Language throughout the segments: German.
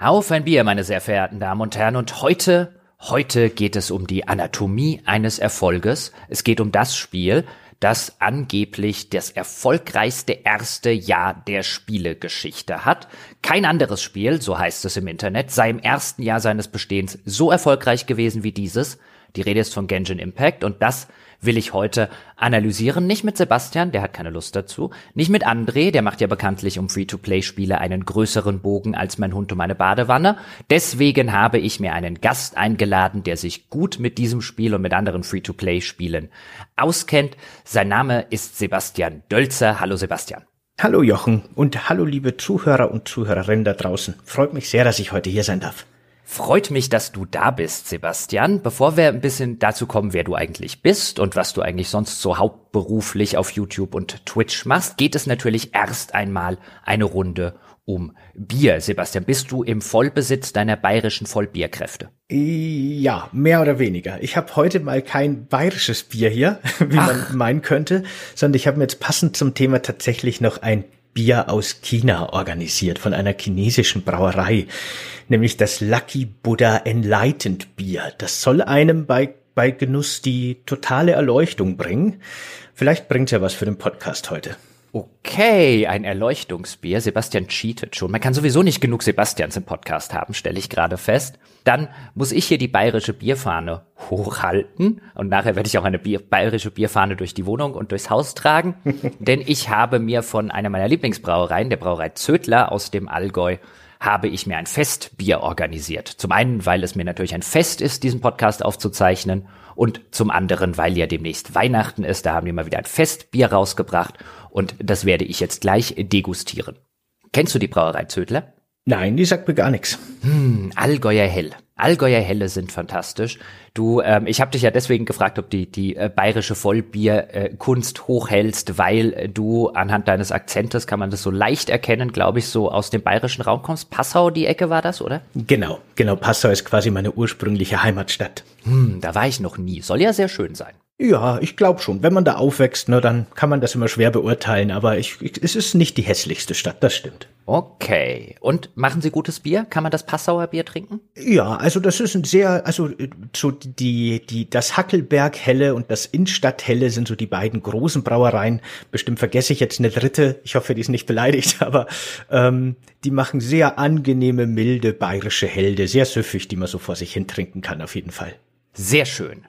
Auf ein Bier, meine sehr verehrten Damen und Herren. Und heute, heute geht es um die Anatomie eines Erfolges. Es geht um das Spiel, das angeblich das erfolgreichste erste Jahr der Spielegeschichte hat. Kein anderes Spiel, so heißt es im Internet, sei im ersten Jahr seines Bestehens so erfolgreich gewesen wie dieses. Die Rede ist von Genshin Impact und das will ich heute analysieren. Nicht mit Sebastian, der hat keine Lust dazu. Nicht mit André, der macht ja bekanntlich um Free-to-Play-Spiele einen größeren Bogen als mein Hund um eine Badewanne. Deswegen habe ich mir einen Gast eingeladen, der sich gut mit diesem Spiel und mit anderen Free-to-Play-Spielen auskennt. Sein Name ist Sebastian Dölzer. Hallo Sebastian. Hallo Jochen und hallo liebe Zuhörer und Zuhörerinnen da draußen. Freut mich sehr, dass ich heute hier sein darf. Freut mich, dass du da bist, Sebastian. Bevor wir ein bisschen dazu kommen, wer du eigentlich bist und was du eigentlich sonst so hauptberuflich auf YouTube und Twitch machst, geht es natürlich erst einmal eine Runde um Bier. Sebastian, bist du im Vollbesitz deiner bayerischen Vollbierkräfte? Ja, mehr oder weniger. Ich habe heute mal kein bayerisches Bier hier, wie Ach. man meinen könnte, sondern ich habe mir jetzt passend zum Thema tatsächlich noch ein Bier aus China organisiert, von einer chinesischen Brauerei, nämlich das Lucky Buddha Enlightened Bier. Das soll einem bei, bei Genuss die totale Erleuchtung bringen. Vielleicht bringt ja was für den Podcast heute. Okay, ein Erleuchtungsbier. Sebastian cheatet schon. Man kann sowieso nicht genug Sebastians im Podcast haben, stelle ich gerade fest. Dann muss ich hier die bayerische Bierfahne hochhalten und nachher werde ich auch eine Bier, bayerische Bierfahne durch die Wohnung und durchs Haus tragen, denn ich habe mir von einer meiner Lieblingsbrauereien, der Brauerei Zödler aus dem Allgäu, habe ich mir ein Festbier organisiert. Zum einen, weil es mir natürlich ein Fest ist, diesen Podcast aufzuzeichnen und zum anderen, weil ja demnächst Weihnachten ist. Da haben die mal wieder ein Festbier rausgebracht und das werde ich jetzt gleich degustieren. Kennst du die Brauerei Zödler? Nein, die sagt mir gar nichts. Hm, Allgäuer Hell. Allgäuer Helle sind fantastisch. Du, ähm, ich habe dich ja deswegen gefragt, ob die die äh, bayerische Vollbierkunst äh, hochhältst, weil äh, du anhand deines Akzentes kann man das so leicht erkennen, glaube ich, so aus dem bayerischen Raum kommst. Passau, die Ecke war das, oder? Genau, genau. Passau ist quasi meine ursprüngliche Heimatstadt. Hm, da war ich noch nie. Soll ja sehr schön sein. Ja, ich glaube schon. Wenn man da aufwächst, ne, dann kann man das immer schwer beurteilen. Aber ich, ich, es ist nicht die hässlichste Stadt, das stimmt. Okay. Und machen Sie gutes Bier? Kann man das Passauer Bier trinken? Ja, also das ist ein sehr, also so die, die, das Hackelberg Helle und das Innstadt Helle sind so die beiden großen Brauereien. Bestimmt vergesse ich jetzt eine dritte. Ich hoffe, die ist nicht beleidigt, aber ähm, die machen sehr angenehme, milde bayerische Helde, sehr süffig, die man so vor sich hin trinken kann, auf jeden Fall. Sehr schön.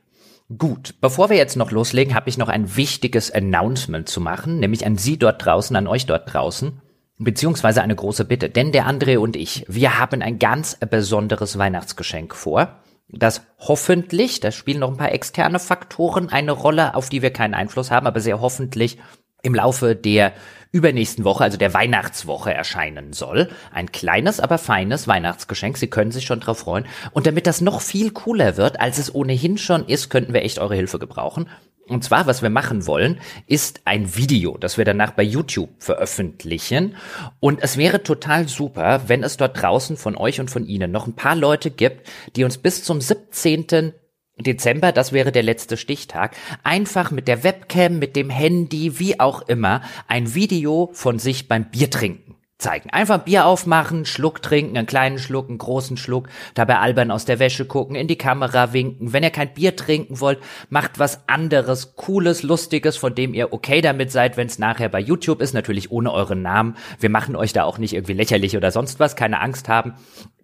Gut, bevor wir jetzt noch loslegen, habe ich noch ein wichtiges Announcement zu machen, nämlich an Sie dort draußen, an euch dort draußen, beziehungsweise eine große Bitte. Denn der André und ich, wir haben ein ganz besonderes Weihnachtsgeschenk vor, das hoffentlich, da spielen noch ein paar externe Faktoren eine Rolle, auf die wir keinen Einfluss haben, aber sehr hoffentlich im Laufe der übernächsten Woche, also der Weihnachtswoche erscheinen soll. Ein kleines, aber feines Weihnachtsgeschenk. Sie können sich schon drauf freuen. Und damit das noch viel cooler wird, als es ohnehin schon ist, könnten wir echt eure Hilfe gebrauchen. Und zwar, was wir machen wollen, ist ein Video, das wir danach bei YouTube veröffentlichen. Und es wäre total super, wenn es dort draußen von euch und von Ihnen noch ein paar Leute gibt, die uns bis zum 17. Dezember, das wäre der letzte Stichtag, einfach mit der Webcam, mit dem Handy, wie auch immer, ein Video von sich beim Biertrinken zeigen. Einfach Bier aufmachen, Schluck trinken, einen kleinen Schluck, einen großen Schluck, dabei albern aus der Wäsche gucken, in die Kamera winken. Wenn ihr kein Bier trinken wollt, macht was anderes, cooles, lustiges, von dem ihr okay damit seid, wenn es nachher bei YouTube ist, natürlich ohne euren Namen. Wir machen euch da auch nicht irgendwie lächerlich oder sonst was, keine Angst haben.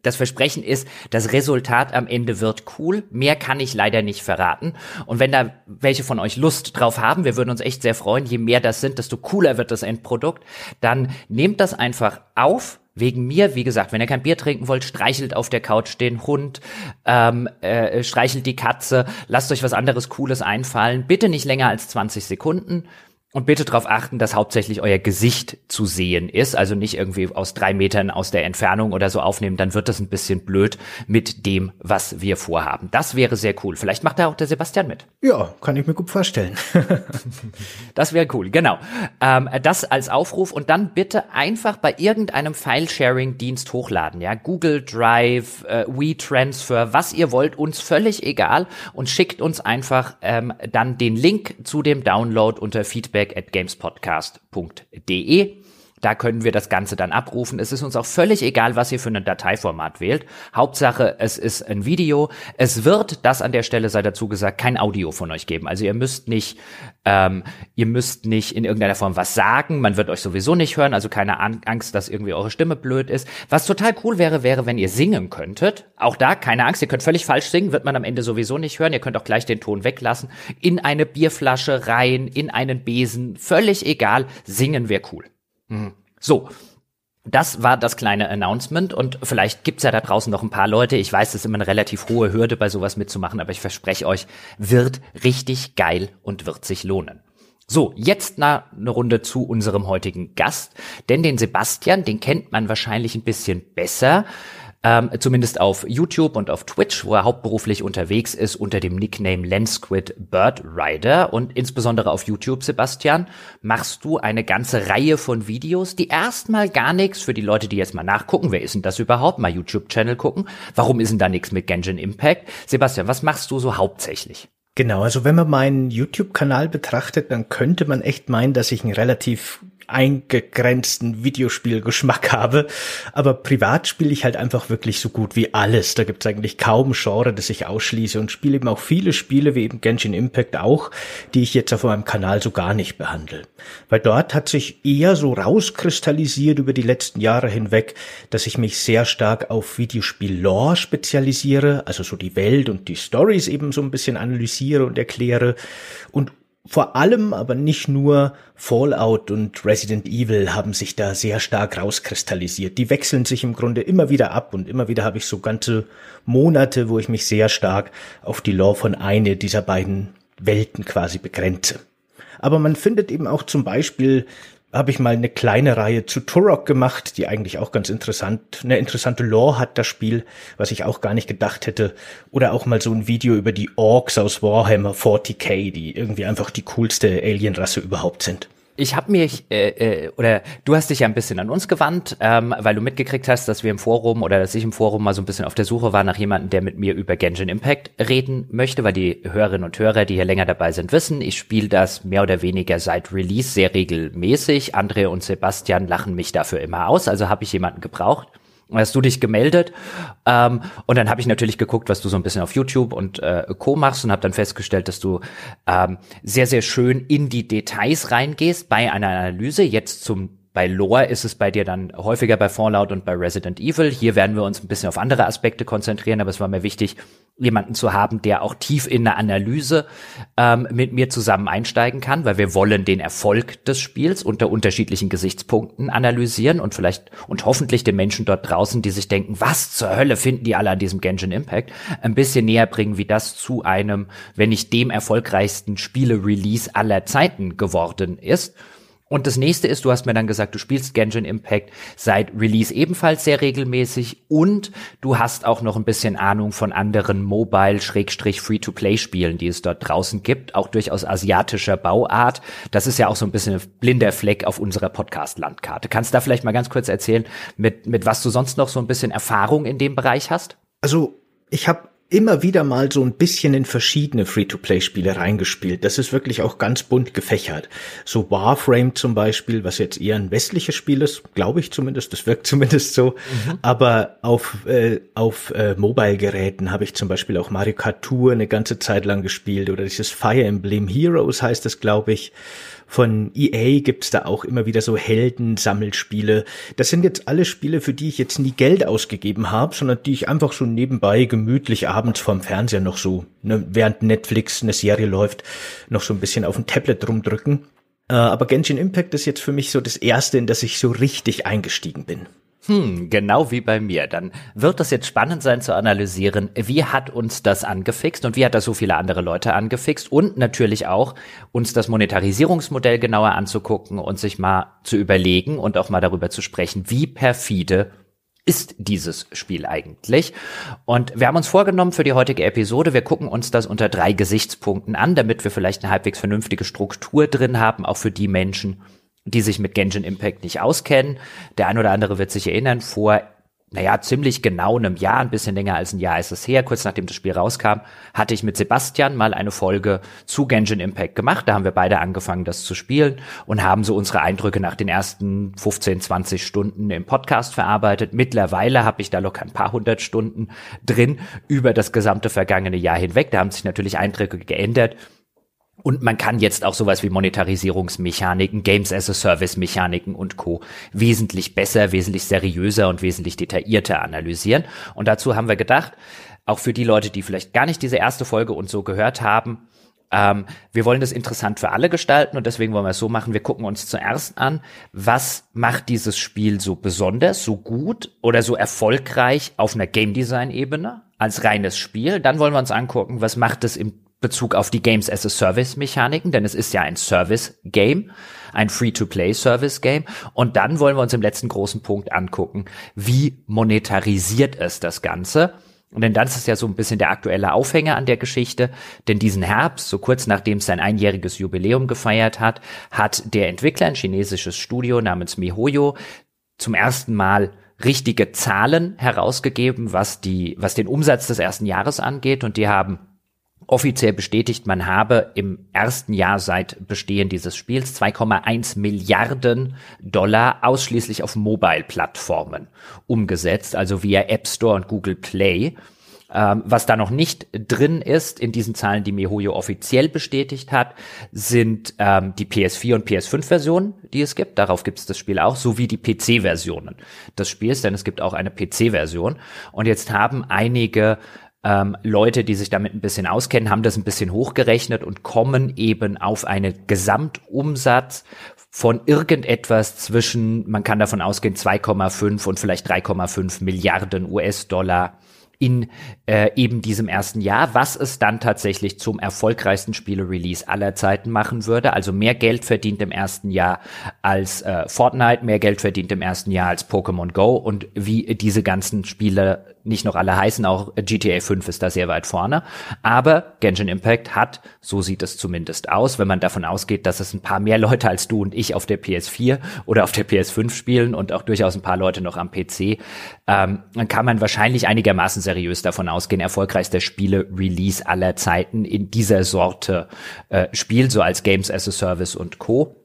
Das Versprechen ist, das Resultat am Ende wird cool. Mehr kann ich leider nicht verraten. Und wenn da welche von euch Lust drauf haben, wir würden uns echt sehr freuen. Je mehr das sind, desto cooler wird das Endprodukt. Dann nehmt das einfach auf. Wegen mir, wie gesagt, wenn ihr kein Bier trinken wollt, streichelt auf der Couch den Hund, ähm, äh, streichelt die Katze, lasst euch was anderes Cooles einfallen. Bitte nicht länger als 20 Sekunden. Und bitte darauf achten, dass hauptsächlich euer Gesicht zu sehen ist, also nicht irgendwie aus drei Metern aus der Entfernung oder so aufnehmen, dann wird das ein bisschen blöd mit dem, was wir vorhaben. Das wäre sehr cool. Vielleicht macht da auch der Sebastian mit. Ja, kann ich mir gut vorstellen. das wäre cool, genau. Ähm, das als Aufruf und dann bitte einfach bei irgendeinem File-Sharing-Dienst hochladen, ja, Google Drive, äh, WeTransfer, was ihr wollt, uns völlig egal und schickt uns einfach ähm, dann den Link zu dem Download unter Feedback feedback at gamespodcast.de. Da können wir das Ganze dann abrufen. Es ist uns auch völlig egal, was ihr für ein Dateiformat wählt. Hauptsache, es ist ein Video. Es wird, das an der Stelle sei dazu gesagt, kein Audio von euch geben. Also ihr müsst nicht, ähm, ihr müsst nicht in irgendeiner Form was sagen. Man wird euch sowieso nicht hören. Also keine Angst, dass irgendwie eure Stimme blöd ist. Was total cool wäre, wäre, wenn ihr singen könntet. Auch da keine Angst. Ihr könnt völlig falsch singen, wird man am Ende sowieso nicht hören. Ihr könnt auch gleich den Ton weglassen. In eine Bierflasche rein, in einen Besen. Völlig egal. Singen wäre cool. So. Das war das kleine Announcement und vielleicht gibt's ja da draußen noch ein paar Leute. Ich weiß, es ist immer eine relativ hohe Hürde, bei sowas mitzumachen, aber ich verspreche euch, wird richtig geil und wird sich lohnen. So, jetzt na, eine Runde zu unserem heutigen Gast, denn den Sebastian, den kennt man wahrscheinlich ein bisschen besser ähm, zumindest auf YouTube und auf Twitch, wo er hauptberuflich unterwegs ist unter dem Nickname Lensquid Bird Rider und insbesondere auf YouTube, Sebastian, machst du eine ganze Reihe von Videos, die erstmal gar nichts für die Leute, die jetzt mal nachgucken, wer ist denn das überhaupt, mal YouTube-Channel gucken, warum ist denn da nichts mit Genshin Impact? Sebastian, was machst du so hauptsächlich? Genau, also wenn man meinen YouTube-Kanal betrachtet, dann könnte man echt meinen, dass ich ein relativ eingegrenzten Videospielgeschmack habe. Aber privat spiele ich halt einfach wirklich so gut wie alles. Da gibt es eigentlich kaum Genre, das ich ausschließe und spiele eben auch viele Spiele, wie eben Genshin Impact auch, die ich jetzt auf meinem Kanal so gar nicht behandle. Weil dort hat sich eher so rauskristallisiert über die letzten Jahre hinweg, dass ich mich sehr stark auf Videospiel-Lore spezialisiere, also so die Welt und die Stories eben so ein bisschen analysiere und erkläre und vor allem, aber nicht nur Fallout und Resident Evil haben sich da sehr stark rauskristallisiert. Die wechseln sich im Grunde immer wieder ab und immer wieder habe ich so ganze Monate, wo ich mich sehr stark auf die Lore von eine dieser beiden Welten quasi begrenze. Aber man findet eben auch zum Beispiel habe ich mal eine kleine Reihe zu Turok gemacht, die eigentlich auch ganz interessant, eine interessante Lore hat, das Spiel, was ich auch gar nicht gedacht hätte. Oder auch mal so ein Video über die Orks aus Warhammer 40k, die irgendwie einfach die coolste Alienrasse überhaupt sind ich habe mich, äh, äh, oder du hast dich ja ein bisschen an uns gewandt, ähm, weil du mitgekriegt hast, dass wir im Forum oder dass ich im Forum mal so ein bisschen auf der Suche war nach jemandem, der mit mir über Genshin Impact reden möchte, weil die Hörerinnen und Hörer, die hier länger dabei sind, wissen, ich spiele das mehr oder weniger seit Release sehr regelmäßig. Andre und Sebastian lachen mich dafür immer aus, also habe ich jemanden gebraucht hast du dich gemeldet ähm, und dann habe ich natürlich geguckt, was du so ein bisschen auf YouTube und äh, Co machst und habe dann festgestellt, dass du ähm, sehr sehr schön in die Details reingehst bei einer Analyse. Jetzt zum bei Lore ist es bei dir dann häufiger bei Fallout und bei Resident Evil. Hier werden wir uns ein bisschen auf andere Aspekte konzentrieren, aber es war mir wichtig, jemanden zu haben, der auch tief in der Analyse ähm, mit mir zusammen einsteigen kann, weil wir wollen den Erfolg des Spiels unter unterschiedlichen Gesichtspunkten analysieren und vielleicht und hoffentlich den Menschen dort draußen, die sich denken, was zur Hölle finden die alle an diesem Genshin Impact, ein bisschen näher bringen, wie das zu einem, wenn nicht dem erfolgreichsten Spiele-Release aller Zeiten geworden ist. Und das nächste ist, du hast mir dann gesagt, du spielst Genshin Impact seit Release ebenfalls sehr regelmäßig und du hast auch noch ein bisschen Ahnung von anderen Mobile-Free-to-Play-Spielen, die es dort draußen gibt, auch durchaus asiatischer Bauart. Das ist ja auch so ein bisschen ein blinder Fleck auf unserer Podcast-Landkarte. Kannst du da vielleicht mal ganz kurz erzählen, mit, mit was du sonst noch so ein bisschen Erfahrung in dem Bereich hast? Also ich habe immer wieder mal so ein bisschen in verschiedene Free-to-Play-Spiele reingespielt. Das ist wirklich auch ganz bunt gefächert. So Warframe zum Beispiel, was jetzt eher ein westliches Spiel ist, glaube ich zumindest, das wirkt zumindest so. Mhm. Aber auf, äh, auf äh, Mobile-Geräten habe ich zum Beispiel auch Mario Kart Tour eine ganze Zeit lang gespielt oder dieses Fire Emblem Heroes heißt das, glaube ich. Von EA gibt's da auch immer wieder so Heldensammelspiele. Das sind jetzt alle Spiele, für die ich jetzt nie Geld ausgegeben habe, sondern die ich einfach so nebenbei gemütlich abends vorm Fernseher noch so, ne, während Netflix eine Serie läuft, noch so ein bisschen auf dem Tablet rumdrücken. Äh, aber Genshin Impact ist jetzt für mich so das erste, in das ich so richtig eingestiegen bin. Hm, genau wie bei mir. Dann wird es jetzt spannend sein zu analysieren, wie hat uns das angefixt und wie hat das so viele andere Leute angefixt und natürlich auch uns das Monetarisierungsmodell genauer anzugucken und sich mal zu überlegen und auch mal darüber zu sprechen, wie perfide ist dieses Spiel eigentlich? Und wir haben uns vorgenommen für die heutige Episode, wir gucken uns das unter drei Gesichtspunkten an, damit wir vielleicht eine halbwegs vernünftige Struktur drin haben, auch für die Menschen, die sich mit Genshin Impact nicht auskennen. Der ein oder andere wird sich erinnern, vor naja, ziemlich genau einem Jahr, ein bisschen länger als ein Jahr ist es her, kurz nachdem das Spiel rauskam, hatte ich mit Sebastian mal eine Folge zu Genshin Impact gemacht. Da haben wir beide angefangen, das zu spielen und haben so unsere Eindrücke nach den ersten 15, 20 Stunden im Podcast verarbeitet. Mittlerweile habe ich da locker ein paar hundert Stunden drin über das gesamte vergangene Jahr hinweg. Da haben sich natürlich Eindrücke geändert. Und man kann jetzt auch sowas wie Monetarisierungsmechaniken, Games as a Service Mechaniken und Co. wesentlich besser, wesentlich seriöser und wesentlich detaillierter analysieren. Und dazu haben wir gedacht, auch für die Leute, die vielleicht gar nicht diese erste Folge und so gehört haben, ähm, wir wollen das interessant für alle gestalten und deswegen wollen wir es so machen. Wir gucken uns zuerst an, was macht dieses Spiel so besonders, so gut oder so erfolgreich auf einer Game Design Ebene als reines Spiel. Dann wollen wir uns angucken, was macht es im Bezug auf die Games as a Service Mechaniken, denn es ist ja ein Service Game, ein Free-to-Play Service Game. Und dann wollen wir uns im letzten großen Punkt angucken, wie monetarisiert es das Ganze? Und denn das ist ja so ein bisschen der aktuelle Aufhänger an der Geschichte. Denn diesen Herbst, so kurz nachdem es sein einjähriges Jubiläum gefeiert hat, hat der Entwickler, ein chinesisches Studio namens MiHoYo, zum ersten Mal richtige Zahlen herausgegeben, was die, was den Umsatz des ersten Jahres angeht. Und die haben offiziell bestätigt, man habe im ersten Jahr seit Bestehen dieses Spiels 2,1 Milliarden Dollar ausschließlich auf Mobile-Plattformen umgesetzt, also via App Store und Google Play. Ähm, was da noch nicht drin ist in diesen Zahlen, die MiHoYo offiziell bestätigt hat, sind ähm, die PS4 und PS5-Versionen, die es gibt. Darauf gibt es das Spiel auch, sowie die PC-Versionen des Spiels, denn es gibt auch eine PC-Version. Und jetzt haben einige ähm, Leute, die sich damit ein bisschen auskennen, haben das ein bisschen hochgerechnet und kommen eben auf einen Gesamtumsatz von irgendetwas zwischen, man kann davon ausgehen, 2,5 und vielleicht 3,5 Milliarden US-Dollar in äh, eben diesem ersten Jahr, was es dann tatsächlich zum erfolgreichsten Spiele-Release aller Zeiten machen würde. Also mehr Geld verdient im ersten Jahr als äh, Fortnite, mehr Geld verdient im ersten Jahr als Pokémon Go und wie diese ganzen Spiele nicht noch alle heißen, auch GTA 5 ist da sehr weit vorne. Aber Genshin Impact hat, so sieht es zumindest aus, wenn man davon ausgeht, dass es ein paar mehr Leute als du und ich auf der PS4 oder auf der PS5 spielen und auch durchaus ein paar Leute noch am PC, ähm, dann kann man wahrscheinlich einigermaßen seriös davon ausgehen, erfolgreichster Spiele-Release aller Zeiten in dieser Sorte äh, Spiel, so als Games as a Service und Co.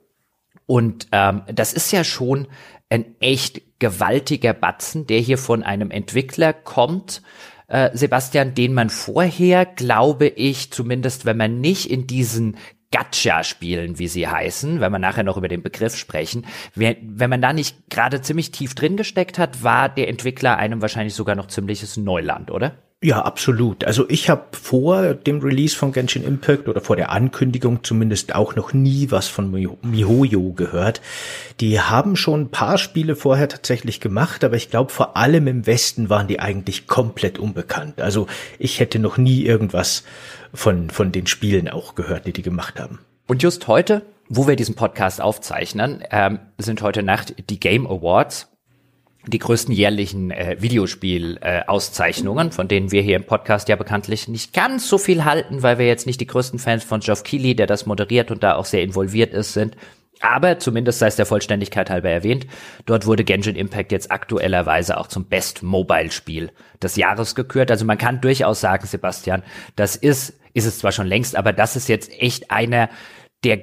Und ähm, das ist ja schon ein echt gewaltiger Batzen, der hier von einem Entwickler kommt, äh, Sebastian, den man vorher, glaube ich, zumindest wenn man nicht in diesen Gacha-Spielen, wie sie heißen, wenn wir nachher noch über den Begriff sprechen. Wenn man da nicht gerade ziemlich tief drin gesteckt hat, war der Entwickler einem wahrscheinlich sogar noch ziemliches Neuland, oder? Ja, absolut. Also ich habe vor dem Release von Genshin Impact oder vor der Ankündigung zumindest auch noch nie was von MiHoYo gehört. Die haben schon ein paar Spiele vorher tatsächlich gemacht, aber ich glaube vor allem im Westen waren die eigentlich komplett unbekannt. Also ich hätte noch nie irgendwas von, von den Spielen auch gehört, die die gemacht haben. Und just heute, wo wir diesen Podcast aufzeichnen, ähm, sind heute Nacht die Game Awards die größten jährlichen äh, Videospiel-Auszeichnungen, äh, von denen wir hier im Podcast ja bekanntlich nicht ganz so viel halten, weil wir jetzt nicht die größten Fans von Geoff Keighley, der das moderiert und da auch sehr involviert ist, sind. Aber zumindest sei es der Vollständigkeit halber erwähnt, dort wurde Genshin Impact jetzt aktuellerweise auch zum Best Mobile Spiel des Jahres gekürt. Also man kann durchaus sagen, Sebastian, das ist, ist es zwar schon längst, aber das ist jetzt echt einer der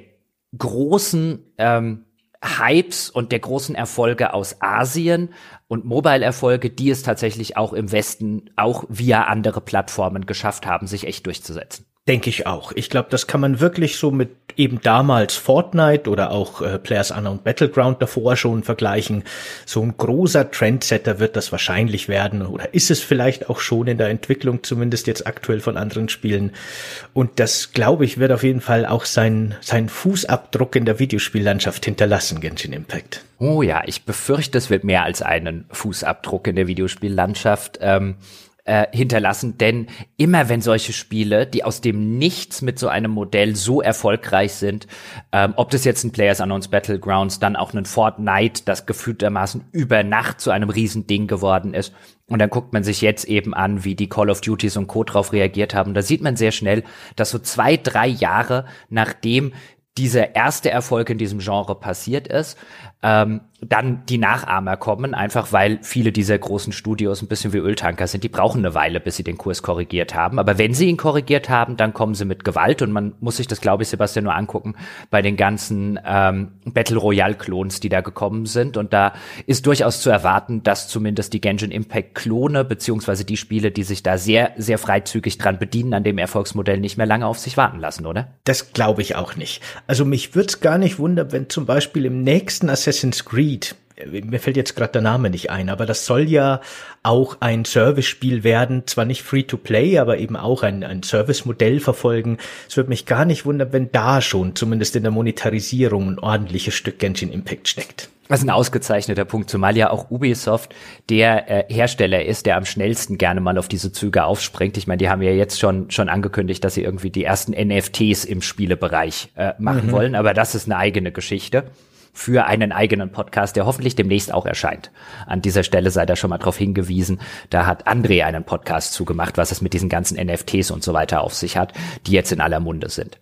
großen ähm, Hypes und der großen Erfolge aus Asien und Mobile-Erfolge, die es tatsächlich auch im Westen, auch via andere Plattformen geschafft haben, sich echt durchzusetzen. Denke ich auch. Ich glaube, das kann man wirklich so mit eben damals Fortnite oder auch äh, Players Unknown Battleground davor schon vergleichen. So ein großer Trendsetter wird das wahrscheinlich werden oder ist es vielleicht auch schon in der Entwicklung, zumindest jetzt aktuell von anderen Spielen. Und das, glaube ich, wird auf jeden Fall auch seinen sein Fußabdruck in der Videospiellandschaft hinterlassen, Genshin Impact. Oh ja, ich befürchte, es wird mehr als einen Fußabdruck in der Videospiellandschaft. Ähm äh, hinterlassen, denn immer wenn solche Spiele, die aus dem Nichts mit so einem Modell so erfolgreich sind, ähm, ob das jetzt ein Players Unknowns Battlegrounds, dann auch ein Fortnite, das gefühltermaßen über Nacht zu einem Riesending geworden ist, und dann guckt man sich jetzt eben an, wie die Call of Duties und Co. drauf reagiert haben. Da sieht man sehr schnell, dass so zwei, drei Jahre nachdem dieser erste Erfolg in diesem Genre passiert ist, ähm, dann die Nachahmer kommen, einfach weil viele dieser großen Studios ein bisschen wie Öltanker sind. Die brauchen eine Weile, bis sie den Kurs korrigiert haben. Aber wenn sie ihn korrigiert haben, dann kommen sie mit Gewalt. Und man muss sich das, glaube ich, Sebastian, nur angucken bei den ganzen ähm, Battle Royale-Klons, die da gekommen sind. Und da ist durchaus zu erwarten, dass zumindest die Genshin Impact-Klone, beziehungsweise die Spiele, die sich da sehr, sehr freizügig dran bedienen, an dem Erfolgsmodell nicht mehr lange auf sich warten lassen, oder? Das glaube ich auch nicht. Also mich würde es gar nicht wundern, wenn zum Beispiel im nächsten Assassin's Creed mir fällt jetzt gerade der Name nicht ein, aber das soll ja auch ein Service-Spiel werden, zwar nicht Free-to-Play, aber eben auch ein, ein Service-Modell verfolgen. Es würde mich gar nicht wundern, wenn da schon, zumindest in der Monetarisierung, ein ordentliches Stück Genshin Impact steckt. Das ist ein ausgezeichneter Punkt, zumal ja auch Ubisoft der äh, Hersteller ist, der am schnellsten gerne mal auf diese Züge aufspringt. Ich meine, die haben ja jetzt schon schon angekündigt, dass sie irgendwie die ersten NFTs im Spielebereich äh, machen mhm. wollen, aber das ist eine eigene Geschichte für einen eigenen Podcast, der hoffentlich demnächst auch erscheint. An dieser Stelle sei da schon mal darauf hingewiesen, da hat André einen Podcast zugemacht, was es mit diesen ganzen NFTs und so weiter auf sich hat, die jetzt in aller Munde sind.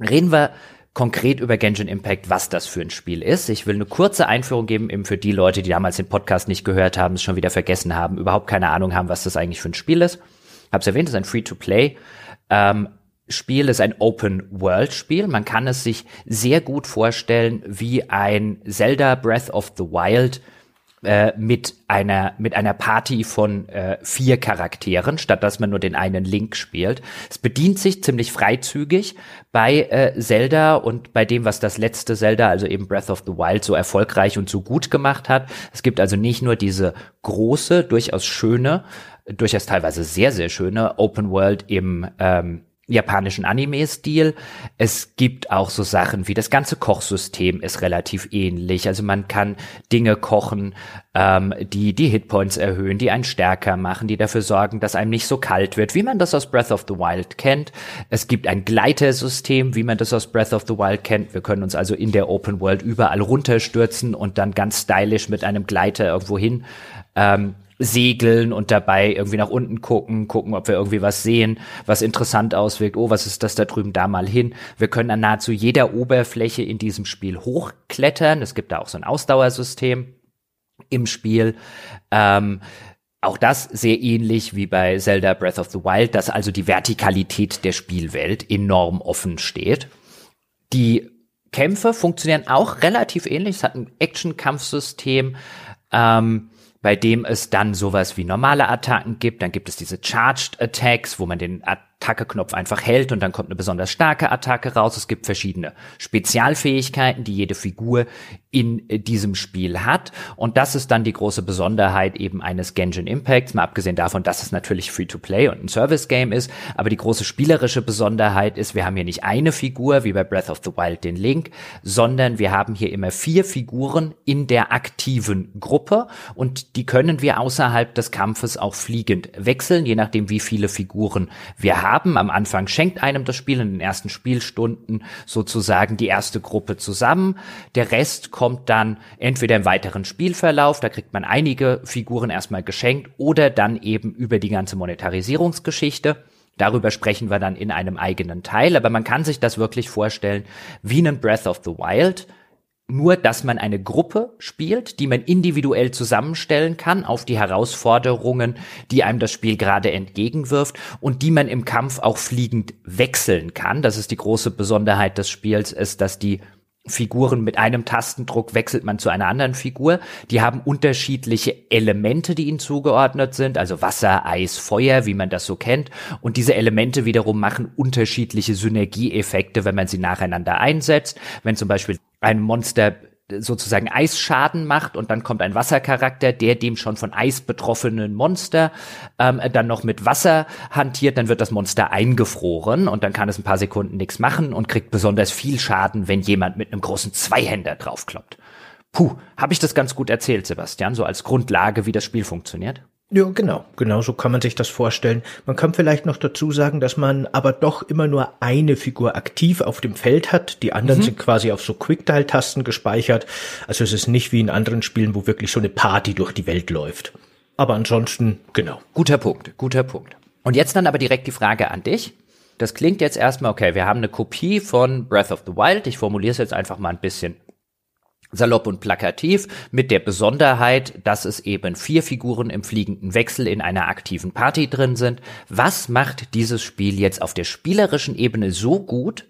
Reden wir konkret über Genshin Impact, was das für ein Spiel ist. Ich will eine kurze Einführung geben, eben für die Leute, die damals den Podcast nicht gehört haben, es schon wieder vergessen haben, überhaupt keine Ahnung haben, was das eigentlich für ein Spiel ist. Hab's erwähnt, es ist ein Free-to-Play. Ähm, Spiel ist ein Open-World-Spiel. Man kann es sich sehr gut vorstellen wie ein Zelda Breath of the Wild äh, mit einer mit einer Party von äh, vier Charakteren, statt dass man nur den einen Link spielt. Es bedient sich ziemlich freizügig bei äh, Zelda und bei dem, was das letzte Zelda, also eben Breath of the Wild, so erfolgreich und so gut gemacht hat. Es gibt also nicht nur diese große, durchaus schöne, durchaus teilweise sehr sehr schöne Open World im ähm, japanischen Anime-Stil. Es gibt auch so Sachen wie das ganze Kochsystem ist relativ ähnlich. Also man kann Dinge kochen, ähm, die die Hitpoints erhöhen, die einen stärker machen, die dafür sorgen, dass einem nicht so kalt wird, wie man das aus Breath of the Wild kennt. Es gibt ein Gleitersystem, wie man das aus Breath of the Wild kennt. Wir können uns also in der Open World überall runterstürzen und dann ganz stylisch mit einem Gleiter irgendwo hin ähm, segeln und dabei irgendwie nach unten gucken, gucken, ob wir irgendwie was sehen, was interessant auswirkt. Oh, was ist das da drüben da mal hin? Wir können an nahezu jeder Oberfläche in diesem Spiel hochklettern. Es gibt da auch so ein Ausdauersystem im Spiel. Ähm, auch das sehr ähnlich wie bei Zelda Breath of the Wild, dass also die Vertikalität der Spielwelt enorm offen steht. Die Kämpfe funktionieren auch relativ ähnlich. Es hat ein Action-Kampfsystem. Ähm, bei dem es dann sowas wie normale Attacken gibt. Dann gibt es diese Charged Attacks, wo man den Attacke-Knopf einfach hält und dann kommt eine besonders starke Attacke raus. Es gibt verschiedene Spezialfähigkeiten, die jede Figur in äh, diesem Spiel hat. Und das ist dann die große Besonderheit eben eines Genshin Impacts, mal abgesehen davon, dass es natürlich Free-to-Play und ein Service-Game ist. Aber die große spielerische Besonderheit ist, wir haben hier nicht eine Figur, wie bei Breath of the Wild den Link, sondern wir haben hier immer vier Figuren in der aktiven Gruppe und die können wir außerhalb des Kampfes auch fliegend wechseln, je nachdem, wie viele Figuren wir haben haben. Am Anfang schenkt einem das Spiel in den ersten Spielstunden sozusagen die erste Gruppe zusammen. Der Rest kommt dann entweder im weiteren Spielverlauf, da kriegt man einige Figuren erstmal geschenkt oder dann eben über die ganze Monetarisierungsgeschichte. Darüber sprechen wir dann in einem eigenen Teil, aber man kann sich das wirklich vorstellen wie einen Breath of the Wild, nur, dass man eine Gruppe spielt, die man individuell zusammenstellen kann auf die Herausforderungen, die einem das Spiel gerade entgegenwirft und die man im Kampf auch fliegend wechseln kann. Das ist die große Besonderheit des Spiels, ist, dass die Figuren mit einem Tastendruck wechselt man zu einer anderen Figur. Die haben unterschiedliche Elemente, die ihnen zugeordnet sind, also Wasser, Eis, Feuer, wie man das so kennt. Und diese Elemente wiederum machen unterschiedliche Synergieeffekte, wenn man sie nacheinander einsetzt. Wenn zum Beispiel ein Monster sozusagen Eisschaden macht und dann kommt ein Wassercharakter, der dem schon von Eis betroffenen Monster ähm, dann noch mit Wasser hantiert, dann wird das Monster eingefroren und dann kann es ein paar Sekunden nichts machen und kriegt besonders viel Schaden, wenn jemand mit einem großen Zweihänder draufkloppt. Puh, habe ich das ganz gut erzählt, Sebastian, so als Grundlage, wie das Spiel funktioniert? Ja, genau. Genau so kann man sich das vorstellen. Man kann vielleicht noch dazu sagen, dass man aber doch immer nur eine Figur aktiv auf dem Feld hat. Die anderen mhm. sind quasi auf so Quicktile-Tasten gespeichert. Also es ist nicht wie in anderen Spielen, wo wirklich so eine Party durch die Welt läuft. Aber ansonsten, genau. Guter Punkt, guter Punkt. Und jetzt dann aber direkt die Frage an dich. Das klingt jetzt erstmal, okay, wir haben eine Kopie von Breath of the Wild. Ich formuliere es jetzt einfach mal ein bisschen salopp und plakativ, mit der Besonderheit, dass es eben vier Figuren im fliegenden Wechsel in einer aktiven Party drin sind. Was macht dieses Spiel jetzt auf der spielerischen Ebene so gut,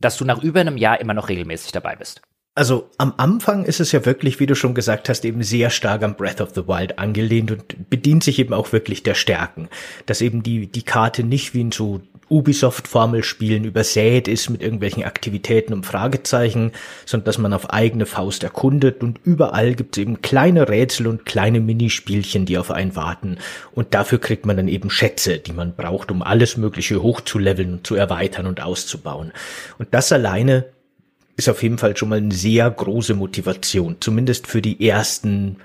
dass du nach über einem Jahr immer noch regelmäßig dabei bist? Also am Anfang ist es ja wirklich, wie du schon gesagt hast, eben sehr stark am Breath of the Wild angelehnt und bedient sich eben auch wirklich der Stärken. Dass eben die, die Karte nicht wie in so Ubisoft-Formelspielen übersät ist mit irgendwelchen Aktivitäten und Fragezeichen, sondern dass man auf eigene Faust erkundet und überall gibt es eben kleine Rätsel und kleine Minispielchen, die auf einen warten. Und dafür kriegt man dann eben Schätze, die man braucht, um alles Mögliche hochzuleveln und zu erweitern und auszubauen. Und das alleine ist auf jeden Fall schon mal eine sehr große Motivation, zumindest für die ersten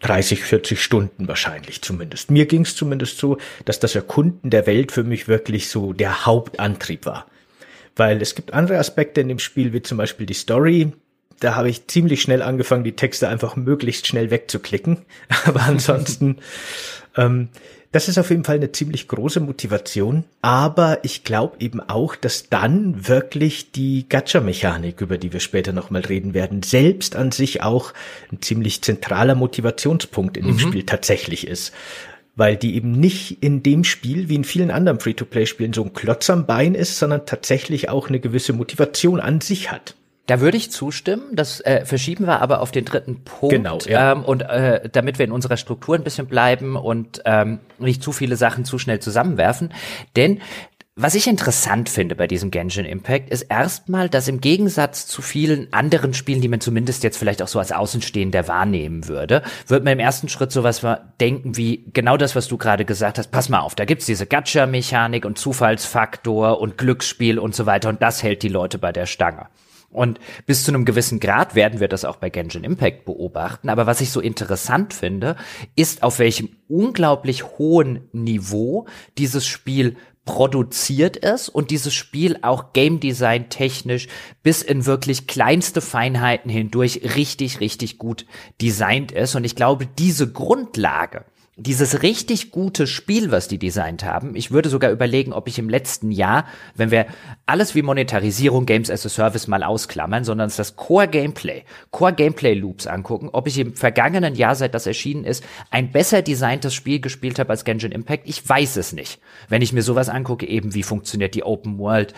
30, 40 Stunden wahrscheinlich zumindest. Mir ging es zumindest so, dass das Erkunden der Welt für mich wirklich so der Hauptantrieb war. Weil es gibt andere Aspekte in dem Spiel, wie zum Beispiel die Story. Da habe ich ziemlich schnell angefangen, die Texte einfach möglichst schnell wegzuklicken. Aber ansonsten ähm, das ist auf jeden Fall eine ziemlich große Motivation. Aber ich glaube eben auch, dass dann wirklich die Gacha-Mechanik, über die wir später nochmal reden werden, selbst an sich auch ein ziemlich zentraler Motivationspunkt in dem mhm. Spiel tatsächlich ist weil die eben nicht in dem Spiel wie in vielen anderen Free-to-Play-Spielen so ein Klotz am Bein ist, sondern tatsächlich auch eine gewisse Motivation an sich hat. Da würde ich zustimmen. Das äh, verschieben wir aber auf den dritten Punkt. Genau. Ja. Ähm, und äh, damit wir in unserer Struktur ein bisschen bleiben und ähm, nicht zu viele Sachen zu schnell zusammenwerfen. Denn was ich interessant finde bei diesem Genshin Impact ist erstmal, dass im Gegensatz zu vielen anderen Spielen, die man zumindest jetzt vielleicht auch so als Außenstehender wahrnehmen würde, wird man im ersten Schritt sowas denken wie genau das, was du gerade gesagt hast. Pass mal auf, da gibt's diese Gacha-Mechanik und Zufallsfaktor und Glücksspiel und so weiter und das hält die Leute bei der Stange. Und bis zu einem gewissen Grad werden wir das auch bei Genshin Impact beobachten. Aber was ich so interessant finde, ist, auf welchem unglaublich hohen Niveau dieses Spiel produziert ist und dieses Spiel auch Game Design technisch bis in wirklich kleinste Feinheiten hindurch richtig, richtig gut designt ist. Und ich glaube, diese Grundlage, dieses richtig gute Spiel, was die designt haben, ich würde sogar überlegen, ob ich im letzten Jahr, wenn wir alles wie Monetarisierung, Games as a Service mal ausklammern, sondern das Core Gameplay, Core Gameplay Loops angucken, ob ich im vergangenen Jahr, seit das erschienen ist, ein besser designtes Spiel gespielt habe als Genshin Impact. Ich weiß es nicht. Wenn ich mir sowas angucke, eben wie funktioniert die Open World,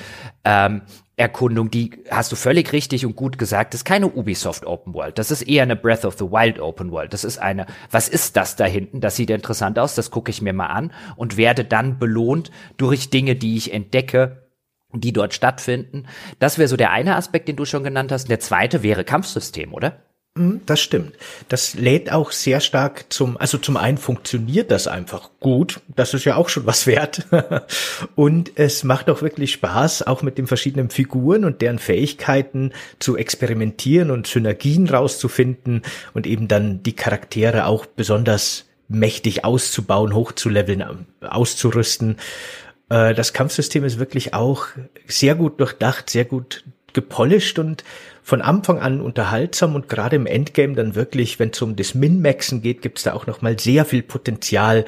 ähm, Erkundung, die hast du völlig richtig und gut gesagt, ist keine Ubisoft Open World. Das ist eher eine Breath of the Wild Open World. Das ist eine, was ist das da hinten? Das sieht interessant aus, das gucke ich mir mal an und werde dann belohnt durch Dinge, die ich entdecke, die dort stattfinden. Das wäre so der eine Aspekt, den du schon genannt hast. Der zweite wäre Kampfsystem, oder? Hm, das stimmt. Das lädt auch sehr stark zum, also zum einen funktioniert das einfach gut. Das ist ja auch schon was wert. und es macht auch wirklich Spaß, auch mit den verschiedenen Figuren und deren Fähigkeiten zu experimentieren und Synergien rauszufinden und eben dann die Charaktere auch besonders mächtig auszubauen, hochzuleveln, auszurüsten. Äh, das Kampfsystem ist wirklich auch sehr gut durchdacht, sehr gut gepolished und von Anfang an unterhaltsam und gerade im Endgame dann wirklich, wenn es um das Min-Maxen geht, gibt es da auch noch mal sehr viel Potenzial,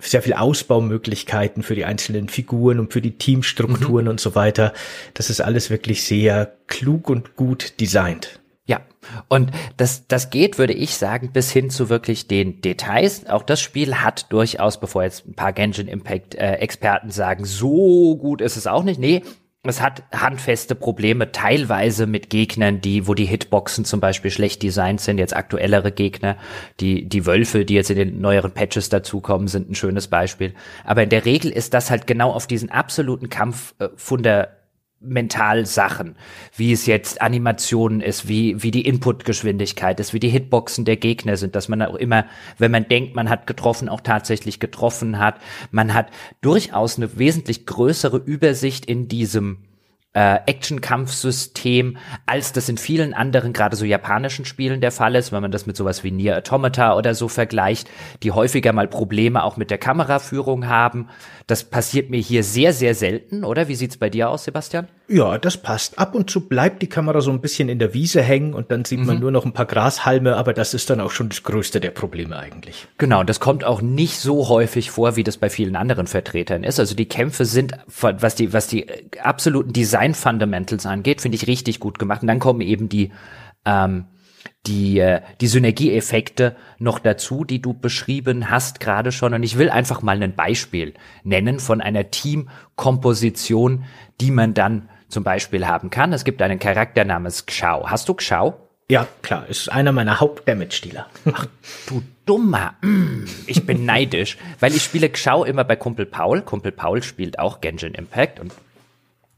sehr viel Ausbaumöglichkeiten für die einzelnen Figuren und für die Teamstrukturen mhm. und so weiter. Das ist alles wirklich sehr klug und gut designt. Ja, und das, das geht, würde ich sagen, bis hin zu wirklich den Details. Auch das Spiel hat durchaus, bevor jetzt ein paar Genshin Impact äh, Experten sagen, so gut ist es auch nicht. Nee, es hat handfeste Probleme teilweise mit Gegnern, die, wo die Hitboxen zum Beispiel schlecht designt sind, jetzt aktuellere Gegner, die, die Wölfe, die jetzt in den neueren Patches dazukommen, sind ein schönes Beispiel. Aber in der Regel ist das halt genau auf diesen absoluten Kampf äh, von der mental Sachen, wie es jetzt Animationen ist, wie, wie die Inputgeschwindigkeit ist, wie die Hitboxen der Gegner sind, dass man auch immer, wenn man denkt, man hat getroffen, auch tatsächlich getroffen hat. Man hat durchaus eine wesentlich größere Übersicht in diesem äh, Action-Kampfsystem, als das in vielen anderen, gerade so japanischen Spielen der Fall ist, wenn man das mit sowas wie Nier Automata oder so vergleicht, die häufiger mal Probleme auch mit der Kameraführung haben. Das passiert mir hier sehr, sehr selten, oder? Wie sieht's bei dir aus, Sebastian? Ja, das passt. Ab und zu bleibt die Kamera so ein bisschen in der Wiese hängen und dann sieht man mhm. nur noch ein paar Grashalme, aber das ist dann auch schon das größte der Probleme eigentlich. Genau, das kommt auch nicht so häufig vor, wie das bei vielen anderen Vertretern ist. Also die Kämpfe sind, was die, was die absoluten Design Fundamentals angeht, finde ich richtig gut gemacht. Und dann kommen eben die, ähm, die, äh, die Synergieeffekte noch dazu, die du beschrieben hast gerade schon. Und ich will einfach mal ein Beispiel nennen von einer Teamkomposition, die man dann zum Beispiel haben kann. Es gibt einen Charakter namens Xiao. Hast du Xiao? Ja, klar, ist einer meiner Haupt-Damage-Dealer. Ach, du Dummer. Mm, ich bin neidisch, weil ich spiele Xiao immer bei Kumpel Paul. Kumpel Paul spielt auch Genshin Impact und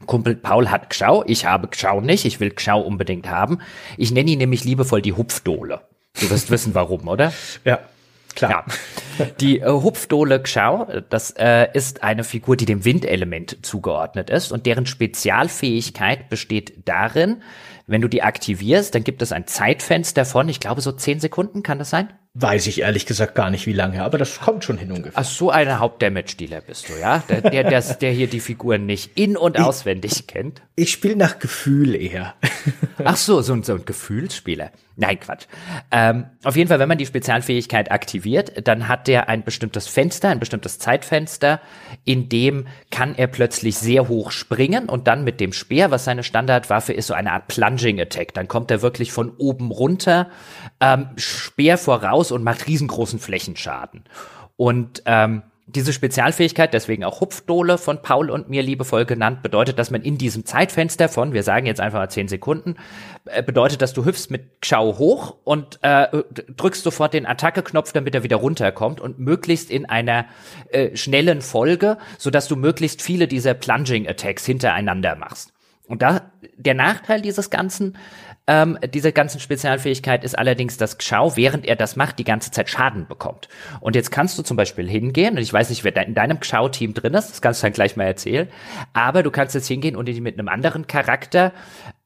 Kumpel Paul hat Xiao, ich habe Xiao nicht, ich will Xiao unbedingt haben. Ich nenne ihn nämlich liebevoll die Hupfdohle. Du wirst wissen, warum, oder? Ja. Klar. Ja. Die äh, Hupfdohle Xiao, das äh, ist eine Figur, die dem Windelement zugeordnet ist und deren Spezialfähigkeit besteht darin, wenn du die aktivierst, dann gibt es ein Zeitfenster von, ich glaube, so zehn Sekunden, kann das sein? Weiß ich ehrlich gesagt gar nicht, wie lange, aber das kommt schon hin ungefähr. Ach, so eine Hauptdamage-Dealer bist du, ja? Der, der, der, der hier die Figuren nicht in- und ich, auswendig kennt. Ich spiele nach Gefühl eher. Ach so, so, so ein Gefühlsspieler. Nein, Quatsch. Ähm, auf jeden Fall, wenn man die Spezialfähigkeit aktiviert, dann hat der ein bestimmtes Fenster, ein bestimmtes Zeitfenster, in dem kann er plötzlich sehr hoch springen und dann mit dem Speer, was seine Standardwaffe ist, so eine Art Plunging Attack. Dann kommt er wirklich von oben runter, ähm, Speer voraus und macht riesengroßen Flächenschaden. Und ähm, diese Spezialfähigkeit, deswegen auch Hupfdohle von Paul und mir liebevoll genannt, bedeutet, dass man in diesem Zeitfenster von, wir sagen jetzt einfach mal zehn Sekunden, äh, bedeutet, dass du hüpfst mit Schau hoch und äh, drückst sofort den Attacke-Knopf, damit er wieder runterkommt und möglichst in einer äh, schnellen Folge, sodass du möglichst viele dieser Plunging-Attacks hintereinander machst. Und da der Nachteil dieses Ganzen ähm, diese ganzen Spezialfähigkeit ist allerdings, dass Xiao, während er das macht, die ganze Zeit Schaden bekommt. Und jetzt kannst du zum Beispiel hingehen, und ich weiß nicht, wer in deinem Xiao-Team drin ist, das kannst du dann gleich mal erzählen, aber du kannst jetzt hingehen und ihn mit einem anderen Charakter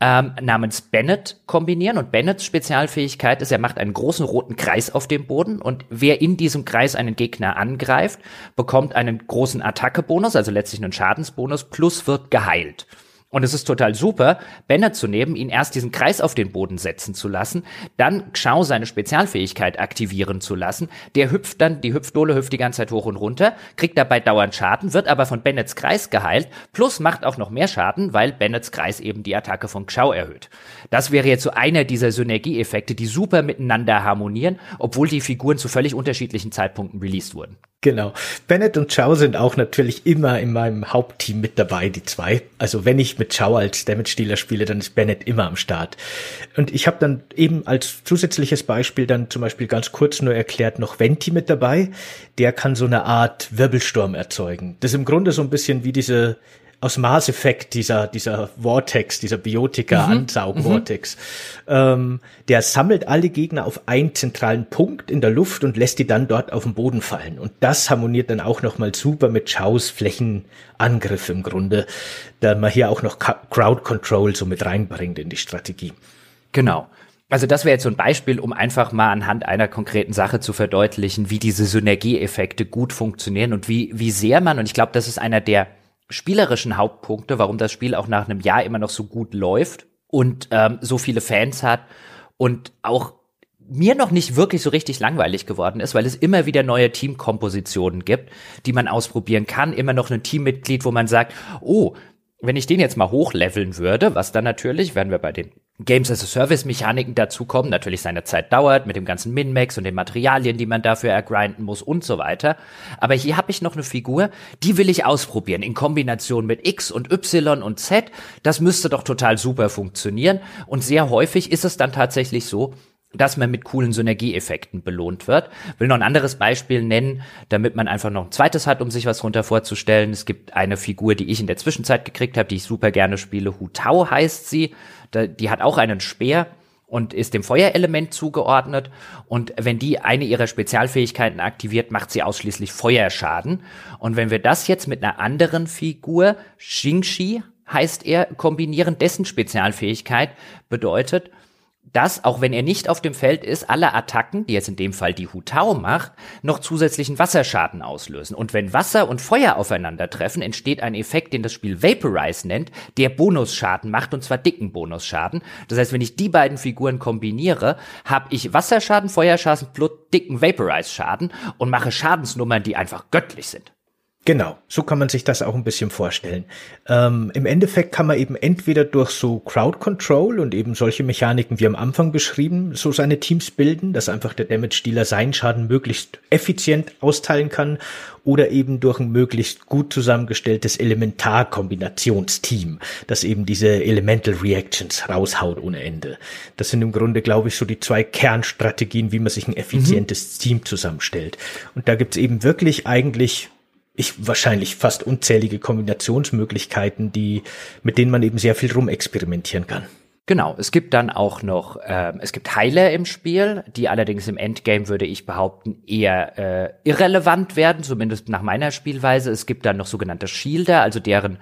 ähm, namens Bennett kombinieren. Und Bennetts Spezialfähigkeit ist, er macht einen großen roten Kreis auf dem Boden und wer in diesem Kreis einen Gegner angreift, bekommt einen großen Attackebonus, also letztlich einen Schadensbonus, plus wird geheilt. Und es ist total super, Banner zu nehmen, ihn erst diesen Kreis auf den Boden setzen zu lassen, dann Xiao seine Spezialfähigkeit aktivieren zu lassen. Der hüpft dann, die Hüpfdohle hüpft die ganze Zeit hoch und runter, kriegt dabei dauernd Schaden, wird aber von Bennets Kreis geheilt, plus macht auch noch mehr Schaden, weil Bennets Kreis eben die Attacke von Xiao erhöht. Das wäre jetzt so einer dieser Synergieeffekte, die super miteinander harmonieren, obwohl die Figuren zu völlig unterschiedlichen Zeitpunkten released wurden. Genau. Bennett und Chow sind auch natürlich immer in meinem Hauptteam mit dabei, die zwei. Also wenn ich mit Chow als Damage-Dealer spiele, dann ist Bennett immer am Start. Und ich habe dann eben als zusätzliches Beispiel dann zum Beispiel ganz kurz nur erklärt noch Venti mit dabei. Der kann so eine Art Wirbelsturm erzeugen. Das ist im Grunde so ein bisschen wie diese aus Mass Effect, dieser, dieser Vortex, dieser Biotika-Ansaug-Vortex. Mhm. Ähm, der sammelt alle Gegner auf einen zentralen Punkt in der Luft und lässt die dann dort auf den Boden fallen. Und das harmoniert dann auch nochmal super mit Chaos Flächenangriff im Grunde, da man hier auch noch Crowd Control so mit reinbringt in die Strategie. Genau. Also das wäre jetzt so ein Beispiel, um einfach mal anhand einer konkreten Sache zu verdeutlichen, wie diese Synergieeffekte gut funktionieren und wie, wie sehr man, und ich glaube, das ist einer der spielerischen Hauptpunkte, warum das Spiel auch nach einem Jahr immer noch so gut läuft und ähm, so viele Fans hat und auch mir noch nicht wirklich so richtig langweilig geworden ist, weil es immer wieder neue Teamkompositionen gibt, die man ausprobieren kann. Immer noch ein Teammitglied, wo man sagt, oh, wenn ich den jetzt mal hochleveln würde, was dann natürlich, werden wir bei den Games as a Service Mechaniken dazukommen, natürlich seine Zeit dauert mit dem ganzen Min-Max und den Materialien, die man dafür ergrinden muss und so weiter. Aber hier habe ich noch eine Figur, die will ich ausprobieren in Kombination mit X und Y und Z. Das müsste doch total super funktionieren. Und sehr häufig ist es dann tatsächlich so, dass man mit coolen Synergieeffekten belohnt wird. Will noch ein anderes Beispiel nennen, damit man einfach noch ein zweites hat, um sich was runter vorzustellen. Es gibt eine Figur, die ich in der Zwischenzeit gekriegt habe, die ich super gerne spiele. Hu Tao heißt sie. Die hat auch einen Speer und ist dem Feuerelement zugeordnet. Und wenn die eine ihrer Spezialfähigkeiten aktiviert, macht sie ausschließlich Feuerschaden. Und wenn wir das jetzt mit einer anderen Figur, Xingxi heißt er, kombinieren, dessen Spezialfähigkeit bedeutet, dass, auch wenn er nicht auf dem Feld ist, alle Attacken, die jetzt in dem Fall die Hutao macht, noch zusätzlichen Wasserschaden auslösen. Und wenn Wasser und Feuer aufeinandertreffen, entsteht ein Effekt, den das Spiel Vaporize nennt, der Bonusschaden macht, und zwar dicken Bonusschaden. Das heißt, wenn ich die beiden Figuren kombiniere, habe ich Wasserschaden, Feuerschaden plus dicken Vaporize-Schaden und mache Schadensnummern, die einfach göttlich sind. Genau, so kann man sich das auch ein bisschen vorstellen. Ähm, Im Endeffekt kann man eben entweder durch so Crowd Control und eben solche Mechaniken wie am Anfang beschrieben, so seine Teams bilden, dass einfach der Damage-Dealer seinen Schaden möglichst effizient austeilen kann oder eben durch ein möglichst gut zusammengestelltes Elementar-Kombinationsteam, das eben diese Elemental Reactions raushaut ohne Ende. Das sind im Grunde, glaube ich, so die zwei Kernstrategien, wie man sich ein effizientes mhm. Team zusammenstellt. Und da gibt's eben wirklich eigentlich ich wahrscheinlich fast unzählige Kombinationsmöglichkeiten, die mit denen man eben sehr viel rumexperimentieren kann. Genau, es gibt dann auch noch, äh, es gibt Heiler im Spiel, die allerdings im Endgame, würde ich behaupten, eher äh, irrelevant werden, zumindest nach meiner Spielweise. Es gibt dann noch sogenannte Shielder, also deren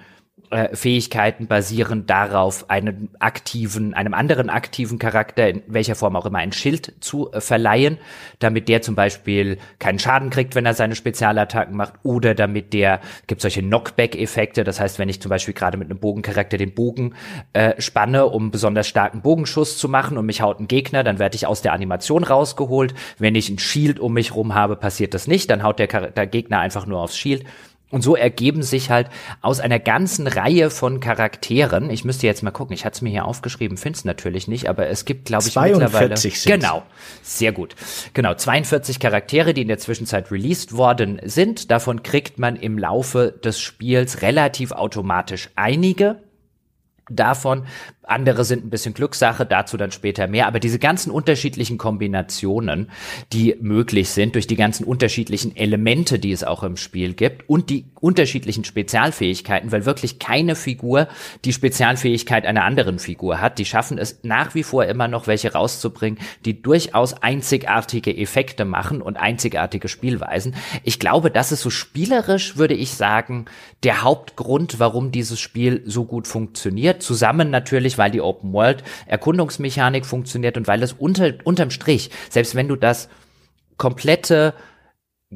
äh, Fähigkeiten basieren darauf, einen aktiven, einem anderen aktiven Charakter, in welcher Form auch immer, ein Schild zu äh, verleihen, damit der zum Beispiel keinen Schaden kriegt, wenn er seine Spezialattacken macht, oder damit der, gibt solche Knockback-Effekte, das heißt, wenn ich zum Beispiel gerade mit einem Bogencharakter den Bogen äh, spanne, um besonders starken Bogenschuss zu machen und mich haut ein Gegner, dann werde ich aus der Animation rausgeholt. Wenn ich ein Shield um mich rum habe, passiert das nicht, dann haut der, der Gegner einfach nur aufs Shield und so ergeben sich halt aus einer ganzen Reihe von Charakteren, ich müsste jetzt mal gucken, ich hatte es mir hier aufgeschrieben, finde es natürlich nicht, aber es gibt, glaube ich, mittlerweile. Sind. Genau, sehr gut. Genau, 42 Charaktere, die in der Zwischenzeit released worden sind. Davon kriegt man im Laufe des Spiels relativ automatisch einige davon andere sind ein bisschen Glückssache, dazu dann später mehr. Aber diese ganzen unterschiedlichen Kombinationen, die möglich sind durch die ganzen unterschiedlichen Elemente, die es auch im Spiel gibt und die unterschiedlichen Spezialfähigkeiten, weil wirklich keine Figur die Spezialfähigkeit einer anderen Figur hat. Die schaffen es nach wie vor immer noch welche rauszubringen, die durchaus einzigartige Effekte machen und einzigartige Spielweisen. Ich glaube, das ist so spielerisch, würde ich sagen, der Hauptgrund, warum dieses Spiel so gut funktioniert. Zusammen natürlich weil die Open World Erkundungsmechanik funktioniert und weil es unter, unterm Strich, selbst wenn du das komplette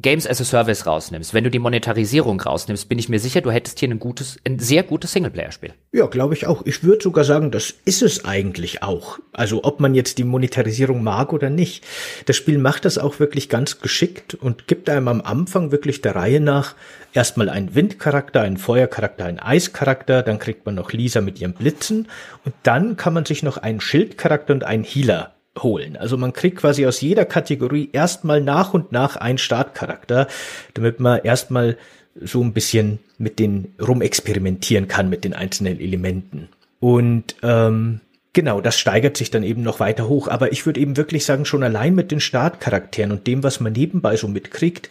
Games as a Service rausnimmst, wenn du die Monetarisierung rausnimmst, bin ich mir sicher, du hättest hier ein gutes, ein sehr gutes Singleplayer-Spiel. Ja, glaube ich auch. Ich würde sogar sagen, das ist es eigentlich auch. Also ob man jetzt die Monetarisierung mag oder nicht. Das Spiel macht das auch wirklich ganz geschickt und gibt einem am Anfang wirklich der Reihe nach erstmal einen Windcharakter, einen Feuercharakter, einen Eischarakter, dann kriegt man noch Lisa mit ihrem Blitzen und dann kann man sich noch einen Schildcharakter und einen Healer holen. Also man kriegt quasi aus jeder Kategorie erstmal nach und nach einen Startcharakter, damit man erstmal so ein bisschen mit den rumexperimentieren kann mit den einzelnen Elementen. Und ähm, genau, das steigert sich dann eben noch weiter hoch. Aber ich würde eben wirklich sagen, schon allein mit den Startcharakteren und dem, was man nebenbei so mitkriegt,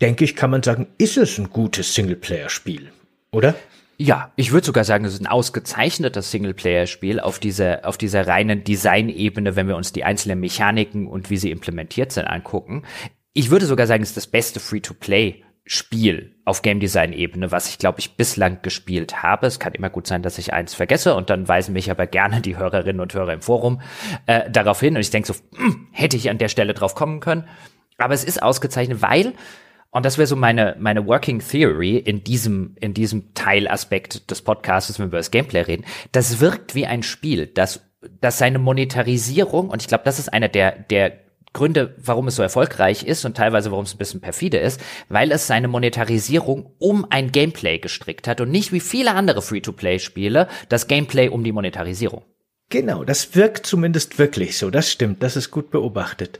denke ich, kann man sagen, ist es ein gutes Singleplayer-Spiel, oder? Ja, ich würde sogar sagen, es ist ein ausgezeichnetes Singleplayer-Spiel auf dieser, auf dieser reinen Design-Ebene, wenn wir uns die einzelnen Mechaniken und wie sie implementiert sind angucken. Ich würde sogar sagen, es ist das beste Free-to-Play Spiel auf Game Design Ebene, was ich glaube ich bislang gespielt habe. Es kann immer gut sein, dass ich eins vergesse und dann weisen mich aber gerne die Hörerinnen und Hörer im Forum äh, darauf hin und ich denke so, hm, hätte ich an der Stelle drauf kommen können. Aber es ist ausgezeichnet, weil und das wäre so meine, meine Working Theory in diesem, in diesem Teilaspekt des Podcasts, wenn wir über das Gameplay reden. Das wirkt wie ein Spiel, das, das seine Monetarisierung, und ich glaube, das ist einer der, der Gründe, warum es so erfolgreich ist und teilweise warum es ein bisschen perfide ist, weil es seine Monetarisierung um ein Gameplay gestrickt hat und nicht wie viele andere Free-to-Play-Spiele das Gameplay um die Monetarisierung. Genau, das wirkt zumindest wirklich so. Das stimmt, das ist gut beobachtet.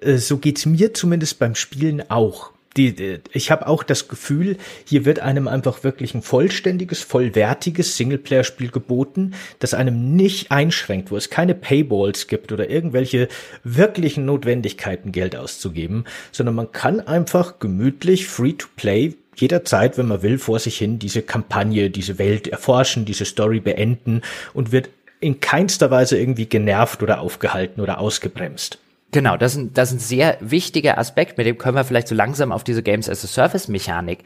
Äh, so geht's mir zumindest beim Spielen auch die, ich habe auch das Gefühl, hier wird einem einfach wirklich ein vollständiges, vollwertiges Singleplayer-Spiel geboten, das einem nicht einschränkt, wo es keine Payballs gibt oder irgendwelche wirklichen Notwendigkeiten, Geld auszugeben, sondern man kann einfach gemütlich Free-to-Play jederzeit, wenn man will, vor sich hin diese Kampagne, diese Welt erforschen, diese Story beenden und wird in keinster Weise irgendwie genervt oder aufgehalten oder ausgebremst. Genau, das ist, ein, das ist ein sehr wichtiger Aspekt, mit dem können wir vielleicht so langsam auf diese Games as a Service Mechanik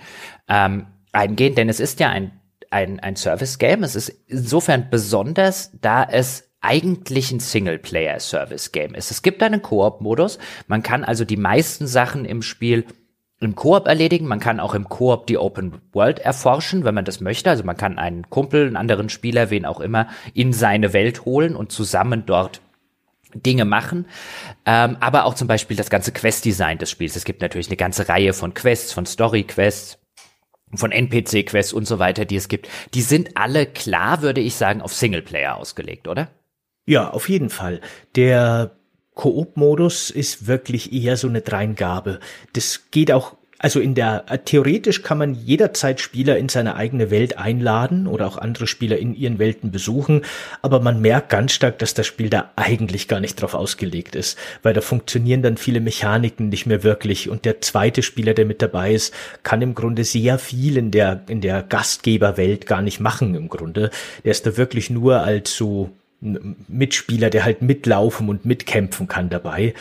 ähm, eingehen, denn es ist ja ein, ein, ein Service Game. Es ist insofern besonders, da es eigentlich ein Singleplayer-Service-Game ist. Es gibt einen Koop-Modus. Man kann also die meisten Sachen im Spiel im Koop erledigen. Man kann auch im Koop die Open World erforschen, wenn man das möchte. Also man kann einen Kumpel, einen anderen Spieler, wen auch immer, in seine Welt holen und zusammen dort Dinge machen, ähm, aber auch zum Beispiel das ganze Quest-Design des Spiels. Es gibt natürlich eine ganze Reihe von Quests, von Story-Quests, von NPC-Quests und so weiter, die es gibt. Die sind alle klar, würde ich sagen, auf Singleplayer ausgelegt, oder? Ja, auf jeden Fall. Der Koop-Modus ist wirklich eher so eine Dreingabe. Das geht auch also in der äh, theoretisch kann man jederzeit Spieler in seine eigene Welt einladen oder auch andere Spieler in ihren Welten besuchen, aber man merkt ganz stark, dass das Spiel da eigentlich gar nicht drauf ausgelegt ist, weil da funktionieren dann viele Mechaniken nicht mehr wirklich und der zweite Spieler, der mit dabei ist, kann im Grunde sehr viel in der in der Gastgeberwelt gar nicht machen im Grunde. Der ist da wirklich nur als so Mitspieler, der halt mitlaufen und mitkämpfen kann dabei.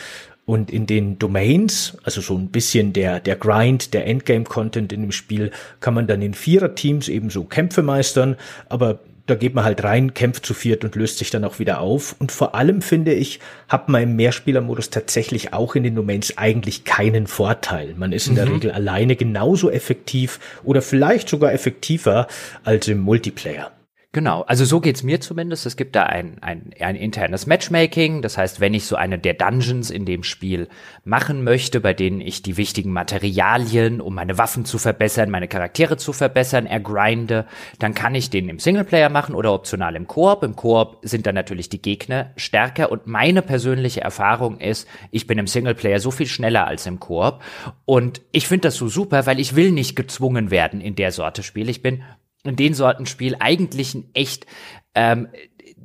Und in den Domains, also so ein bisschen der, der Grind, der Endgame-Content in dem Spiel, kann man dann in Vierer-Teams eben so Kämpfe meistern, aber da geht man halt rein, kämpft zu viert und löst sich dann auch wieder auf. Und vor allem finde ich, hat man im Mehrspielermodus tatsächlich auch in den Domains eigentlich keinen Vorteil. Man ist in der mhm. Regel alleine genauso effektiv oder vielleicht sogar effektiver als im Multiplayer. Genau, also so geht's mir zumindest. Es gibt da ein, ein, ein internes Matchmaking. Das heißt, wenn ich so eine der Dungeons in dem Spiel machen möchte, bei denen ich die wichtigen Materialien, um meine Waffen zu verbessern, meine Charaktere zu verbessern, ergrinde, dann kann ich den im Singleplayer machen oder optional im Koop. Im Koop sind dann natürlich die Gegner stärker und meine persönliche Erfahrung ist, ich bin im Singleplayer so viel schneller als im Koop und ich finde das so super, weil ich will nicht gezwungen werden in der Sorte Spiel. Ich bin in den Sorten Spiel eigentlich ein echt ähm,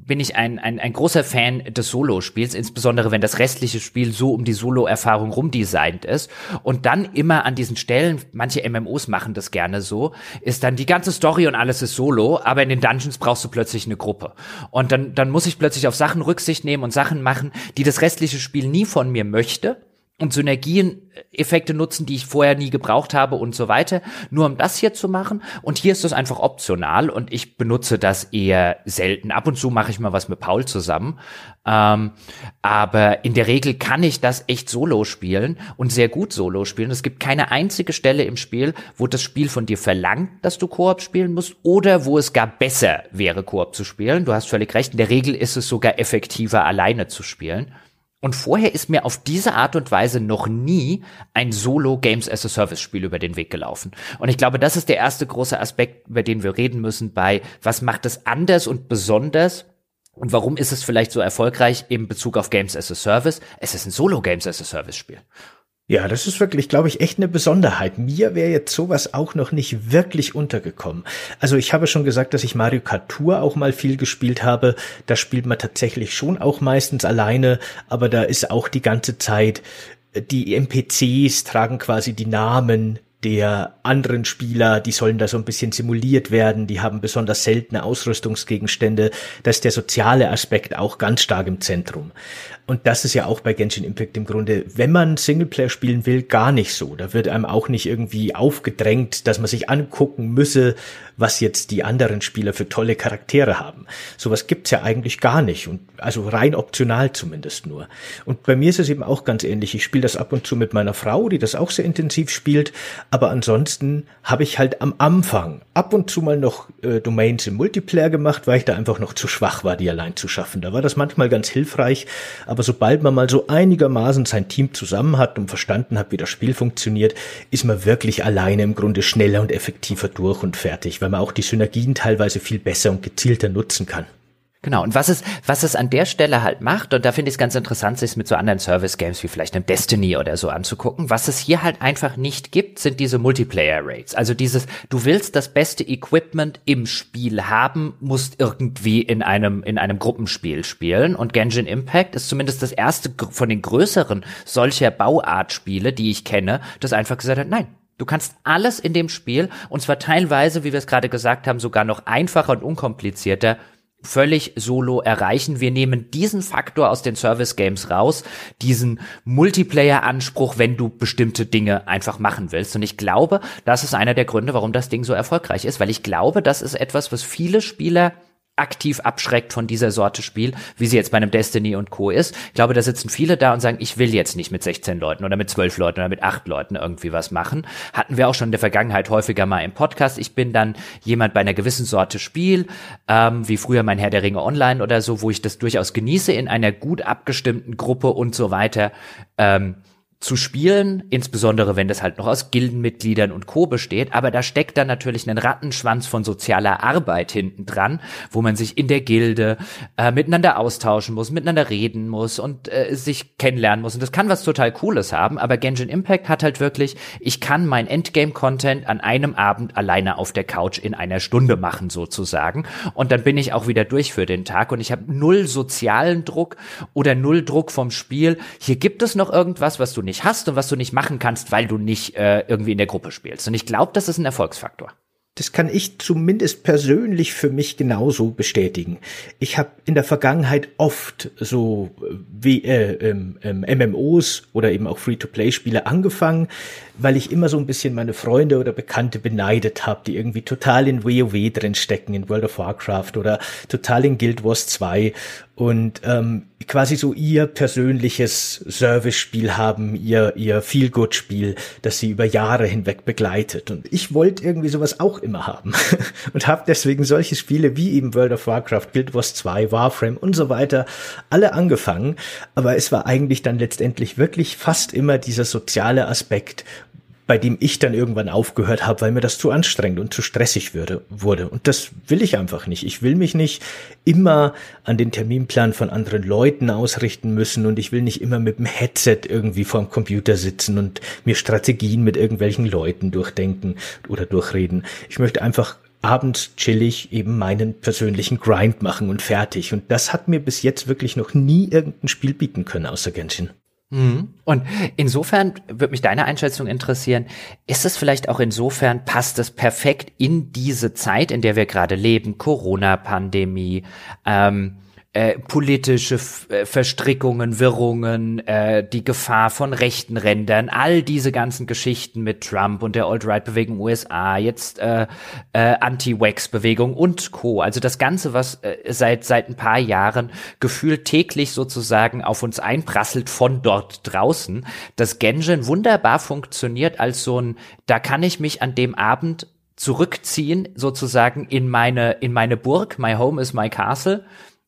bin ich ein, ein, ein großer Fan des Solo-Spiels, insbesondere wenn das restliche Spiel so um die Solo-Erfahrung rumdesignt ist. Und dann immer an diesen Stellen, manche MMOs machen das gerne so, ist dann die ganze Story und alles ist Solo, aber in den Dungeons brauchst du plötzlich eine Gruppe. Und dann, dann muss ich plötzlich auf Sachen Rücksicht nehmen und Sachen machen, die das restliche Spiel nie von mir möchte und Synergien-Effekte nutzen, die ich vorher nie gebraucht habe und so weiter, nur um das hier zu machen. Und hier ist das einfach optional und ich benutze das eher selten. Ab und zu mache ich mal was mit Paul zusammen. Ähm, aber in der Regel kann ich das echt solo spielen und sehr gut solo spielen. Es gibt keine einzige Stelle im Spiel, wo das Spiel von dir verlangt, dass du Koop spielen musst oder wo es gar besser wäre, Koop zu spielen. Du hast völlig recht. In der Regel ist es sogar effektiver, alleine zu spielen. Und vorher ist mir auf diese Art und Weise noch nie ein Solo Games as a Service Spiel über den Weg gelaufen. Und ich glaube, das ist der erste große Aspekt, über den wir reden müssen bei, was macht es anders und besonders? Und warum ist es vielleicht so erfolgreich im Bezug auf Games as a Service? Es ist ein Solo Games as a Service Spiel. Ja, das ist wirklich, glaube ich, echt eine Besonderheit. Mir wäre jetzt sowas auch noch nicht wirklich untergekommen. Also ich habe schon gesagt, dass ich Mario Kart Tour auch mal viel gespielt habe. Da spielt man tatsächlich schon auch meistens alleine, aber da ist auch die ganze Zeit die NPCs tragen quasi die Namen der anderen Spieler, die sollen da so ein bisschen simuliert werden, die haben besonders seltene Ausrüstungsgegenstände, da ist der soziale Aspekt auch ganz stark im Zentrum. Und das ist ja auch bei Genshin Impact im Grunde, wenn man Singleplayer spielen will, gar nicht so. Da wird einem auch nicht irgendwie aufgedrängt, dass man sich angucken müsse, was jetzt die anderen Spieler für tolle Charaktere haben. Sowas gibt's ja eigentlich gar nicht und also rein optional zumindest nur. Und bei mir ist es eben auch ganz ähnlich. Ich spiele das ab und zu mit meiner Frau, die das auch sehr intensiv spielt, aber ansonsten habe ich halt am Anfang ab und zu mal noch äh, Domains im Multiplayer gemacht, weil ich da einfach noch zu schwach war, die allein zu schaffen. Da war das manchmal ganz hilfreich, aber sobald man mal so einigermaßen sein Team zusammen hat und verstanden hat, wie das Spiel funktioniert, ist man wirklich alleine im Grunde schneller und effektiver durch und fertig weil man auch die Synergien teilweise viel besser und gezielter nutzen kann. Genau, und was es, was es an der Stelle halt macht, und da finde ich es ganz interessant, sich mit so anderen Service-Games wie vielleicht einem Destiny oder so anzugucken, was es hier halt einfach nicht gibt, sind diese Multiplayer-Rates. Also dieses, du willst das beste Equipment im Spiel haben, musst irgendwie in einem, in einem Gruppenspiel spielen. Und Genshin Impact ist zumindest das erste von den größeren solcher Bauart-Spiele, die ich kenne, das einfach gesagt hat, nein, Du kannst alles in dem Spiel, und zwar teilweise, wie wir es gerade gesagt haben, sogar noch einfacher und unkomplizierter, völlig solo erreichen. Wir nehmen diesen Faktor aus den Service Games raus, diesen Multiplayer-Anspruch, wenn du bestimmte Dinge einfach machen willst. Und ich glaube, das ist einer der Gründe, warum das Ding so erfolgreich ist, weil ich glaube, das ist etwas, was viele Spieler aktiv abschreckt von dieser Sorte Spiel, wie sie jetzt bei einem Destiny und Co. ist. Ich glaube, da sitzen viele da und sagen, ich will jetzt nicht mit 16 Leuten oder mit 12 Leuten oder mit 8 Leuten irgendwie was machen. Hatten wir auch schon in der Vergangenheit häufiger mal im Podcast. Ich bin dann jemand bei einer gewissen Sorte Spiel, ähm, wie früher mein Herr der Ringe Online oder so, wo ich das durchaus genieße, in einer gut abgestimmten Gruppe und so weiter. Ähm, zu spielen, insbesondere wenn das halt noch aus Gildenmitgliedern und Co. besteht, aber da steckt dann natürlich ein Rattenschwanz von sozialer Arbeit hinten dran, wo man sich in der Gilde äh, miteinander austauschen muss, miteinander reden muss und äh, sich kennenlernen muss. Und das kann was total Cooles haben, aber Genshin Impact hat halt wirklich, ich kann mein Endgame-Content an einem Abend alleine auf der Couch in einer Stunde machen, sozusagen. Und dann bin ich auch wieder durch für den Tag und ich habe null sozialen Druck oder null Druck vom Spiel. Hier gibt es noch irgendwas, was du nicht nicht hast und was du nicht machen kannst, weil du nicht äh, irgendwie in der Gruppe spielst. Und ich glaube, das ist ein Erfolgsfaktor. Das kann ich zumindest persönlich für mich genauso bestätigen. Ich habe in der Vergangenheit oft so äh, wie äh, ähm, ähm, MMOs oder eben auch Free-to-Play-Spiele angefangen, weil ich immer so ein bisschen meine Freunde oder Bekannte beneidet habe, die irgendwie total in WoW drin stecken, in World of Warcraft oder total in Guild Wars 2 und ähm, quasi so ihr persönliches Service-Spiel haben, ihr, ihr Feel-Good-Spiel, das sie über Jahre hinweg begleitet. Und ich wollte irgendwie sowas auch immer haben und habe deswegen solche Spiele wie eben World of Warcraft, Guild Wars 2, Warframe und so weiter alle angefangen. Aber es war eigentlich dann letztendlich wirklich fast immer dieser soziale Aspekt bei dem ich dann irgendwann aufgehört habe, weil mir das zu anstrengend und zu stressig würde, wurde. Und das will ich einfach nicht. Ich will mich nicht immer an den Terminplan von anderen Leuten ausrichten müssen und ich will nicht immer mit dem Headset irgendwie vorm Computer sitzen und mir Strategien mit irgendwelchen Leuten durchdenken oder durchreden. Ich möchte einfach abends chillig eben meinen persönlichen Grind machen und fertig. Und das hat mir bis jetzt wirklich noch nie irgendein Spiel bieten können, außer Genshin. Mhm. Und insofern würde mich deine Einschätzung interessieren, ist es vielleicht auch insofern, passt es perfekt in diese Zeit, in der wir gerade leben, Corona-Pandemie, ähm, äh, politische F äh, Verstrickungen, Wirrungen, äh, die Gefahr von rechten Rändern, all diese ganzen Geschichten mit Trump und der Alt-Right-Bewegung USA, jetzt äh, äh, Anti-Wax-Bewegung und Co. Also das Ganze, was äh, seit seit ein paar Jahren gefühlt täglich sozusagen auf uns einprasselt von dort draußen, dass Genshin wunderbar funktioniert als so ein, da kann ich mich an dem Abend zurückziehen, sozusagen in meine, in meine Burg, my home is my castle,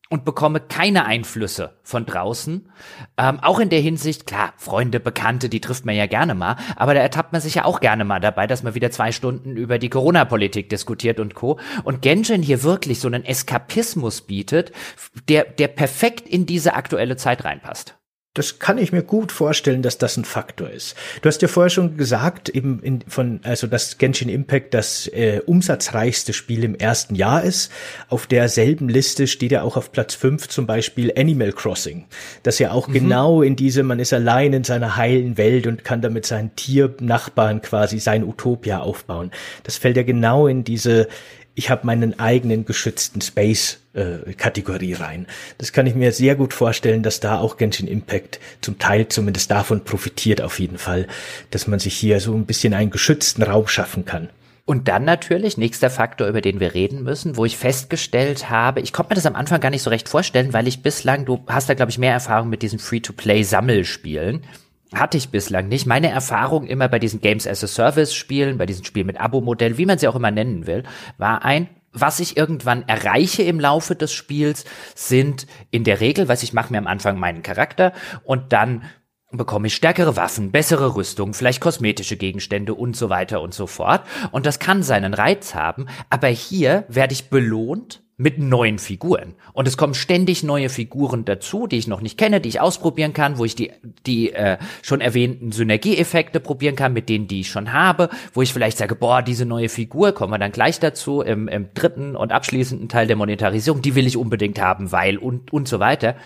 und bekomme keine Einflüsse von draußen. Ähm, auch in der Hinsicht, klar, Freunde, Bekannte, die trifft man ja gerne mal, aber da ertappt man sich ja auch gerne mal dabei, dass man wieder zwei Stunden über die Corona-Politik diskutiert und Co. Und Genshin hier wirklich so einen Eskapismus bietet, der, der perfekt in diese aktuelle Zeit reinpasst. Das kann ich mir gut vorstellen, dass das ein Faktor ist. Du hast ja vorher schon gesagt, eben in, von, also dass Genshin Impact das äh, umsatzreichste Spiel im ersten Jahr ist. Auf derselben Liste steht ja auch auf Platz fünf zum Beispiel Animal Crossing. Das ja auch mhm. genau in diese, man ist allein in seiner heilen Welt und kann damit seinen Tiernachbarn quasi sein Utopia aufbauen. Das fällt ja genau in diese, ich habe meinen eigenen geschützten Space äh, Kategorie rein. Das kann ich mir sehr gut vorstellen, dass da auch Genshin Impact zum Teil zumindest davon profitiert auf jeden Fall, dass man sich hier so ein bisschen einen geschützten Raum schaffen kann. Und dann natürlich, nächster Faktor, über den wir reden müssen, wo ich festgestellt habe, ich konnte mir das am Anfang gar nicht so recht vorstellen, weil ich bislang, du hast da, glaube ich, mehr Erfahrung mit diesen Free-to-Play-Sammelspielen. Hatte ich bislang nicht. Meine Erfahrung immer bei diesen Games as a Service Spielen, bei diesen Spielen mit Abo-Modell, wie man sie auch immer nennen will, war ein, was ich irgendwann erreiche im Laufe des Spiels, sind in der Regel, was ich mache mir am Anfang meinen Charakter und dann bekomme ich stärkere Waffen, bessere Rüstung, vielleicht kosmetische Gegenstände und so weiter und so fort. Und das kann seinen Reiz haben, aber hier werde ich belohnt mit neuen Figuren. Und es kommen ständig neue Figuren dazu, die ich noch nicht kenne, die ich ausprobieren kann, wo ich die, die äh, schon erwähnten Synergieeffekte probieren kann mit denen, die ich schon habe, wo ich vielleicht sage, boah, diese neue Figur, kommen wir dann gleich dazu, im, im dritten und abschließenden Teil der Monetarisierung, die will ich unbedingt haben, weil und, und so weiter.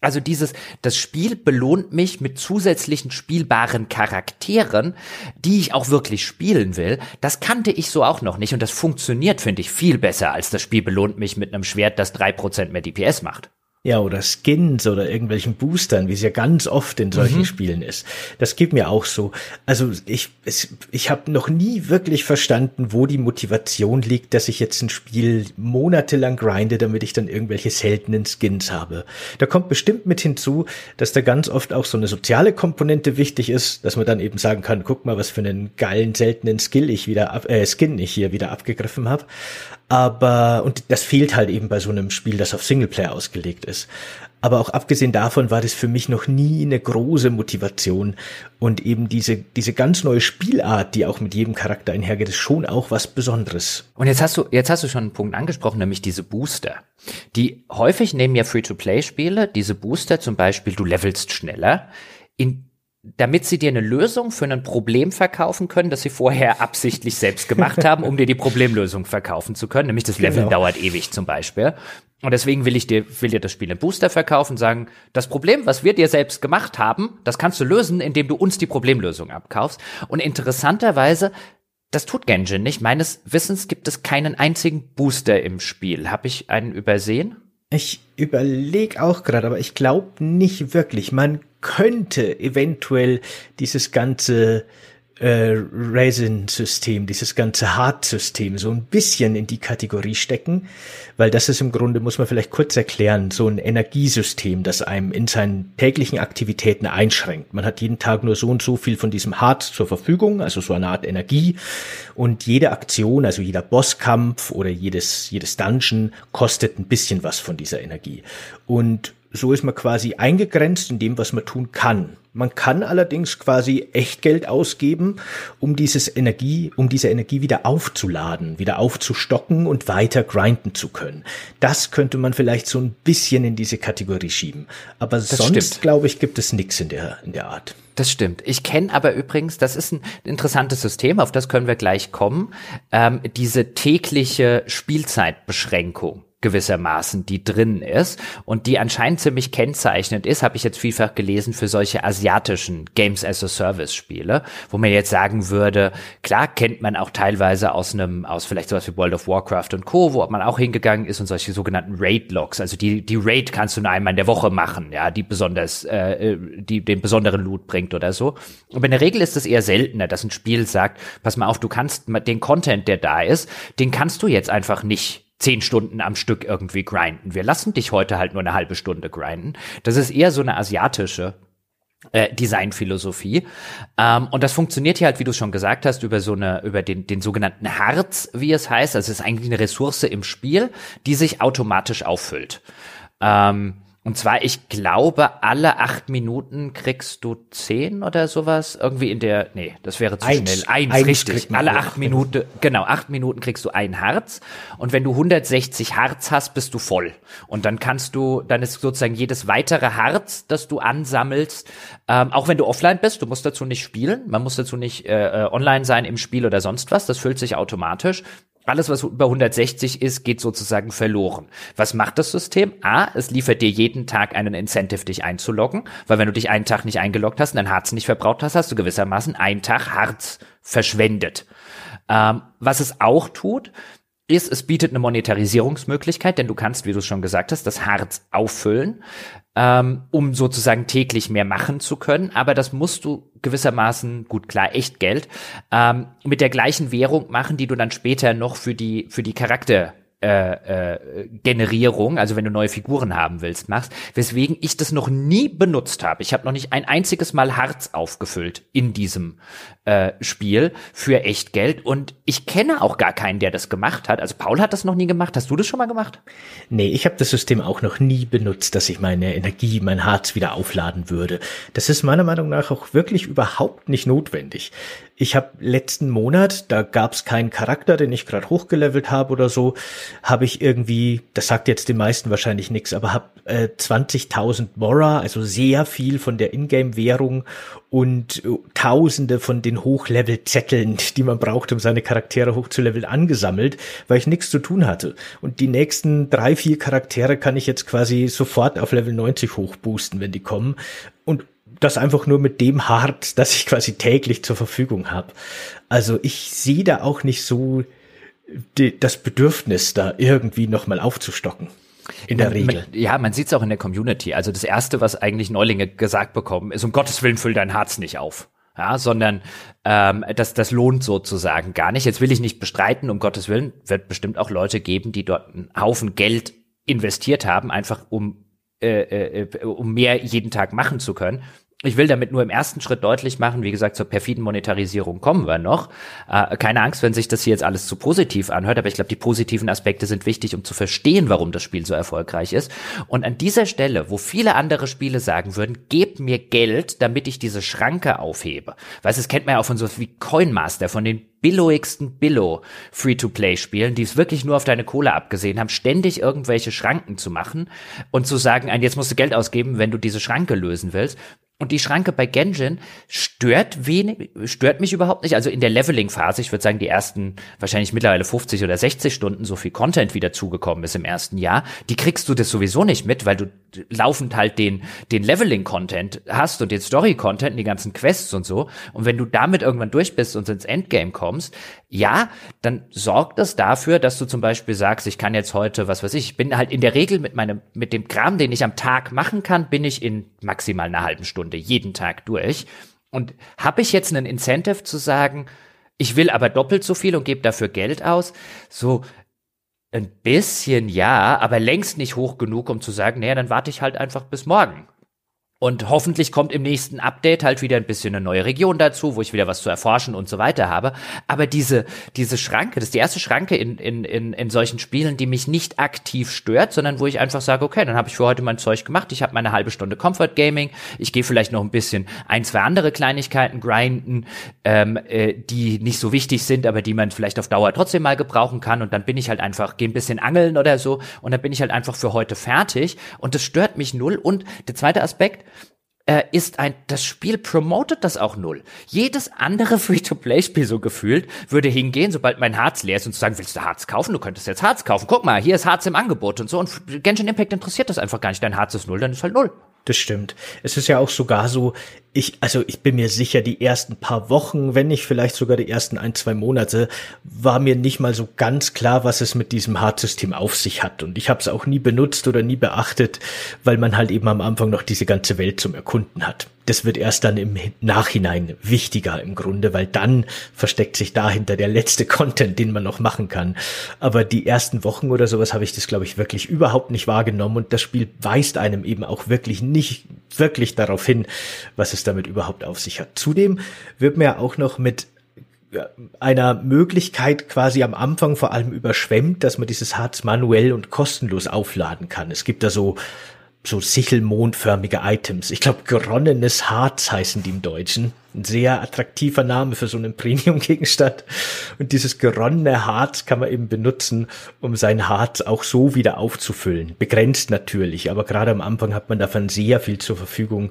Also dieses, das Spiel belohnt mich mit zusätzlichen spielbaren Charakteren, die ich auch wirklich spielen will. Das kannte ich so auch noch nicht und das funktioniert, finde ich, viel besser als das Spiel belohnt mich mit einem Schwert, das drei Prozent mehr DPS macht. Ja, oder Skins oder irgendwelchen Boostern, wie es ja ganz oft in solchen mhm. Spielen ist. Das geht mir auch so. Also ich, es, ich habe noch nie wirklich verstanden, wo die Motivation liegt, dass ich jetzt ein Spiel monatelang grinde, damit ich dann irgendwelche seltenen Skins habe. Da kommt bestimmt mit hinzu, dass da ganz oft auch so eine soziale Komponente wichtig ist, dass man dann eben sagen kann, guck mal, was für einen geilen, seltenen Skill ich wieder ab, äh, Skin ich hier wieder abgegriffen habe. Aber, und das fehlt halt eben bei so einem Spiel, das auf Singleplayer ausgelegt ist. Aber auch abgesehen davon war das für mich noch nie eine große Motivation. Und eben diese, diese ganz neue Spielart, die auch mit jedem Charakter einhergeht, ist schon auch was Besonderes. Und jetzt hast du, jetzt hast du schon einen Punkt angesprochen, nämlich diese Booster. Die häufig nehmen ja Free-to-Play-Spiele, diese Booster zum Beispiel, du levelst schneller. In damit sie dir eine Lösung für ein Problem verkaufen können, das sie vorher absichtlich selbst gemacht haben, um dir die Problemlösung verkaufen zu können. Nämlich das Leveln genau. dauert ewig zum Beispiel. Und deswegen will ich dir, will dir das Spiel im Booster verkaufen und sagen, das Problem, was wir dir selbst gemacht haben, das kannst du lösen, indem du uns die Problemlösung abkaufst. Und interessanterweise, das tut Genshin nicht. Meines Wissens gibt es keinen einzigen Booster im Spiel. Habe ich einen übersehen? Ich überlege auch gerade, aber ich glaube nicht wirklich. Man könnte eventuell dieses ganze äh, Resin-System, dieses ganze Hard-System so ein bisschen in die Kategorie stecken, weil das ist im Grunde, muss man vielleicht kurz erklären, so ein Energiesystem, das einem in seinen täglichen Aktivitäten einschränkt. Man hat jeden Tag nur so und so viel von diesem Hard zur Verfügung, also so eine Art Energie und jede Aktion, also jeder Bosskampf oder jedes, jedes Dungeon kostet ein bisschen was von dieser Energie. Und so ist man quasi eingegrenzt in dem, was man tun kann. Man kann allerdings quasi Echtgeld ausgeben, um dieses Energie, um diese Energie wieder aufzuladen, wieder aufzustocken und weiter grinden zu können. Das könnte man vielleicht so ein bisschen in diese Kategorie schieben. Aber das sonst, glaube ich, gibt es nichts in der, in der Art. Das stimmt. Ich kenne aber übrigens, das ist ein interessantes System, auf das können wir gleich kommen, ähm, diese tägliche Spielzeitbeschränkung gewissermaßen, die drin ist und die anscheinend ziemlich kennzeichnend ist, habe ich jetzt vielfach gelesen für solche asiatischen Games as a Service Spiele, wo man jetzt sagen würde, klar kennt man auch teilweise aus einem, aus vielleicht sowas wie World of Warcraft und Co., wo man auch hingegangen ist und solche sogenannten Raid Logs, also die, die Raid kannst du nur einmal in der Woche machen, ja, die besonders, äh, die den besonderen Loot bringt oder so. Aber in der Regel ist es eher seltener, dass ein Spiel sagt, pass mal auf, du kannst den Content, der da ist, den kannst du jetzt einfach nicht zehn Stunden am Stück irgendwie grinden. Wir lassen dich heute halt nur eine halbe Stunde grinden. Das ist eher so eine asiatische äh, Designphilosophie. Ähm, und das funktioniert hier halt, wie du schon gesagt hast, über so eine, über den, den sogenannten Harz, wie es heißt. Also es ist eigentlich eine Ressource im Spiel, die sich automatisch auffüllt. Ähm, und zwar, ich glaube, alle acht Minuten kriegst du zehn oder sowas. Irgendwie in der, nee, das wäre zu eins, schnell. Eins, eins richtig. Alle acht Minuten, genau, acht Minuten kriegst du ein Harz. Und wenn du 160 Harz hast, bist du voll. Und dann kannst du, dann ist sozusagen jedes weitere Harz, das du ansammelst, ähm, auch wenn du offline bist, du musst dazu nicht spielen, man muss dazu nicht äh, äh online sein im Spiel oder sonst was, das füllt sich automatisch. Alles, was über 160 ist, geht sozusagen verloren. Was macht das System? A, es liefert dir jeden Tag einen Incentive, dich einzuloggen, weil wenn du dich einen Tag nicht eingeloggt hast und dein Harz nicht verbraucht hast, hast du gewissermaßen einen Tag Harz verschwendet. Ähm, was es auch tut, ist, es bietet eine Monetarisierungsmöglichkeit, denn du kannst, wie du schon gesagt hast, das Harz auffüllen ähm, um sozusagen täglich mehr machen zu können. Aber das musst du gewissermaßen, gut klar, echt Geld, ähm, mit der gleichen Währung machen, die du dann später noch für die, für die Charakter äh, äh, Generierung, also wenn du neue Figuren haben willst, machst, weswegen ich das noch nie benutzt habe. Ich habe noch nicht ein einziges Mal Harz aufgefüllt in diesem äh, Spiel für echt Geld und ich kenne auch gar keinen, der das gemacht hat. Also Paul hat das noch nie gemacht. Hast du das schon mal gemacht? Nee, ich habe das System auch noch nie benutzt, dass ich meine Energie, mein Harz wieder aufladen würde. Das ist meiner Meinung nach auch wirklich überhaupt nicht notwendig. Ich habe letzten Monat, da gab es keinen Charakter, den ich gerade hochgelevelt habe oder so, habe ich irgendwie, das sagt jetzt den meisten wahrscheinlich nichts, aber habe äh, 20.000 Mora, also sehr viel von der Ingame-Währung und äh, Tausende von den Hochlevel-Zetteln, die man braucht, um seine Charaktere hochzuleveln, angesammelt, weil ich nichts zu tun hatte. Und die nächsten drei, vier Charaktere kann ich jetzt quasi sofort auf Level 90 hochboosten, wenn die kommen. Und das einfach nur mit dem hart, das ich quasi täglich zur Verfügung habe. Also ich sehe da auch nicht so die, das Bedürfnis, da irgendwie nochmal aufzustocken. In der Regel. Man, ja, man sieht es auch in der Community. Also das Erste, was eigentlich Neulinge gesagt bekommen, ist, um Gottes Willen, füll dein Harz nicht auf. Ja, sondern ähm, das, das lohnt sozusagen gar nicht. Jetzt will ich nicht bestreiten, um Gottes Willen, wird bestimmt auch Leute geben, die dort einen Haufen Geld investiert haben, einfach um, äh, äh, um mehr jeden Tag machen zu können. Ich will damit nur im ersten Schritt deutlich machen, wie gesagt, zur perfiden Monetarisierung kommen wir noch. Äh, keine Angst, wenn sich das hier jetzt alles zu positiv anhört, aber ich glaube, die positiven Aspekte sind wichtig, um zu verstehen, warum das Spiel so erfolgreich ist. Und an dieser Stelle, wo viele andere Spiele sagen würden, gebt mir Geld, damit ich diese Schranke aufhebe. Weißt du, das kennt man ja auch von so wie Coinmaster, von den billoigsten Billo Free-to-Play-Spielen, die es wirklich nur auf deine Kohle abgesehen haben, ständig irgendwelche Schranken zu machen und zu sagen, jetzt musst du Geld ausgeben, wenn du diese Schranke lösen willst. Und die Schranke bei Genjin stört wenig, stört mich überhaupt nicht. Also in der Leveling-Phase, ich würde sagen, die ersten wahrscheinlich mittlerweile 50 oder 60 Stunden so viel Content wieder zugekommen ist im ersten Jahr, die kriegst du das sowieso nicht mit, weil du laufend halt den, den Leveling-Content hast und den Story-Content, die ganzen Quests und so. Und wenn du damit irgendwann durch bist und ins Endgame kommst, ja, dann sorgt das dafür, dass du zum Beispiel sagst, ich kann jetzt heute, was weiß ich, ich bin halt in der Regel mit meinem, mit dem Kram, den ich am Tag machen kann, bin ich in maximal einer halben Stunde jeden Tag durch. Und habe ich jetzt einen Incentive zu sagen, ich will aber doppelt so viel und gebe dafür Geld aus, so ein bisschen ja, aber längst nicht hoch genug, um zu sagen, naja, dann warte ich halt einfach bis morgen. Und hoffentlich kommt im nächsten Update halt wieder ein bisschen eine neue Region dazu, wo ich wieder was zu erforschen und so weiter habe. Aber diese, diese Schranke, das ist die erste Schranke in, in, in, in solchen Spielen, die mich nicht aktiv stört, sondern wo ich einfach sage, okay, dann habe ich für heute mein Zeug gemacht, ich habe meine halbe Stunde Comfort Gaming, ich gehe vielleicht noch ein bisschen ein, zwei andere Kleinigkeiten grinden, ähm, äh, die nicht so wichtig sind, aber die man vielleicht auf Dauer trotzdem mal gebrauchen kann. Und dann bin ich halt einfach, gehe ein bisschen angeln oder so und dann bin ich halt einfach für heute fertig. Und das stört mich null. Und der zweite Aspekt, äh, ist ein, das Spiel promotet das auch null. Jedes andere Free-to-Play-Spiel so gefühlt würde hingehen, sobald mein Harz leer ist und zu sagen, willst du Harz kaufen? Du könntest jetzt Harz kaufen. Guck mal, hier ist Harz im Angebot und so. Und Genshin Impact interessiert das einfach gar nicht. Dein Harz ist null, dann ist halt null. Das stimmt. Es ist ja auch sogar so, ich, also ich bin mir sicher, die ersten paar Wochen, wenn nicht vielleicht sogar die ersten ein, zwei Monate, war mir nicht mal so ganz klar, was es mit diesem Hardsystem auf sich hat. Und ich habe es auch nie benutzt oder nie beachtet, weil man halt eben am Anfang noch diese ganze Welt zum Erkunden hat das wird erst dann im Nachhinein wichtiger im Grunde, weil dann versteckt sich dahinter der letzte Content, den man noch machen kann. Aber die ersten Wochen oder sowas habe ich das, glaube ich, wirklich überhaupt nicht wahrgenommen und das Spiel weist einem eben auch wirklich nicht wirklich darauf hin, was es damit überhaupt auf sich hat. Zudem wird mir auch noch mit einer Möglichkeit quasi am Anfang vor allem überschwemmt, dass man dieses Harz manuell und kostenlos aufladen kann. Es gibt da so so sichelmondförmige Items. Ich glaube, geronnenes Harz heißen die im Deutschen. Ein sehr attraktiver Name für so einen Premium-Gegenstand. Und dieses geronnene Harz kann man eben benutzen, um sein Harz auch so wieder aufzufüllen. Begrenzt natürlich, aber gerade am Anfang hat man davon sehr viel zur Verfügung.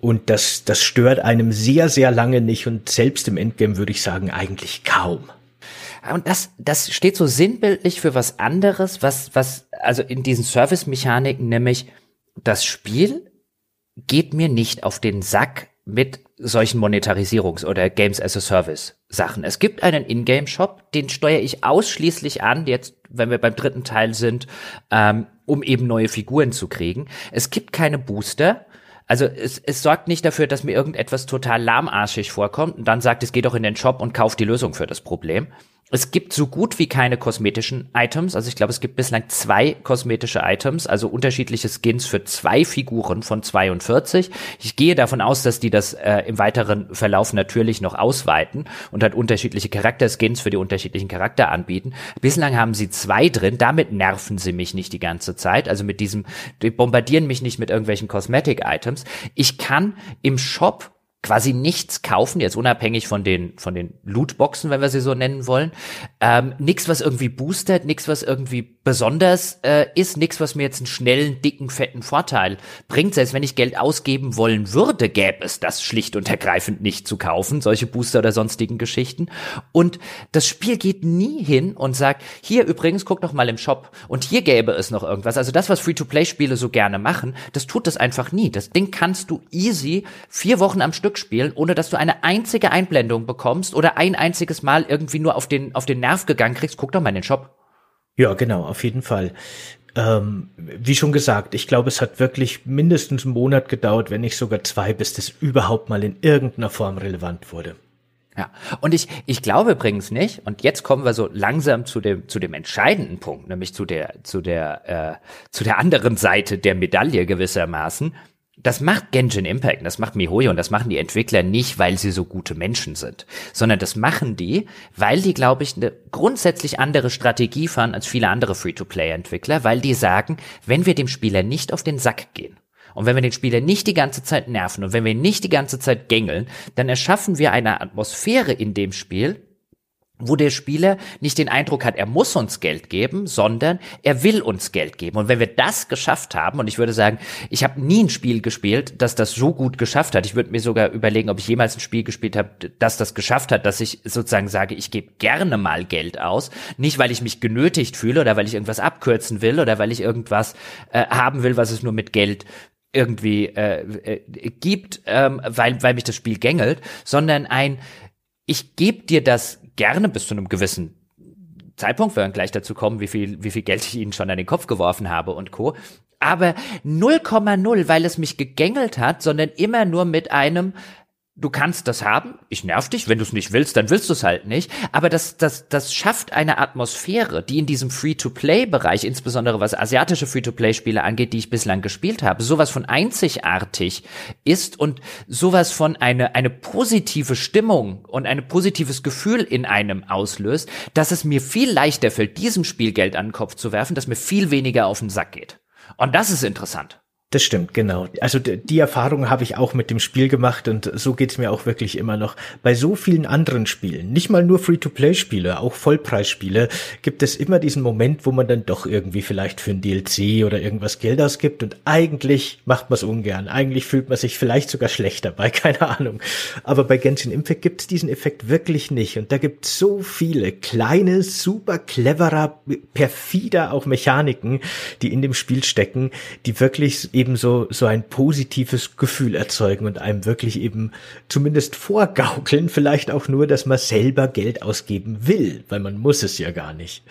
Und das, das stört einem sehr, sehr lange nicht und selbst im Endgame würde ich sagen, eigentlich kaum. Und das, das steht so sinnbildlich für was anderes, was, was, also in diesen Service-Mechaniken, nämlich das Spiel geht mir nicht auf den Sack mit solchen Monetarisierungs- oder Games as a Service Sachen. Es gibt einen Ingame-Shop, den steuere ich ausschließlich an, jetzt, wenn wir beim dritten Teil sind, ähm, um eben neue Figuren zu kriegen. Es gibt keine Booster. Also es, es sorgt nicht dafür, dass mir irgendetwas total lahmarschig vorkommt und dann sagt, es geht doch in den Shop und kauft die Lösung für das Problem. Es gibt so gut wie keine kosmetischen Items. Also ich glaube, es gibt bislang zwei kosmetische Items, also unterschiedliche Skins für zwei Figuren von 42. Ich gehe davon aus, dass die das äh, im weiteren Verlauf natürlich noch ausweiten und halt unterschiedliche Charakterskins für die unterschiedlichen Charakter anbieten. Bislang haben sie zwei drin. Damit nerven sie mich nicht die ganze Zeit. Also mit diesem, die bombardieren mich nicht mit irgendwelchen Cosmetic-Items. Ich kann im Shop quasi nichts kaufen, jetzt unabhängig von den, von den Lootboxen, wenn wir sie so nennen wollen. Ähm, nix, was irgendwie boostet, nix, was irgendwie besonders äh, ist, nix, was mir jetzt einen schnellen, dicken, fetten Vorteil bringt. Selbst wenn ich Geld ausgeben wollen würde, gäbe es das schlicht und ergreifend nicht zu kaufen, solche Booster oder sonstigen Geschichten. Und das Spiel geht nie hin und sagt, hier übrigens, guck doch mal im Shop und hier gäbe es noch irgendwas. Also das, was Free-to-Play-Spiele so gerne machen, das tut das einfach nie. Das Ding kannst du easy vier Wochen am Stück Stück spielen, ohne dass du eine einzige Einblendung bekommst oder ein einziges Mal irgendwie nur auf den, auf den Nerv gegangen kriegst. Guck doch mal in den Shop. Ja, genau, auf jeden Fall. Ähm, wie schon gesagt, ich glaube, es hat wirklich mindestens einen Monat gedauert, wenn nicht sogar zwei, bis das überhaupt mal in irgendeiner Form relevant wurde. Ja, und ich, ich glaube übrigens nicht, und jetzt kommen wir so langsam zu dem, zu dem entscheidenden Punkt, nämlich zu der, zu der, äh, zu der anderen Seite der Medaille gewissermaßen. Das macht Genshin Impact, das macht MiHoYo und das machen die Entwickler nicht, weil sie so gute Menschen sind, sondern das machen die, weil die, glaube ich, eine grundsätzlich andere Strategie fahren als viele andere Free-to-Play-Entwickler, weil die sagen, wenn wir dem Spieler nicht auf den Sack gehen, und wenn wir den Spieler nicht die ganze Zeit nerven und wenn wir ihn nicht die ganze Zeit gängeln, dann erschaffen wir eine Atmosphäre in dem Spiel, wo der Spieler nicht den Eindruck hat, er muss uns Geld geben, sondern er will uns Geld geben. Und wenn wir das geschafft haben, und ich würde sagen, ich habe nie ein Spiel gespielt, das das so gut geschafft hat. Ich würde mir sogar überlegen, ob ich jemals ein Spiel gespielt habe, das das geschafft hat, dass ich sozusagen sage, ich gebe gerne mal Geld aus. Nicht, weil ich mich genötigt fühle oder weil ich irgendwas abkürzen will oder weil ich irgendwas äh, haben will, was es nur mit Geld irgendwie äh, äh, gibt, ähm, weil, weil mich das Spiel gängelt, sondern ein, ich gebe dir das gerne bis zu einem gewissen Zeitpunkt, wir werden gleich dazu kommen, wie viel, wie viel Geld ich ihnen schon an den Kopf geworfen habe und Co. Aber 0,0, weil es mich gegängelt hat, sondern immer nur mit einem, du kannst das haben, ich nerv dich, wenn du es nicht willst, dann willst du es halt nicht, aber das, das, das schafft eine Atmosphäre, die in diesem Free-to-Play-Bereich, insbesondere was asiatische Free-to-Play-Spiele angeht, die ich bislang gespielt habe, sowas von einzigartig ist und sowas von eine, eine positive Stimmung und ein positives Gefühl in einem auslöst, dass es mir viel leichter fällt, diesem Spiel Geld an den Kopf zu werfen, dass mir viel weniger auf den Sack geht. Und das ist interessant. Das stimmt, genau. Also die Erfahrung habe ich auch mit dem Spiel gemacht und so geht's mir auch wirklich immer noch. Bei so vielen anderen Spielen, nicht mal nur Free-to-Play-Spiele, auch Vollpreisspiele, gibt es immer diesen Moment, wo man dann doch irgendwie vielleicht für ein DLC oder irgendwas Geld ausgibt und eigentlich macht man es ungern. Eigentlich fühlt man sich vielleicht sogar schlecht dabei, keine Ahnung. Aber bei Genshin Impact gibt's diesen Effekt wirklich nicht und da gibt's so viele kleine, super cleverer, perfider auch Mechaniken, die in dem Spiel stecken, die wirklich eben so, so ein positives Gefühl erzeugen und einem wirklich eben zumindest vorgaukeln, vielleicht auch nur, dass man selber Geld ausgeben will, weil man muss es ja gar nicht.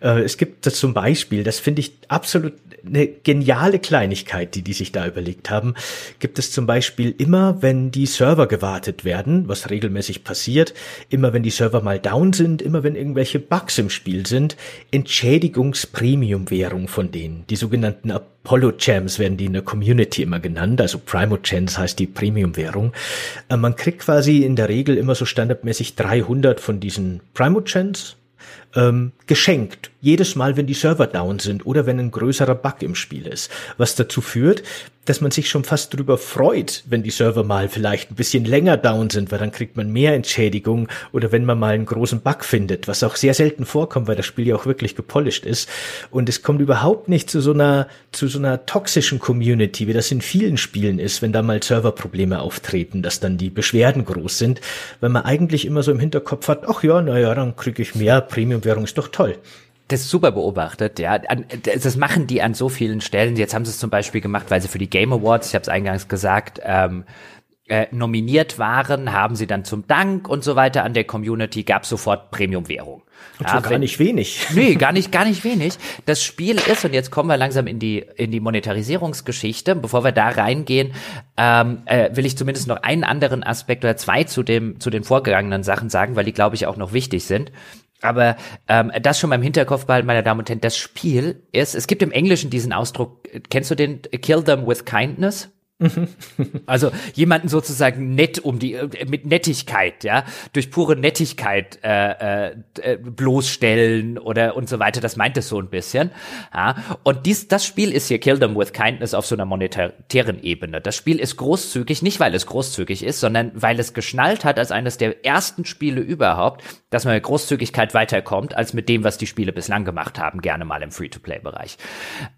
Äh, es gibt das zum Beispiel, das finde ich absolut eine geniale Kleinigkeit, die die sich da überlegt haben, gibt es zum Beispiel immer, wenn die Server gewartet werden, was regelmäßig passiert, immer wenn die Server mal down sind, immer wenn irgendwelche Bugs im Spiel sind, Entschädigungs-Premium-Währung von denen, die sogenannten Apollo Gems werden die in der Community immer genannt, also Primo Gems heißt die Premium-Währung. Äh, man kriegt quasi in der Regel immer so standardmäßig 300 von diesen Primo Gems ähm, geschenkt. Jedes Mal, wenn die Server down sind oder wenn ein größerer Bug im Spiel ist. Was dazu führt, dass man sich schon fast drüber freut, wenn die Server mal vielleicht ein bisschen länger down sind, weil dann kriegt man mehr Entschädigung oder wenn man mal einen großen Bug findet, was auch sehr selten vorkommt, weil das Spiel ja auch wirklich gepolished ist. Und es kommt überhaupt nicht zu so einer, zu so einer toxischen Community, wie das in vielen Spielen ist, wenn da mal Serverprobleme auftreten, dass dann die Beschwerden groß sind, weil man eigentlich immer so im Hinterkopf hat, ach ja, naja, dann kriege ich mehr, Premium-Währung ist doch toll. Das ist super beobachtet, ja. Das machen die an so vielen Stellen. Jetzt haben sie es zum Beispiel gemacht, weil sie für die Game Awards, ich habe es eingangs gesagt, ähm, äh, nominiert waren, haben sie dann zum Dank und so weiter an der Community, gab sofort Premium-Währung. Ja, gar nicht wenig. Nee, gar nicht, gar nicht wenig. Das Spiel ist, und jetzt kommen wir langsam in die, in die Monetarisierungsgeschichte. Bevor wir da reingehen, ähm, äh, will ich zumindest noch einen anderen Aspekt oder zwei zu dem, zu den vorgegangenen Sachen sagen, weil die, glaube ich, auch noch wichtig sind. Aber ähm, das schon beim Hinterkopf behalten, meine Damen und Herren, das Spiel ist, es gibt im Englischen diesen Ausdruck, kennst du den Kill them with kindness? Also jemanden sozusagen nett um die äh, mit Nettigkeit, ja, durch pure Nettigkeit äh, äh, bloßstellen oder und so weiter. Das meint es so ein bisschen. Ja. Und dies, das Spiel ist hier Kill Them with Kindness auf so einer monetären Ebene. Das Spiel ist großzügig, nicht weil es großzügig ist, sondern weil es geschnallt hat als eines der ersten Spiele überhaupt, dass man mit Großzügigkeit weiterkommt als mit dem, was die Spiele bislang gemacht haben, gerne mal im Free-to-Play-Bereich.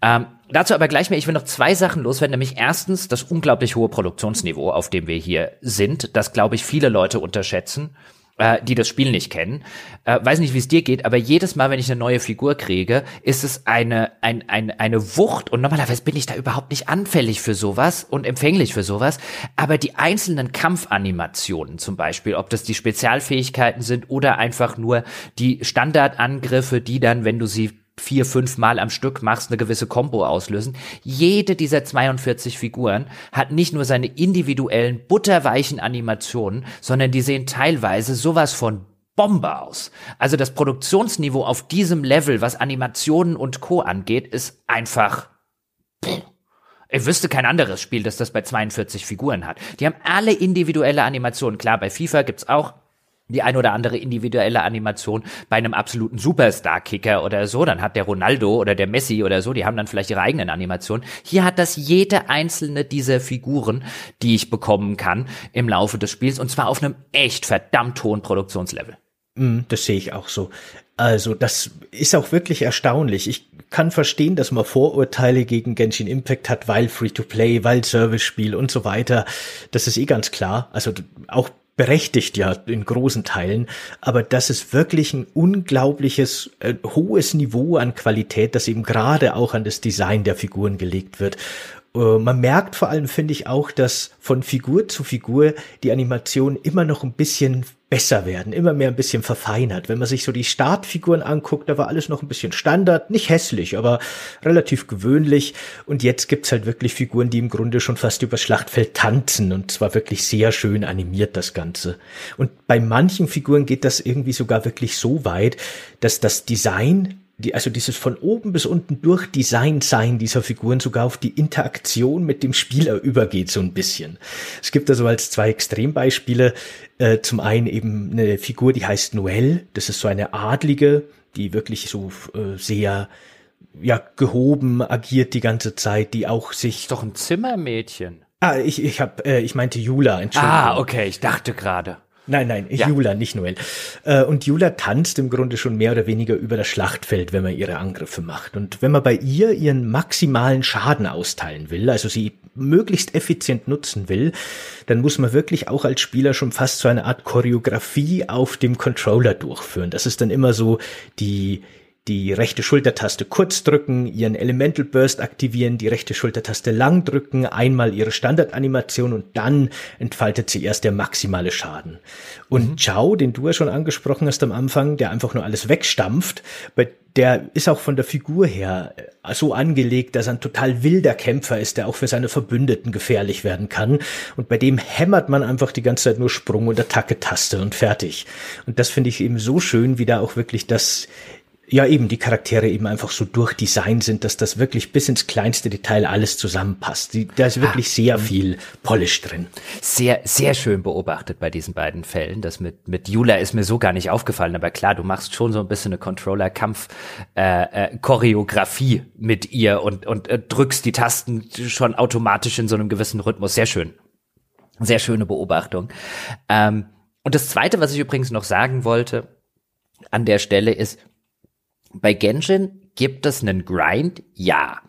Ähm, dazu aber gleich mehr. Ich will noch zwei Sachen loswerden, nämlich erstens das unglaublich hohe Produktionsniveau, auf dem wir hier sind, das glaube ich viele Leute unterschätzen äh, die das Spiel nicht kennen. Äh, weiß nicht, wie es dir geht, aber jedes Mal, wenn ich eine neue Figur kriege, ist es eine, ein, ein, eine Wucht und normalerweise bin ich da überhaupt nicht anfällig für sowas und empfänglich für sowas, aber die einzelnen Kampfanimationen zum Beispiel, ob das die Spezialfähigkeiten sind oder einfach nur die Standardangriffe, die dann, wenn du sie vier, fünf Mal am Stück machst, eine gewisse Combo auslösen. Jede dieser 42 Figuren hat nicht nur seine individuellen butterweichen Animationen, sondern die sehen teilweise sowas von Bombe aus. Also das Produktionsniveau auf diesem Level, was Animationen und Co. angeht, ist einfach. Ich wüsste kein anderes Spiel, das das bei 42 Figuren hat. Die haben alle individuelle Animationen. Klar, bei FIFA gibt's auch die ein oder andere individuelle Animation bei einem absoluten Superstar-Kicker oder so, dann hat der Ronaldo oder der Messi oder so, die haben dann vielleicht ihre eigenen Animationen. Hier hat das jede einzelne dieser Figuren, die ich bekommen kann im Laufe des Spiels und zwar auf einem echt verdammt hohen Produktionslevel. Mm, das sehe ich auch so. Also das ist auch wirklich erstaunlich. Ich kann verstehen, dass man Vorurteile gegen Genshin Impact hat, weil Free-to-Play, weil Service-Spiel und so weiter. Das ist eh ganz klar. Also auch berechtigt ja in großen Teilen, aber das ist wirklich ein unglaubliches äh, hohes Niveau an Qualität, das eben gerade auch an das Design der Figuren gelegt wird. Äh, man merkt vor allem, finde ich auch, dass von Figur zu Figur die Animation immer noch ein bisschen besser werden, immer mehr ein bisschen verfeinert. Wenn man sich so die Startfiguren anguckt, da war alles noch ein bisschen Standard, nicht hässlich, aber relativ gewöhnlich. Und jetzt gibt's halt wirklich Figuren, die im Grunde schon fast übers Schlachtfeld tanzen und zwar wirklich sehr schön animiert das Ganze. Und bei manchen Figuren geht das irgendwie sogar wirklich so weit, dass das Design die, also dieses von oben bis unten durch Design sein dieser Figuren sogar auf die Interaktion mit dem Spieler übergeht so ein bisschen. Es gibt also als zwei Extrembeispiele äh, zum einen eben eine Figur, die heißt Noelle. Das ist so eine Adlige, die wirklich so äh, sehr ja gehoben agiert die ganze Zeit, die auch sich ist doch ein Zimmermädchen. Ah, ich ich habe äh, ich meinte Jula, Entschuldigung. Ah, okay, ich dachte gerade. Nein, nein, ja. Jula, nicht Noel. Äh, und Jula tanzt im Grunde schon mehr oder weniger über das Schlachtfeld, wenn man ihre Angriffe macht. Und wenn man bei ihr ihren maximalen Schaden austeilen will, also sie möglichst effizient nutzen will, dann muss man wirklich auch als Spieler schon fast so eine Art Choreografie auf dem Controller durchführen. Das ist dann immer so die die rechte Schultertaste kurz drücken, ihren Elemental Burst aktivieren, die rechte Schultertaste lang drücken, einmal ihre Standardanimation und dann entfaltet sie erst der maximale Schaden. Und mhm. Chao, den du ja schon angesprochen hast am Anfang, der einfach nur alles wegstampft, der ist auch von der Figur her äh, so angelegt, dass er ein total wilder Kämpfer ist, der auch für seine Verbündeten gefährlich werden kann. Und bei dem hämmert man einfach die ganze Zeit nur Sprung- und Attacke-Taste und fertig. Und das finde ich eben so schön, wie da auch wirklich das ja eben die Charaktere eben einfach so durchdesignt sind, dass das wirklich bis ins kleinste Detail alles zusammenpasst. Die, da ist wirklich ah, sehr viel Polish drin. Sehr, sehr schön beobachtet bei diesen beiden Fällen. Das mit, mit Jula ist mir so gar nicht aufgefallen, aber klar, du machst schon so ein bisschen eine Controller-Kampf-Choreografie äh, äh, mit ihr und, und äh, drückst die Tasten schon automatisch in so einem gewissen Rhythmus. Sehr schön. Sehr schöne Beobachtung. Ähm, und das zweite, was ich übrigens noch sagen wollte, an der Stelle ist, bei Genshin gibt es einen Grind? Ja.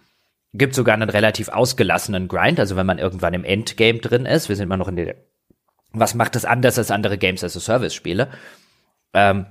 Gibt sogar einen relativ ausgelassenen Grind, also wenn man irgendwann im Endgame drin ist, wir sind immer noch in der, was macht das anders als andere Games as a Service Spiele? Ähm,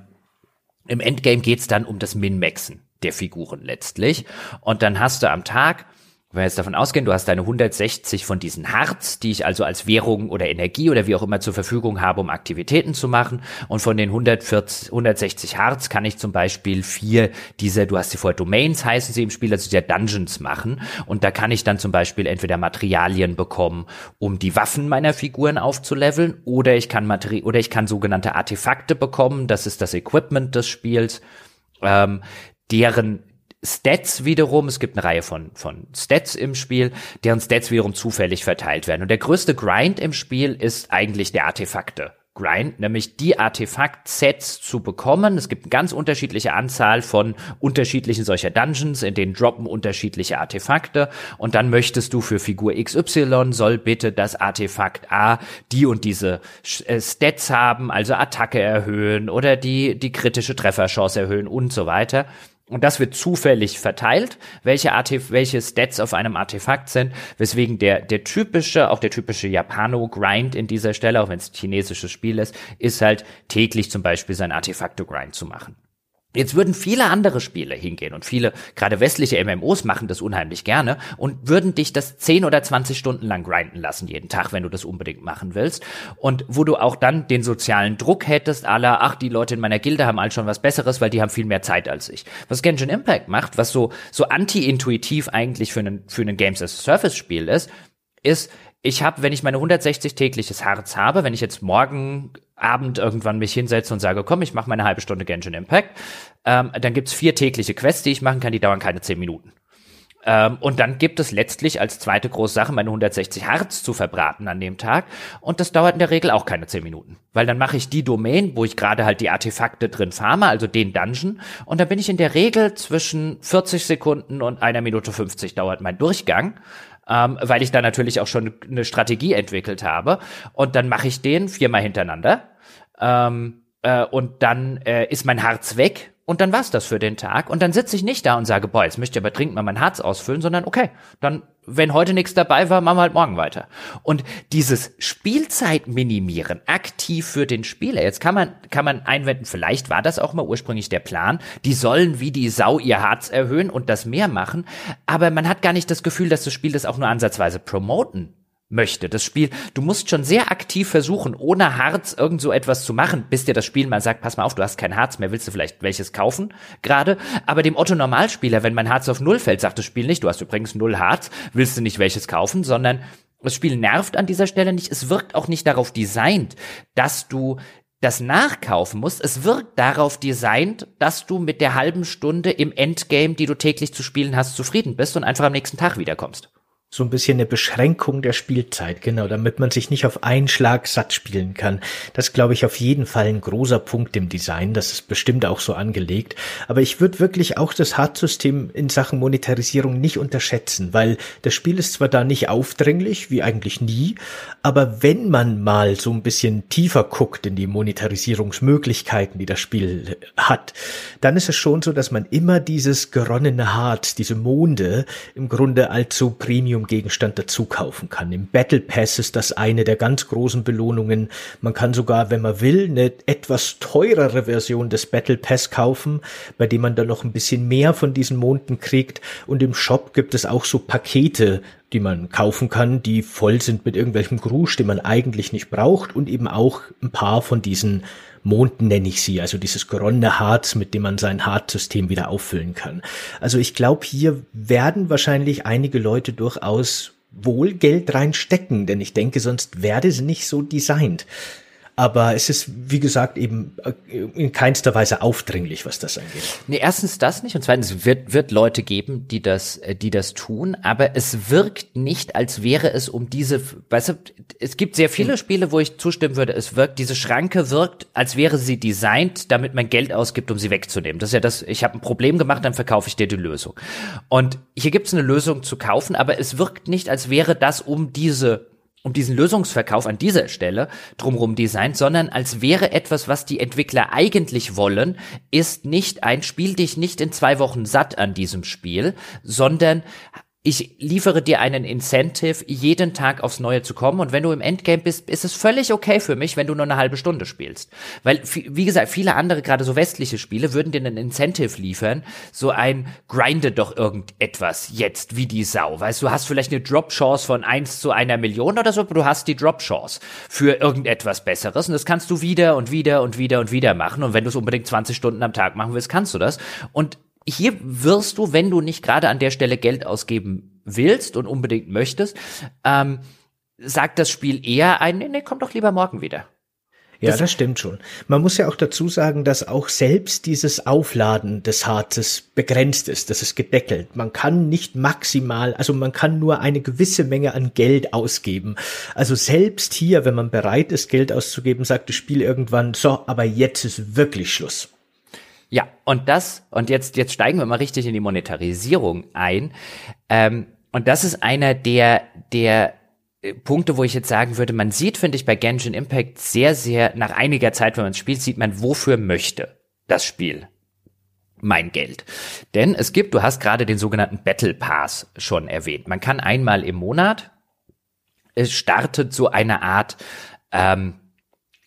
Im Endgame geht's dann um das Min-Maxen der Figuren letztlich. Und dann hast du am Tag wenn wir jetzt davon ausgehen, du hast deine 160 von diesen Harz, die ich also als Währung oder Energie oder wie auch immer zur Verfügung habe, um Aktivitäten zu machen. Und von den 140, 160 Harz kann ich zum Beispiel vier dieser, du hast sie vorher Domains heißen sie im Spiel, also der Dungeons machen. Und da kann ich dann zum Beispiel entweder Materialien bekommen, um die Waffen meiner Figuren aufzuleveln, oder ich kann Materi oder ich kann sogenannte Artefakte bekommen. Das ist das Equipment des Spiels. Ähm, deren Stats wiederum, es gibt eine Reihe von, von Stats im Spiel, deren Stats wiederum zufällig verteilt werden. Und der größte Grind im Spiel ist eigentlich der Artefakte. Grind, nämlich die Artefakt-Sets zu bekommen. Es gibt eine ganz unterschiedliche Anzahl von unterschiedlichen solcher Dungeons, in denen droppen unterschiedliche Artefakte und dann möchtest du für Figur XY soll bitte das Artefakt A die und diese äh, Stats haben, also Attacke erhöhen oder die, die kritische Trefferchance erhöhen und so weiter. Und das wird zufällig verteilt, welche, Artef welche Stats auf einem Artefakt sind, weswegen der, der typische, auch der typische Japano-Grind in dieser Stelle, auch wenn es chinesisches Spiel ist, ist halt täglich zum Beispiel sein Artefakte-Grind zu machen. Jetzt würden viele andere Spiele hingehen und viele, gerade westliche MMOs machen das unheimlich gerne und würden dich das 10 oder 20 Stunden lang grinden lassen jeden Tag, wenn du das unbedingt machen willst. Und wo du auch dann den sozialen Druck hättest, aller, ach, die Leute in meiner Gilde haben all schon was Besseres, weil die haben viel mehr Zeit als ich. Was Genshin Impact macht, was so, so anti-intuitiv eigentlich für einen, für einen Games as a Service Spiel ist, ist, ich habe, wenn ich meine 160 tägliches Harz habe, wenn ich jetzt morgen Abend irgendwann mich hinsetze und sage, komm, ich mache meine halbe Stunde Genshin Impact, ähm, dann gibt's vier tägliche Quests, die ich machen kann, die dauern keine zehn Minuten. Ähm, und dann gibt es letztlich als zweite große Sache meine 160 Harz zu verbraten an dem Tag. Und das dauert in der Regel auch keine zehn Minuten. Weil dann mache ich die Domain, wo ich gerade halt die Artefakte drin farme, also den Dungeon. Und dann bin ich in der Regel zwischen 40 Sekunden und einer Minute 50 dauert mein Durchgang ähm, weil ich da natürlich auch schon eine Strategie entwickelt habe. Und dann mache ich den viermal hintereinander. Ähm, äh, und dann äh, ist mein Harz weg und dann war's das für den Tag. Und dann sitze ich nicht da und sage, boah, jetzt möchte ich aber dringend mal mein Harz ausfüllen, sondern okay, dann, wenn heute nichts dabei war, machen wir halt morgen weiter. Und dieses Spielzeit minimieren, aktiv für den Spieler, jetzt kann man, kann man einwenden, vielleicht war das auch mal ursprünglich der Plan, die sollen wie die Sau ihr Harz erhöhen und das mehr machen, aber man hat gar nicht das Gefühl, dass das Spiel das auch nur ansatzweise promoten möchte. Das Spiel, du musst schon sehr aktiv versuchen, ohne Harz irgend so etwas zu machen, bis dir das Spiel mal sagt, pass mal auf, du hast kein Harz mehr, willst du vielleicht welches kaufen? Gerade. Aber dem Otto Normalspieler, wenn mein Harz auf Null fällt, sagt das Spiel nicht, du hast übrigens Null Harz, willst du nicht welches kaufen, sondern das Spiel nervt an dieser Stelle nicht. Es wirkt auch nicht darauf designt, dass du das nachkaufen musst. Es wirkt darauf designt, dass du mit der halben Stunde im Endgame, die du täglich zu spielen hast, zufrieden bist und einfach am nächsten Tag wiederkommst so ein bisschen eine Beschränkung der Spielzeit, genau, damit man sich nicht auf einen Schlag satt spielen kann. Das glaube ich auf jeden Fall ein großer Punkt im Design. Das ist bestimmt auch so angelegt. Aber ich würde wirklich auch das Hard-System in Sachen Monetarisierung nicht unterschätzen, weil das Spiel ist zwar da nicht aufdringlich, wie eigentlich nie, aber wenn man mal so ein bisschen tiefer guckt in die Monetarisierungsmöglichkeiten, die das Spiel hat, dann ist es schon so, dass man immer dieses geronnene Hart, diese Monde im Grunde allzu Premium Premium-Gegenstand dazu kaufen kann. Im Battle Pass ist das eine der ganz großen Belohnungen. Man kann sogar, wenn man will, eine etwas teurere Version des Battle Pass kaufen, bei dem man dann noch ein bisschen mehr von diesen Monden kriegt. Und im Shop gibt es auch so Pakete, die man kaufen kann, die voll sind mit irgendwelchem Grusch, den man eigentlich nicht braucht und eben auch ein paar von diesen Monden nenne ich sie, also dieses geronnene Harz, mit dem man sein Hartsystem wieder auffüllen kann. Also ich glaube, hier werden wahrscheinlich einige Leute durchaus wohl Geld reinstecken, denn ich denke, sonst werde sie nicht so designt. Aber es ist, wie gesagt, eben äh, in keinster Weise aufdringlich, was das angeht. Nee, erstens das nicht und zweitens wird, wird Leute geben, die das, äh, die das tun, aber es wirkt nicht, als wäre es um diese, weißt du, es gibt sehr viele. Spiele, wo ich zustimmen würde, es wirkt, diese Schranke wirkt, als wäre sie designt, damit man Geld ausgibt, um sie wegzunehmen. Das ist ja das, ich habe ein Problem gemacht, dann verkaufe ich dir die Lösung. Und hier gibt es eine Lösung zu kaufen, aber es wirkt nicht, als wäre das um diese um diesen Lösungsverkauf an dieser Stelle drumherum designt, sondern als wäre etwas, was die Entwickler eigentlich wollen, ist nicht ein Spiel dich nicht in zwei Wochen satt an diesem Spiel, sondern ich liefere dir einen Incentive, jeden Tag aufs Neue zu kommen. Und wenn du im Endgame bist, ist es völlig okay für mich, wenn du nur eine halbe Stunde spielst. Weil, wie gesagt, viele andere, gerade so westliche Spiele, würden dir einen Incentive liefern. So ein grinde doch irgendetwas jetzt, wie die Sau. Weißt du, hast vielleicht eine Drop-Chance von eins zu einer Million oder so, aber du hast die Drop-Chance für irgendetwas Besseres. Und das kannst du wieder und wieder und wieder und wieder machen. Und wenn du es unbedingt 20 Stunden am Tag machen willst, kannst du das. Und hier wirst du, wenn du nicht gerade an der Stelle Geld ausgeben willst und unbedingt möchtest, ähm, sagt das Spiel eher ein, nee, nee, komm doch lieber morgen wieder. Ja, das, das, stimmt schon. Man muss ja auch dazu sagen, dass auch selbst dieses Aufladen des Harzes begrenzt ist. Das ist gedeckelt. Man kann nicht maximal, also man kann nur eine gewisse Menge an Geld ausgeben. Also selbst hier, wenn man bereit ist, Geld auszugeben, sagt das Spiel irgendwann, so, aber jetzt ist wirklich Schluss. Ja, und das, und jetzt, jetzt steigen wir mal richtig in die Monetarisierung ein. Ähm, und das ist einer der, der äh, Punkte, wo ich jetzt sagen würde, man sieht, finde ich, bei Genshin Impact sehr, sehr, nach einiger Zeit, wenn man spielt, sieht man, wofür möchte das Spiel mein Geld. Denn es gibt, du hast gerade den sogenannten Battle Pass schon erwähnt. Man kann einmal im Monat, es startet so eine Art ähm,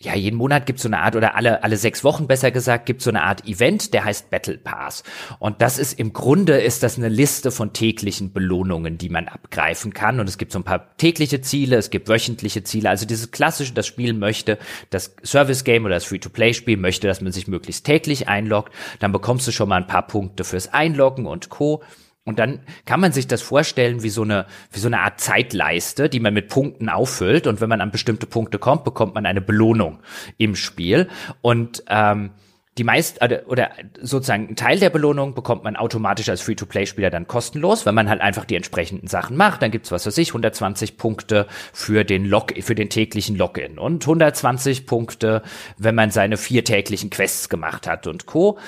ja, jeden Monat gibt es so eine Art, oder alle, alle sechs Wochen besser gesagt, gibt es so eine Art Event, der heißt Battle Pass. Und das ist im Grunde ist das eine Liste von täglichen Belohnungen, die man abgreifen kann. Und es gibt so ein paar tägliche Ziele, es gibt wöchentliche Ziele. Also dieses klassische, das Spiel möchte, das Service Game oder das Free-to-Play-Spiel möchte, dass man sich möglichst täglich einloggt. Dann bekommst du schon mal ein paar Punkte fürs Einloggen und Co. Und dann kann man sich das vorstellen wie so eine, wie so eine Art Zeitleiste, die man mit Punkten auffüllt. Und wenn man an bestimmte Punkte kommt, bekommt man eine Belohnung im Spiel. Und ähm, die meist oder sozusagen ein Teil der Belohnung bekommt man automatisch als Free-to-Play-Spieler dann kostenlos, wenn man halt einfach die entsprechenden Sachen macht. Dann gibt's was weiß ich 120 Punkte für den Log für den täglichen Login und 120 Punkte, wenn man seine vier täglichen Quests gemacht hat und co.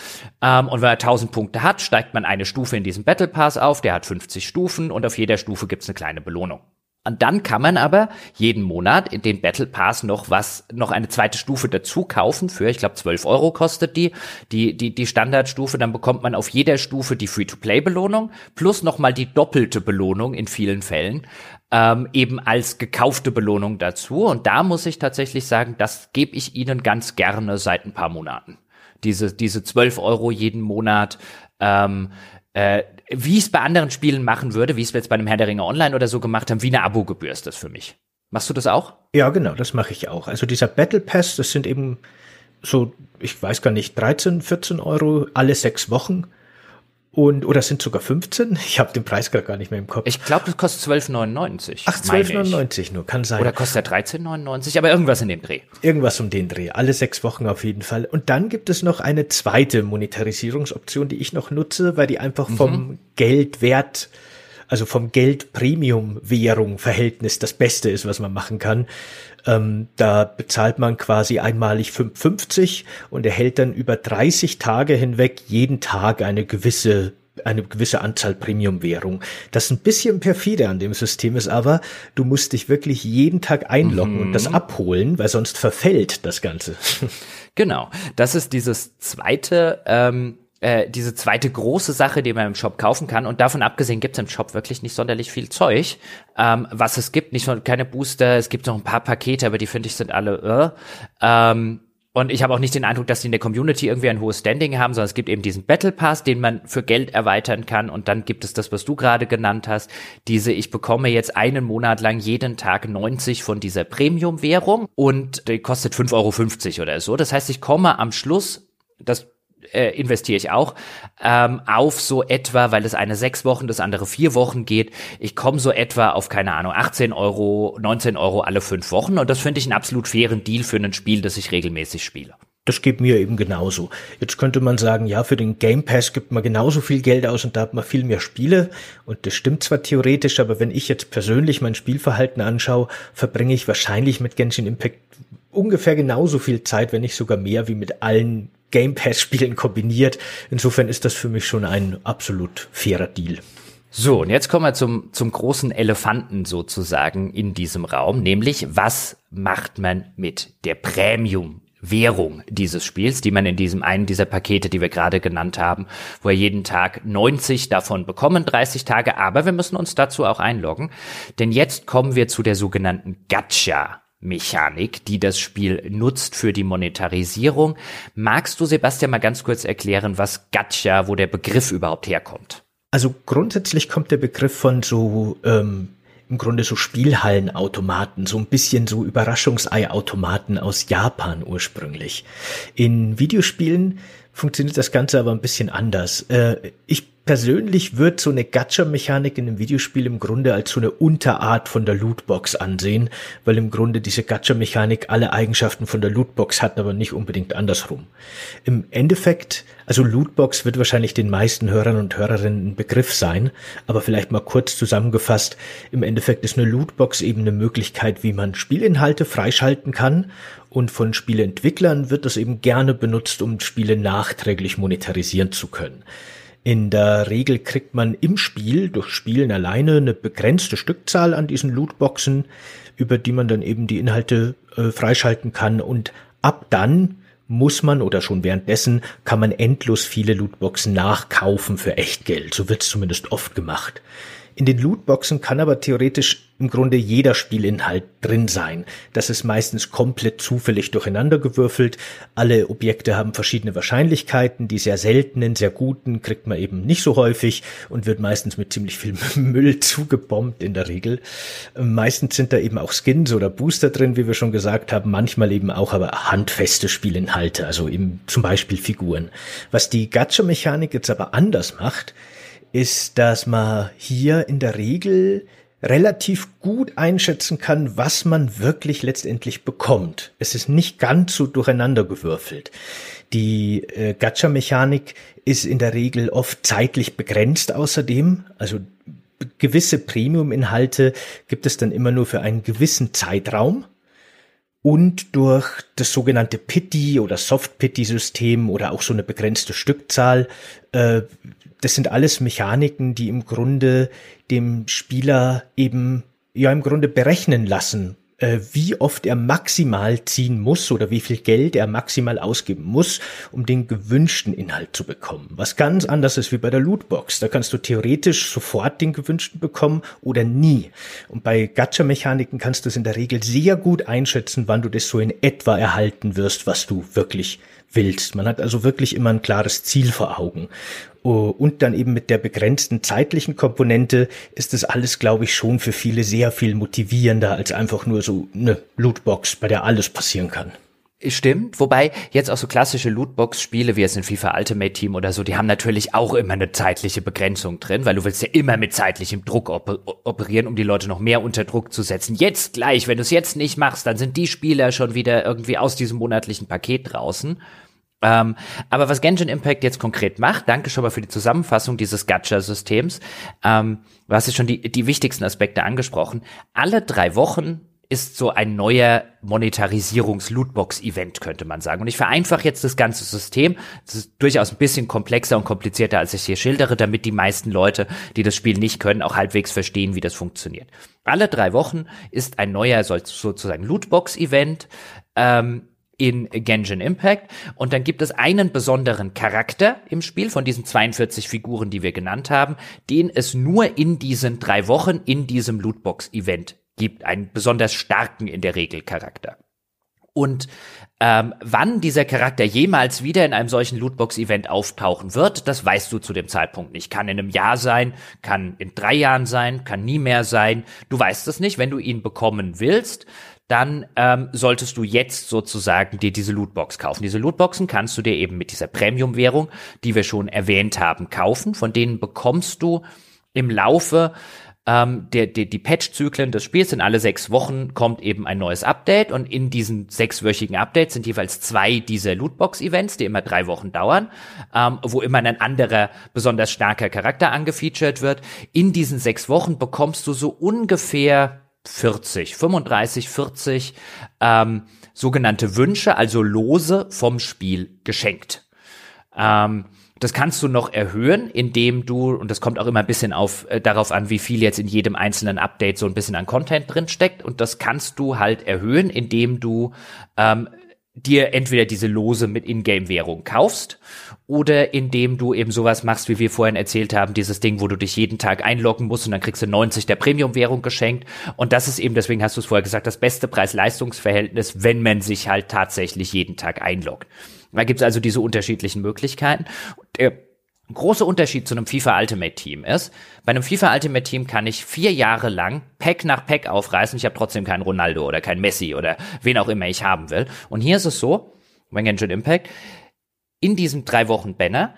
Ähm, und wenn man 1000 Punkte hat, steigt man eine Stufe in diesem Battle Pass auf. Der hat 50 Stufen und auf jeder Stufe gibt's eine kleine Belohnung. Und dann kann man aber jeden Monat in den Battle Pass noch was, noch eine zweite Stufe dazu kaufen für, ich glaube, 12 Euro kostet die, die, die, die Standardstufe. Dann bekommt man auf jeder Stufe die Free-to-Play-Belohnung plus nochmal die doppelte Belohnung in vielen Fällen, ähm, eben als gekaufte Belohnung dazu. Und da muss ich tatsächlich sagen, das gebe ich Ihnen ganz gerne seit ein paar Monaten. Diese, diese 12 Euro jeden Monat, ähm, äh, wie ich es bei anderen Spielen machen würde, wie es wir jetzt bei einem Herr der Ringe Online oder so gemacht haben, wie eine Abogebühr ist das für mich. Machst du das auch? Ja, genau, das mache ich auch. Also dieser Battle Pass, das sind eben so, ich weiß gar nicht, 13, 14 Euro alle sechs Wochen. Und, oder sind sogar 15? Ich habe den Preis gerade gar nicht mehr im Kopf. Ich glaube, das kostet 12,99. Ach, 12,99 nur, kann sein. Oder kostet er 13,99, aber irgendwas in dem Dreh. Irgendwas um den Dreh, alle sechs Wochen auf jeden Fall. Und dann gibt es noch eine zweite Monetarisierungsoption, die ich noch nutze, weil die einfach vom mhm. Geldwert also vom Geld-Premium-Währung-Verhältnis das Beste ist, was man machen kann. Ähm, da bezahlt man quasi einmalig 5,50 und erhält dann über 30 Tage hinweg jeden Tag eine gewisse eine gewisse Anzahl Premium-Währung. Das ein bisschen perfide an dem System ist aber, du musst dich wirklich jeden Tag einloggen mhm. und das mhm. abholen, weil sonst verfällt das Ganze. Genau, das ist dieses zweite ähm, äh, diese zweite große Sache, die man im Shop kaufen kann. Und davon abgesehen gibt es im Shop wirklich nicht sonderlich viel Zeug, ähm, was es gibt. Nicht keine Booster, es gibt noch ein paar Pakete, aber die finde ich sind alle. Äh. Ähm, und ich habe auch nicht den Eindruck, dass die in der Community irgendwie ein hohes Standing haben, sondern es gibt eben diesen Battle Pass, den man für Geld erweitern kann. Und dann gibt es das, was du gerade genannt hast, diese, ich bekomme jetzt einen Monat lang jeden Tag 90 von dieser Premium-Währung und die kostet 5,50 Euro oder so. Das heißt, ich komme am Schluss, das äh, investiere ich auch ähm, auf so etwa, weil das eine sechs Wochen, das andere vier Wochen geht. Ich komme so etwa auf, keine Ahnung, 18 Euro, 19 Euro alle fünf Wochen und das finde ich einen absolut fairen Deal für ein Spiel, das ich regelmäßig spiele. Das geht mir eben genauso. Jetzt könnte man sagen, ja, für den Game Pass gibt man genauso viel Geld aus und da hat man viel mehr Spiele. Und das stimmt zwar theoretisch, aber wenn ich jetzt persönlich mein Spielverhalten anschaue, verbringe ich wahrscheinlich mit Genshin Impact ungefähr genauso viel Zeit, wenn nicht sogar mehr, wie mit allen Game Pass Spielen kombiniert. Insofern ist das für mich schon ein absolut fairer Deal. So, und jetzt kommen wir zum, zum großen Elefanten sozusagen in diesem Raum, nämlich was macht man mit der Premium Währung dieses Spiels, die man in diesem einen dieser Pakete, die wir gerade genannt haben, wo wir jeden Tag 90 davon bekommen, 30 Tage, aber wir müssen uns dazu auch einloggen, denn jetzt kommen wir zu der sogenannten Gacha Mechanik, die das Spiel nutzt für die Monetarisierung. Magst du, Sebastian, mal ganz kurz erklären, was Gacha, wo der Begriff überhaupt herkommt? Also grundsätzlich kommt der Begriff von so ähm, im Grunde so Spielhallenautomaten, so ein bisschen so Überraschungsei-Automaten aus Japan ursprünglich. In Videospielen funktioniert das Ganze aber ein bisschen anders. Äh, ich persönlich würde so eine Gacha-Mechanik in einem Videospiel im Grunde als so eine Unterart von der Lootbox ansehen, weil im Grunde diese Gacha-Mechanik alle Eigenschaften von der Lootbox hat, aber nicht unbedingt andersrum. Im Endeffekt, also Lootbox wird wahrscheinlich den meisten Hörern und Hörerinnen ein Begriff sein, aber vielleicht mal kurz zusammengefasst, im Endeffekt ist eine Lootbox eben eine Möglichkeit, wie man Spielinhalte freischalten kann und von Spieleentwicklern wird das eben gerne benutzt, um Spiele nachträglich monetarisieren zu können. In der Regel kriegt man im Spiel durch Spielen alleine eine begrenzte Stückzahl an diesen Lootboxen, über die man dann eben die Inhalte äh, freischalten kann und ab dann muss man oder schon währenddessen kann man endlos viele Lootboxen nachkaufen für Echtgeld. So wird es zumindest oft gemacht. In den Lootboxen kann aber theoretisch im Grunde jeder Spielinhalt drin sein. Das ist meistens komplett zufällig durcheinander gewürfelt. Alle Objekte haben verschiedene Wahrscheinlichkeiten. Die sehr seltenen, sehr guten kriegt man eben nicht so häufig und wird meistens mit ziemlich viel Müll zugebombt in der Regel. Meistens sind da eben auch Skins oder Booster drin, wie wir schon gesagt haben. Manchmal eben auch aber handfeste Spielinhalte, also eben zum Beispiel Figuren. Was die Gacha-Mechanik jetzt aber anders macht, ist, dass man hier in der Regel relativ gut einschätzen kann, was man wirklich letztendlich bekommt. Es ist nicht ganz so durcheinander gewürfelt. Die äh, Gacha-Mechanik ist in der Regel oft zeitlich begrenzt außerdem. Also gewisse Premium-Inhalte gibt es dann immer nur für einen gewissen Zeitraum und durch das sogenannte Pity oder Soft-Pity-System oder auch so eine begrenzte Stückzahl. Äh, das sind alles Mechaniken, die im Grunde dem Spieler eben ja im Grunde berechnen lassen, äh, wie oft er maximal ziehen muss oder wie viel Geld er maximal ausgeben muss, um den gewünschten Inhalt zu bekommen. Was ganz anders ist wie bei der Lootbox. Da kannst du theoretisch sofort den gewünschten bekommen oder nie. Und bei Gacha-Mechaniken kannst du es in der Regel sehr gut einschätzen, wann du das so in etwa erhalten wirst, was du wirklich willst. Man hat also wirklich immer ein klares Ziel vor Augen. Oh, und dann eben mit der begrenzten zeitlichen Komponente ist das alles, glaube ich, schon für viele sehr viel motivierender als einfach nur so eine Lootbox, bei der alles passieren kann. Stimmt, wobei jetzt auch so klassische Lootbox-Spiele wie es in FIFA Ultimate Team oder so, die haben natürlich auch immer eine zeitliche Begrenzung drin, weil du willst ja immer mit zeitlichem Druck oper operieren, um die Leute noch mehr unter Druck zu setzen. Jetzt gleich, wenn du es jetzt nicht machst, dann sind die Spieler schon wieder irgendwie aus diesem monatlichen Paket draußen. Ähm, aber was Genshin Impact jetzt konkret macht, danke schon mal für die Zusammenfassung dieses Gacha-Systems. Ähm, du hast jetzt schon die, die wichtigsten Aspekte angesprochen. Alle drei Wochen ist so ein neuer Monetarisierungs-Lootbox-Event, könnte man sagen. Und ich vereinfache jetzt das ganze System. Das ist durchaus ein bisschen komplexer und komplizierter, als ich hier schildere, damit die meisten Leute, die das Spiel nicht können, auch halbwegs verstehen, wie das funktioniert. Alle drei Wochen ist ein neuer sozusagen Lootbox-Event. Ähm, in Genshin Impact. Und dann gibt es einen besonderen Charakter im Spiel von diesen 42 Figuren, die wir genannt haben, den es nur in diesen drei Wochen in diesem Lootbox-Event gibt. Einen besonders starken in der Regel Charakter. Und ähm, wann dieser Charakter jemals wieder in einem solchen Lootbox-Event auftauchen wird, das weißt du zu dem Zeitpunkt nicht. Kann in einem Jahr sein, kann in drei Jahren sein, kann nie mehr sein. Du weißt es nicht. Wenn du ihn bekommen willst, dann ähm, solltest du jetzt sozusagen dir diese Lootbox kaufen. Diese Lootboxen kannst du dir eben mit dieser Premium-Währung, die wir schon erwähnt haben, kaufen. Von denen bekommst du im Laufe ähm, der, der, die Patch-Zyklen des Spiels in alle sechs Wochen kommt eben ein neues Update und in diesen sechswöchigen Updates sind jeweils zwei dieser Lootbox-Events, die immer drei Wochen dauern, ähm, wo immer ein anderer besonders starker Charakter angefeatured wird. In diesen sechs Wochen bekommst du so ungefähr 40, 35, 40 ähm, sogenannte Wünsche, also Lose vom Spiel geschenkt. Ähm, das kannst du noch erhöhen, indem du, und das kommt auch immer ein bisschen auf, äh, darauf an, wie viel jetzt in jedem einzelnen Update so ein bisschen an Content drin steckt. Und das kannst du halt erhöhen, indem du ähm, dir entweder diese Lose mit Ingame-Währung kaufst oder indem du eben sowas machst, wie wir vorhin erzählt haben, dieses Ding, wo du dich jeden Tag einloggen musst und dann kriegst du 90 der Premium-Währung geschenkt. Und das ist eben, deswegen hast du es vorher gesagt, das beste Preis-Leistungs-Verhältnis, wenn man sich halt tatsächlich jeden Tag einloggt. Da gibt's also diese unterschiedlichen Möglichkeiten. Der große Unterschied zu einem FIFA Ultimate Team ist, bei einem FIFA Ultimate Team kann ich vier Jahre lang Pack nach Pack aufreißen. Ich habe trotzdem keinen Ronaldo oder kein Messi oder wen auch immer ich haben will. Und hier ist es so, bei Genshin Impact, in diesem drei Wochen Banner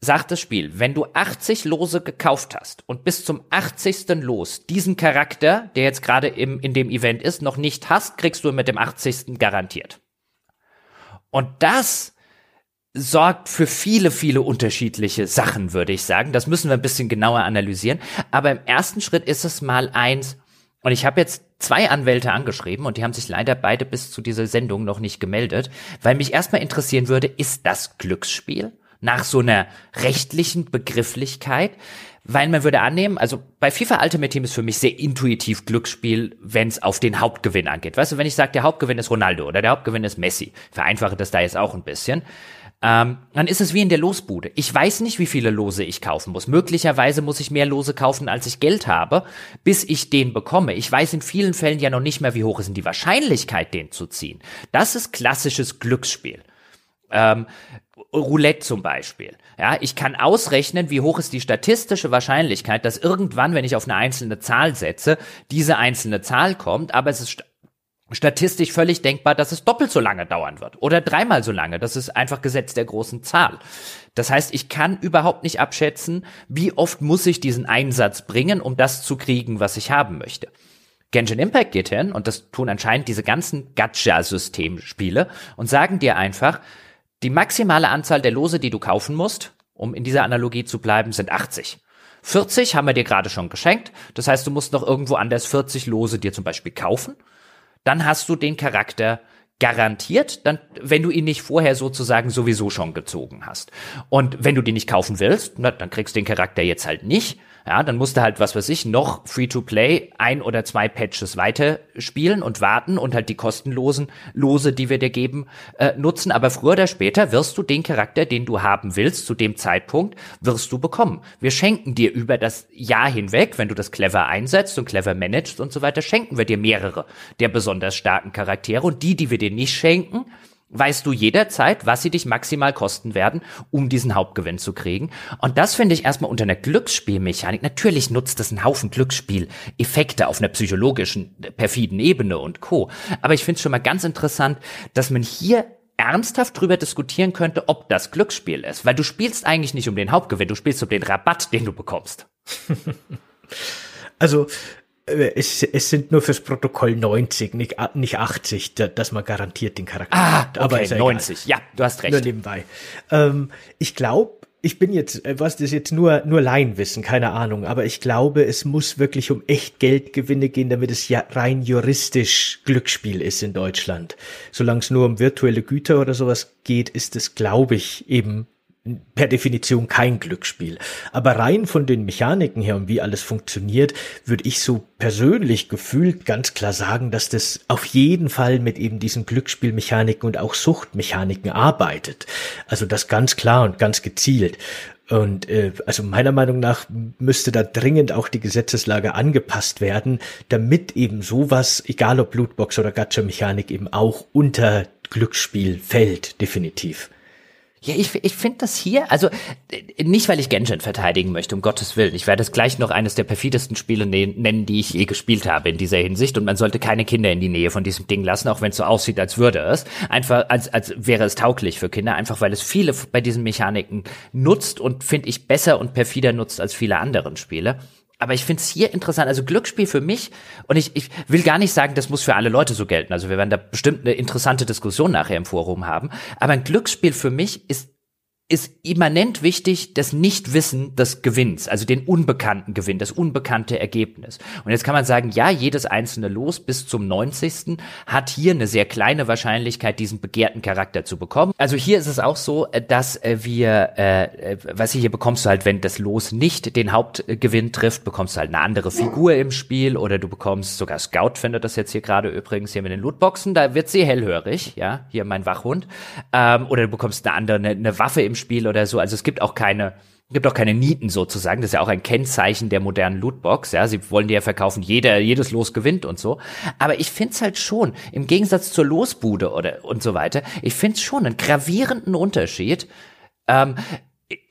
sagt das Spiel, wenn du 80 Lose gekauft hast und bis zum 80. Los diesen Charakter, der jetzt gerade im, in dem Event ist, noch nicht hast, kriegst du mit dem 80. garantiert. Und das sorgt für viele, viele unterschiedliche Sachen, würde ich sagen. Das müssen wir ein bisschen genauer analysieren. Aber im ersten Schritt ist es mal eins, und ich habe jetzt zwei Anwälte angeschrieben und die haben sich leider beide bis zu dieser Sendung noch nicht gemeldet, weil mich erstmal interessieren würde, ist das Glücksspiel? Nach so einer rechtlichen Begrifflichkeit? Weil man würde annehmen, also bei FIFA Ultimate Team ist für mich sehr intuitiv Glücksspiel, wenn es auf den Hauptgewinn angeht. Weißt du, wenn ich sage, der Hauptgewinn ist Ronaldo oder der Hauptgewinn ist Messi, vereinfache das da jetzt auch ein bisschen ähm, dann ist es wie in der Losbude. Ich weiß nicht, wie viele Lose ich kaufen muss. Möglicherweise muss ich mehr Lose kaufen, als ich Geld habe, bis ich den bekomme. Ich weiß in vielen Fällen ja noch nicht mehr, wie hoch ist denn die Wahrscheinlichkeit, den zu ziehen. Das ist klassisches Glücksspiel. Ähm, Roulette zum Beispiel. Ja, ich kann ausrechnen, wie hoch ist die statistische Wahrscheinlichkeit, dass irgendwann, wenn ich auf eine einzelne Zahl setze, diese einzelne Zahl kommt, aber es ist statistisch völlig denkbar, dass es doppelt so lange dauern wird oder dreimal so lange. Das ist einfach Gesetz der großen Zahl. Das heißt, ich kann überhaupt nicht abschätzen, wie oft muss ich diesen Einsatz bringen, um das zu kriegen, was ich haben möchte. Genshin Impact geht hin, und das tun anscheinend diese ganzen Gacha-Systemspiele, und sagen dir einfach, die maximale Anzahl der Lose, die du kaufen musst, um in dieser Analogie zu bleiben, sind 80. 40 haben wir dir gerade schon geschenkt. Das heißt, du musst noch irgendwo anders 40 Lose dir zum Beispiel kaufen. Dann hast du den Charakter garantiert, dann, wenn du ihn nicht vorher sozusagen sowieso schon gezogen hast. Und wenn du den nicht kaufen willst, na, dann kriegst du den Charakter jetzt halt nicht. Ja, dann musst du halt, was weiß ich, noch Free-to-Play ein oder zwei Patches weiter spielen und warten und halt die kostenlosen Lose, die wir dir geben, äh, nutzen. Aber früher oder später wirst du den Charakter, den du haben willst, zu dem Zeitpunkt, wirst du bekommen. Wir schenken dir über das Jahr hinweg, wenn du das clever einsetzt und clever managst und so weiter, schenken wir dir mehrere der besonders starken Charaktere. Und die, die wir dir nicht schenken, weißt du jederzeit, was sie dich maximal kosten werden, um diesen Hauptgewinn zu kriegen. Und das finde ich erstmal unter einer Glücksspielmechanik. Natürlich nutzt das einen Haufen Glücksspieleffekte auf einer psychologischen, perfiden Ebene und Co. Aber ich finde es schon mal ganz interessant, dass man hier ernsthaft drüber diskutieren könnte, ob das Glücksspiel ist. Weil du spielst eigentlich nicht um den Hauptgewinn, du spielst um den Rabatt, den du bekommst. Also äh, es, es sind nur fürs Protokoll 90, nicht, nicht 80, dass man garantiert den Charakter ah, hat. Aber okay, 90, ja, du hast recht. Nur nebenbei. Ähm, ich glaube, ich bin jetzt, äh, was das jetzt nur, nur Laienwissen, keine Ahnung, aber ich glaube, es muss wirklich um echt Geldgewinne gehen, damit es ja rein juristisch Glücksspiel ist in Deutschland. Solange es nur um virtuelle Güter oder sowas geht, ist es, glaube ich, eben per Definition kein Glücksspiel. Aber rein von den Mechaniken her und wie alles funktioniert, würde ich so persönlich gefühlt ganz klar sagen, dass das auf jeden Fall mit eben diesen Glücksspielmechaniken und auch Suchtmechaniken arbeitet. Also das ganz klar und ganz gezielt. Und äh, also meiner Meinung nach müsste da dringend auch die Gesetzeslage angepasst werden, damit eben sowas, egal ob Blutbox oder Gacha-Mechanik, eben auch unter Glücksspiel fällt, definitiv. Ja, ich, ich finde das hier, also nicht, weil ich Genshin verteidigen möchte, um Gottes Willen. Ich werde es gleich noch eines der perfidesten Spiele ne nennen, die ich je gespielt habe in dieser Hinsicht. Und man sollte keine Kinder in die Nähe von diesem Ding lassen, auch wenn es so aussieht, als würde es. Einfach, als, als wäre es tauglich für Kinder, einfach weil es viele bei diesen Mechaniken nutzt und finde ich besser und perfider nutzt als viele anderen Spiele. Aber ich finde es hier interessant, also Glücksspiel für mich, und ich, ich will gar nicht sagen, das muss für alle Leute so gelten. Also wir werden da bestimmt eine interessante Diskussion nachher im Forum haben. Aber ein Glücksspiel für mich ist ist immanent wichtig das Nichtwissen des Gewinns, also den unbekannten Gewinn, das unbekannte Ergebnis. Und jetzt kann man sagen, ja, jedes einzelne Los bis zum 90. hat hier eine sehr kleine Wahrscheinlichkeit, diesen begehrten Charakter zu bekommen. Also hier ist es auch so, äh, dass äh, wir, äh, was hier bekommst du halt, wenn das Los nicht den Hauptgewinn trifft, bekommst du halt eine andere Figur im Spiel oder du bekommst sogar Scout findet das jetzt hier gerade übrigens hier mit den Lootboxen, da wird sie hellhörig, ja, hier mein Wachhund, ähm, oder du bekommst eine andere, eine, eine Waffe im Spiel oder so. Also es gibt auch keine, gibt auch keine Nieten sozusagen. Das ist ja auch ein Kennzeichen der modernen Lootbox. Ja, sie wollen dir ja verkaufen, jeder, jedes Los gewinnt und so. Aber ich find's halt schon, im Gegensatz zur Losbude oder und so weiter, ich find's schon einen gravierenden Unterschied. Ähm,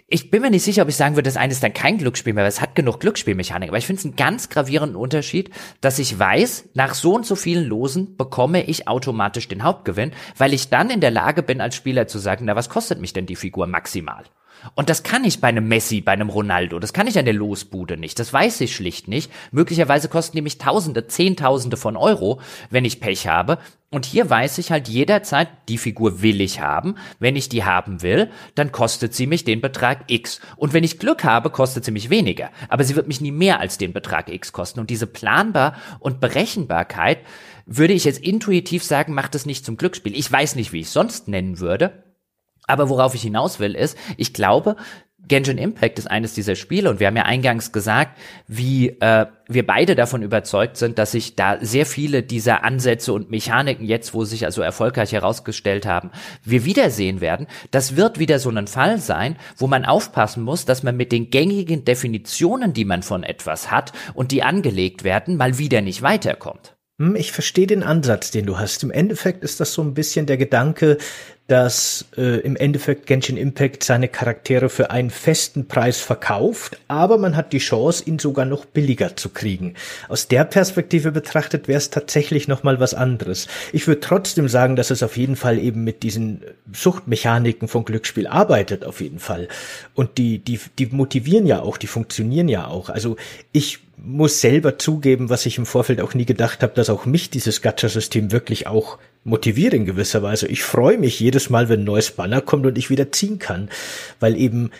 ich bin mir nicht sicher, ob ich sagen würde, das eine ist dann kein Glücksspiel mehr, weil es hat genug Glücksspielmechanik. Aber ich finde es einen ganz gravierenden Unterschied, dass ich weiß, nach so und so vielen Losen bekomme ich automatisch den Hauptgewinn, weil ich dann in der Lage bin, als Spieler zu sagen, na, was kostet mich denn die Figur maximal? Und das kann ich bei einem Messi, bei einem Ronaldo, das kann ich an der Losbude nicht, das weiß ich schlicht nicht. Möglicherweise kosten die mich Tausende, Zehntausende von Euro, wenn ich Pech habe. Und hier weiß ich halt jederzeit, die Figur will ich haben. Wenn ich die haben will, dann kostet sie mich den Betrag X. Und wenn ich Glück habe, kostet sie mich weniger. Aber sie wird mich nie mehr als den Betrag X kosten. Und diese Planbar und Berechenbarkeit, würde ich jetzt intuitiv sagen, macht es nicht zum Glücksspiel. Ich weiß nicht, wie ich es sonst nennen würde. Aber worauf ich hinaus will, ist, ich glaube, Genshin Impact ist eines dieser Spiele und wir haben ja eingangs gesagt, wie äh, wir beide davon überzeugt sind, dass sich da sehr viele dieser Ansätze und Mechaniken jetzt, wo sich also erfolgreich herausgestellt haben, wir wiedersehen werden. Das wird wieder so ein Fall sein, wo man aufpassen muss, dass man mit den gängigen Definitionen, die man von etwas hat und die angelegt werden, mal wieder nicht weiterkommt. Hm, ich verstehe den Ansatz, den du hast. Im Endeffekt ist das so ein bisschen der Gedanke, dass äh, im Endeffekt Genshin Impact seine Charaktere für einen festen Preis verkauft, aber man hat die Chance, ihn sogar noch billiger zu kriegen. Aus der Perspektive betrachtet wäre es tatsächlich noch mal was anderes. Ich würde trotzdem sagen, dass es auf jeden Fall eben mit diesen Suchtmechaniken von Glücksspiel arbeitet, auf jeden Fall. Und die, die, die motivieren ja auch, die funktionieren ja auch. Also ich muss selber zugeben, was ich im Vorfeld auch nie gedacht habe, dass auch mich dieses Gacha-System wirklich auch motiviert in gewisser Weise. Ich freue mich jedes Mal, wenn ein neues Banner kommt und ich wieder ziehen kann, weil eben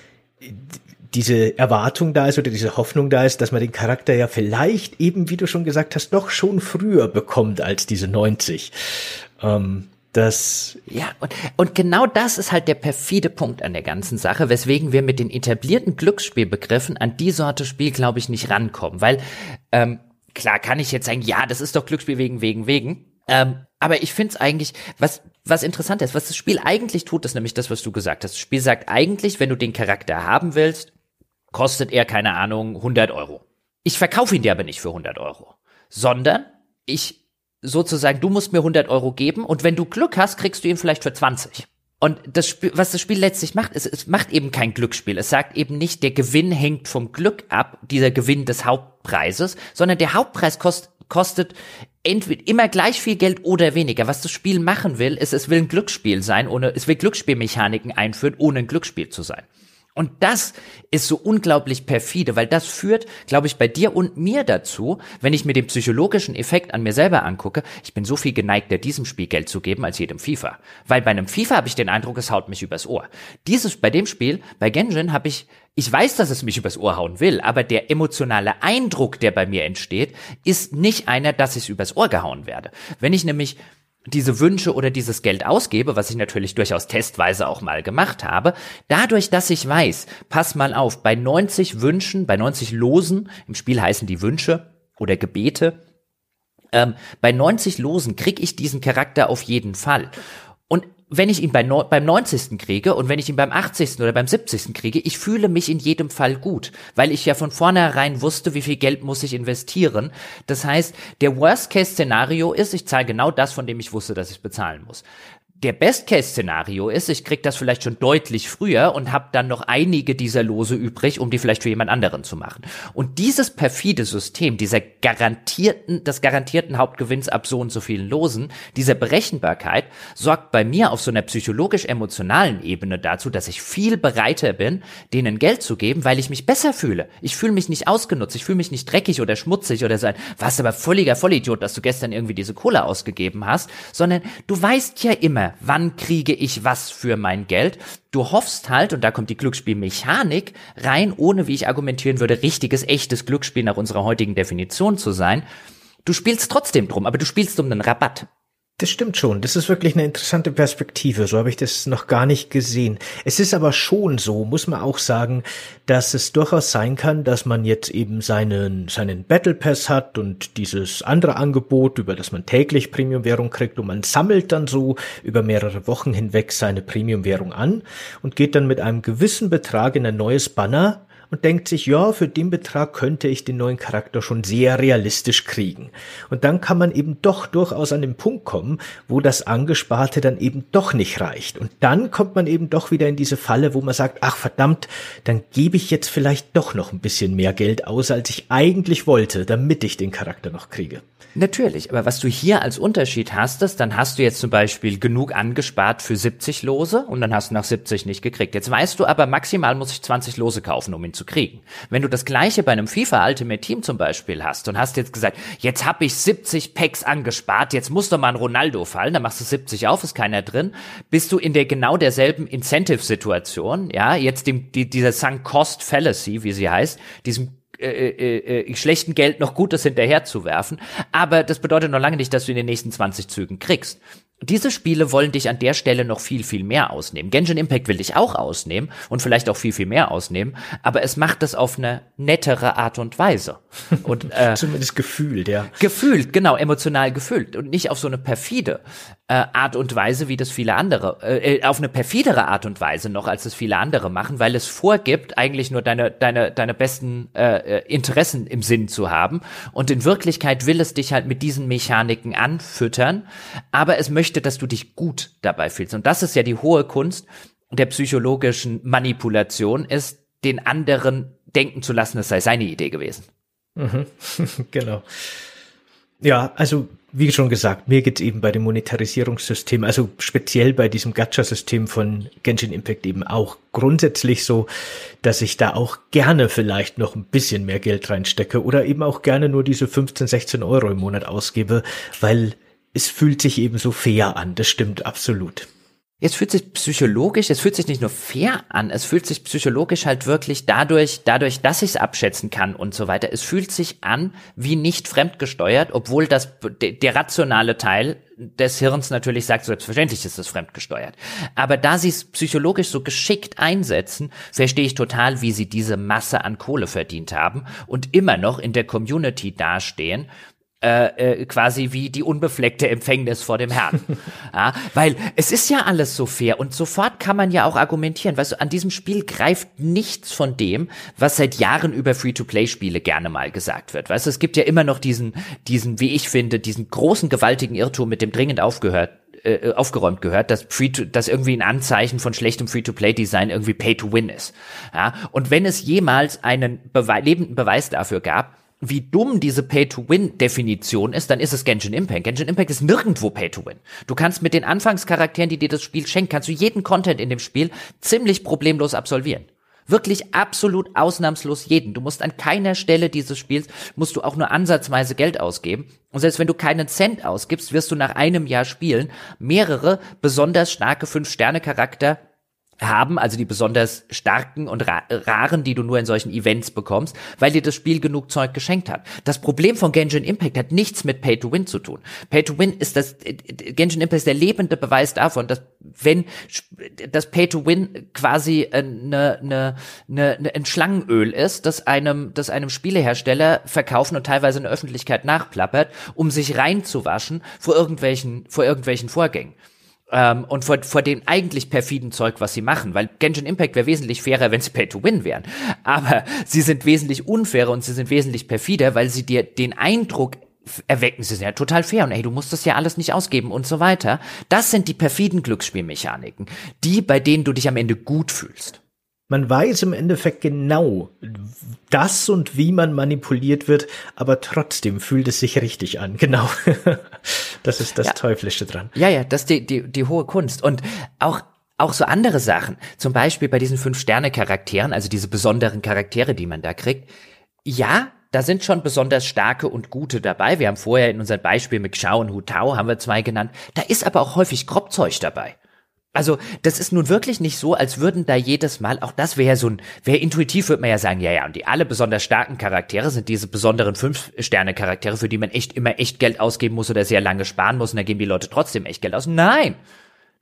diese Erwartung da ist oder diese Hoffnung da ist, dass man den Charakter ja vielleicht eben, wie du schon gesagt hast, doch schon früher bekommt als diese 90. Ähm, das ja, und, und genau das ist halt der perfide Punkt an der ganzen Sache, weswegen wir mit den etablierten Glücksspielbegriffen an die Sorte Spiel, glaube ich, nicht rankommen. Weil, ähm, klar kann ich jetzt sagen, ja, das ist doch Glücksspiel wegen, wegen, wegen. Ähm, aber ich finde es eigentlich, was, was interessant ist, was das Spiel eigentlich tut, ist nämlich das, was du gesagt hast. Das Spiel sagt eigentlich, wenn du den Charakter haben willst, kostet er, keine Ahnung, 100 Euro. Ich verkaufe ihn dir aber nicht für 100 Euro, sondern ich sozusagen, du musst mir 100 Euro geben und wenn du Glück hast, kriegst du ihn vielleicht für 20. Und das Spiel, was das Spiel letztlich macht, ist, es macht eben kein Glücksspiel. Es sagt eben nicht, der Gewinn hängt vom Glück ab, dieser Gewinn des Hauptpreises, sondern der Hauptpreis kost, kostet entweder immer gleich viel Geld oder weniger. Was das Spiel machen will, ist, es will ein Glücksspiel sein, ohne, es will Glücksspielmechaniken einführen, ohne ein Glücksspiel zu sein. Und das ist so unglaublich perfide, weil das führt, glaube ich, bei dir und mir dazu, wenn ich mir den psychologischen Effekt an mir selber angucke, ich bin so viel geneigter, diesem Spiel Geld zu geben als jedem FIFA. Weil bei einem FIFA habe ich den Eindruck, es haut mich übers Ohr. Dieses, bei dem Spiel, bei Genshin habe ich, ich weiß, dass es mich übers Ohr hauen will, aber der emotionale Eindruck, der bei mir entsteht, ist nicht einer, dass ich es übers Ohr gehauen werde. Wenn ich nämlich diese Wünsche oder dieses Geld ausgebe, was ich natürlich durchaus testweise auch mal gemacht habe, dadurch, dass ich weiß, pass mal auf, bei 90 Wünschen, bei 90 Losen, im Spiel heißen die Wünsche oder Gebete, ähm, bei 90 Losen krieg ich diesen Charakter auf jeden Fall wenn ich ihn bei no beim 90. kriege und wenn ich ihn beim 80. oder beim 70. kriege, ich fühle mich in jedem Fall gut, weil ich ja von vornherein wusste, wie viel Geld muss ich investieren. Das heißt, der Worst-Case-Szenario ist, ich zahle genau das, von dem ich wusste, dass ich bezahlen muss der Best-Case-Szenario ist, ich krieg das vielleicht schon deutlich früher und habe dann noch einige dieser Lose übrig, um die vielleicht für jemand anderen zu machen. Und dieses perfide System, dieser garantierten, des garantierten Hauptgewinns ab so und so vielen Losen, dieser Berechenbarkeit, sorgt bei mir auf so einer psychologisch-emotionalen Ebene dazu, dass ich viel bereiter bin, denen Geld zu geben, weil ich mich besser fühle. Ich fühle mich nicht ausgenutzt, ich fühle mich nicht dreckig oder schmutzig oder so ein, was aber völliger Vollidiot, dass du gestern irgendwie diese Kohle ausgegeben hast, sondern du weißt ja immer, wann kriege ich was für mein Geld. Du hoffst halt, und da kommt die Glücksspielmechanik rein, ohne, wie ich argumentieren würde, richtiges, echtes Glücksspiel nach unserer heutigen Definition zu sein. Du spielst trotzdem drum, aber du spielst um einen Rabatt. Das stimmt schon. Das ist wirklich eine interessante Perspektive. So habe ich das noch gar nicht gesehen. Es ist aber schon so, muss man auch sagen, dass es durchaus sein kann, dass man jetzt eben seinen, seinen Battle Pass hat und dieses andere Angebot, über das man täglich Premium-Währung kriegt und man sammelt dann so über mehrere Wochen hinweg seine Premium-Währung an und geht dann mit einem gewissen Betrag in ein neues Banner und denkt sich, ja, für den Betrag könnte ich den neuen Charakter schon sehr realistisch kriegen. Und dann kann man eben doch durchaus an den Punkt kommen, wo das Angesparte dann eben doch nicht reicht. Und dann kommt man eben doch wieder in diese Falle, wo man sagt, ach verdammt, dann gebe ich jetzt vielleicht doch noch ein bisschen mehr Geld aus, als ich eigentlich wollte, damit ich den Charakter noch kriege. Natürlich, aber was du hier als Unterschied hast, ist, dann hast du jetzt zum Beispiel genug angespart für 70 Lose und dann hast du nach 70 nicht gekriegt. Jetzt weißt du aber, maximal muss ich 20 Lose kaufen, um ihn zu kriegen. Wenn du das gleiche bei einem FIFA Ultimate Team zum Beispiel hast und hast jetzt gesagt, jetzt habe ich 70 Packs angespart, jetzt muss doch mal ein Ronaldo fallen, dann machst du 70 auf, ist keiner drin, bist du in der genau derselben Incentive-Situation, ja, jetzt dem, die, dieser Sunk Cost Fallacy, wie sie heißt, diesem äh, äh, äh, schlechten Geld noch Gutes hinterher zu werfen. Aber das bedeutet noch lange nicht, dass du in den nächsten 20 Zügen kriegst. Diese Spiele wollen dich an der Stelle noch viel, viel mehr ausnehmen. Genshin Impact will dich auch ausnehmen und vielleicht auch viel, viel mehr ausnehmen, aber es macht es auf eine nettere Art und Weise. Und, äh, Zumindest gefühlt, ja. Gefühlt, genau, emotional gefühlt und nicht auf so eine perfide äh, Art und Weise, wie das viele andere, äh, auf eine perfidere Art und Weise noch, als es viele andere machen, weil es vorgibt, eigentlich nur deine, deine, deine besten äh, äh Interessen im Sinn zu haben. Und in Wirklichkeit will es dich halt mit diesen Mechaniken anfüttern, aber es möchte, dass du dich gut dabei fühlst. Und das ist ja die hohe Kunst der psychologischen Manipulation, ist, den anderen denken zu lassen, es sei seine Idee gewesen. Mhm. genau. Ja, also wie schon gesagt, mir geht's eben bei dem Monetarisierungssystem, also speziell bei diesem Gacha-System von Genshin Impact eben auch grundsätzlich so, dass ich da auch gerne vielleicht noch ein bisschen mehr Geld reinstecke oder eben auch gerne nur diese 15, 16 Euro im Monat ausgebe, weil es fühlt sich eben so fair an. Das stimmt absolut. Jetzt fühlt sich psychologisch, es fühlt sich nicht nur fair an, es fühlt sich psychologisch halt wirklich dadurch, dadurch, dass ich es abschätzen kann und so weiter. Es fühlt sich an wie nicht fremdgesteuert, obwohl das der rationale Teil des Hirns natürlich sagt, selbstverständlich ist es fremdgesteuert. Aber da sie es psychologisch so geschickt einsetzen, verstehe ich total, wie sie diese Masse an Kohle verdient haben und immer noch in der Community dastehen äh, äh, quasi wie die unbefleckte Empfängnis vor dem Herrn. ja, weil es ist ja alles so fair und sofort kann man ja auch argumentieren. Weißt du, an diesem Spiel greift nichts von dem, was seit Jahren über Free-to-Play-Spiele gerne mal gesagt wird. Weißt du, es gibt ja immer noch diesen, diesen, wie ich finde, diesen großen, gewaltigen Irrtum, mit dem dringend aufgehört äh, aufgeräumt gehört, dass Free to, dass irgendwie ein Anzeichen von schlechtem Free-to-Play-Design irgendwie Pay-to-Win ist. Ja, und wenn es jemals einen Bewe lebenden Beweis dafür gab, wie dumm diese Pay-to-Win-Definition ist, dann ist es Genshin Impact. Genshin Impact ist nirgendwo Pay-to-Win. Du kannst mit den Anfangscharakteren, die dir das Spiel schenkt, kannst du jeden Content in dem Spiel ziemlich problemlos absolvieren. Wirklich absolut ausnahmslos jeden. Du musst an keiner Stelle dieses Spiels, musst du auch nur ansatzweise Geld ausgeben. Und selbst wenn du keinen Cent ausgibst, wirst du nach einem Jahr Spielen mehrere besonders starke Fünf-Sterne-Charakter haben, also die besonders starken und ra raren, die du nur in solchen Events bekommst, weil dir das Spiel genug Zeug geschenkt hat. Das Problem von Genshin Impact hat nichts mit Pay to Win zu tun. Pay to Win ist das Genshin Impact ist der lebende Beweis davon, dass wenn das Pay to Win quasi eine, eine, eine, ein Schlangenöl ist, das einem das einem Spielehersteller verkaufen und teilweise in der Öffentlichkeit nachplappert, um sich reinzuwaschen vor irgendwelchen vor irgendwelchen Vorgängen ähm, und vor, vor dem eigentlich perfiden Zeug, was sie machen, weil Genshin Impact wäre wesentlich fairer, wenn sie Pay-to-Win wären. Aber sie sind wesentlich unfairer und sie sind wesentlich perfider, weil sie dir den Eindruck erwecken, sie sind ja total fair und ey, du musst das ja alles nicht ausgeben und so weiter. Das sind die perfiden Glücksspielmechaniken, die, bei denen du dich am Ende gut fühlst. Man weiß im Endeffekt genau das und wie man manipuliert wird, aber trotzdem fühlt es sich richtig an. Genau. das ist das ja. Teuflische dran. Ja, ja, das ist die, die, die hohe Kunst. Und auch auch so andere Sachen, zum Beispiel bei diesen Fünf-Sterne-Charakteren, also diese besonderen Charaktere, die man da kriegt. Ja, da sind schon besonders starke und gute dabei. Wir haben vorher in unserem Beispiel mit Xiao und Hu Tao haben wir zwei genannt. Da ist aber auch häufig Kropfzeug dabei. Also, das ist nun wirklich nicht so, als würden da jedes Mal, auch das wäre so ein, wäre intuitiv, würde man ja sagen, ja, ja, und die alle besonders starken Charaktere sind diese besonderen Fünf-Sterne-Charaktere, für die man echt immer echt Geld ausgeben muss oder sehr lange sparen muss und da geben die Leute trotzdem echt Geld aus. Nein!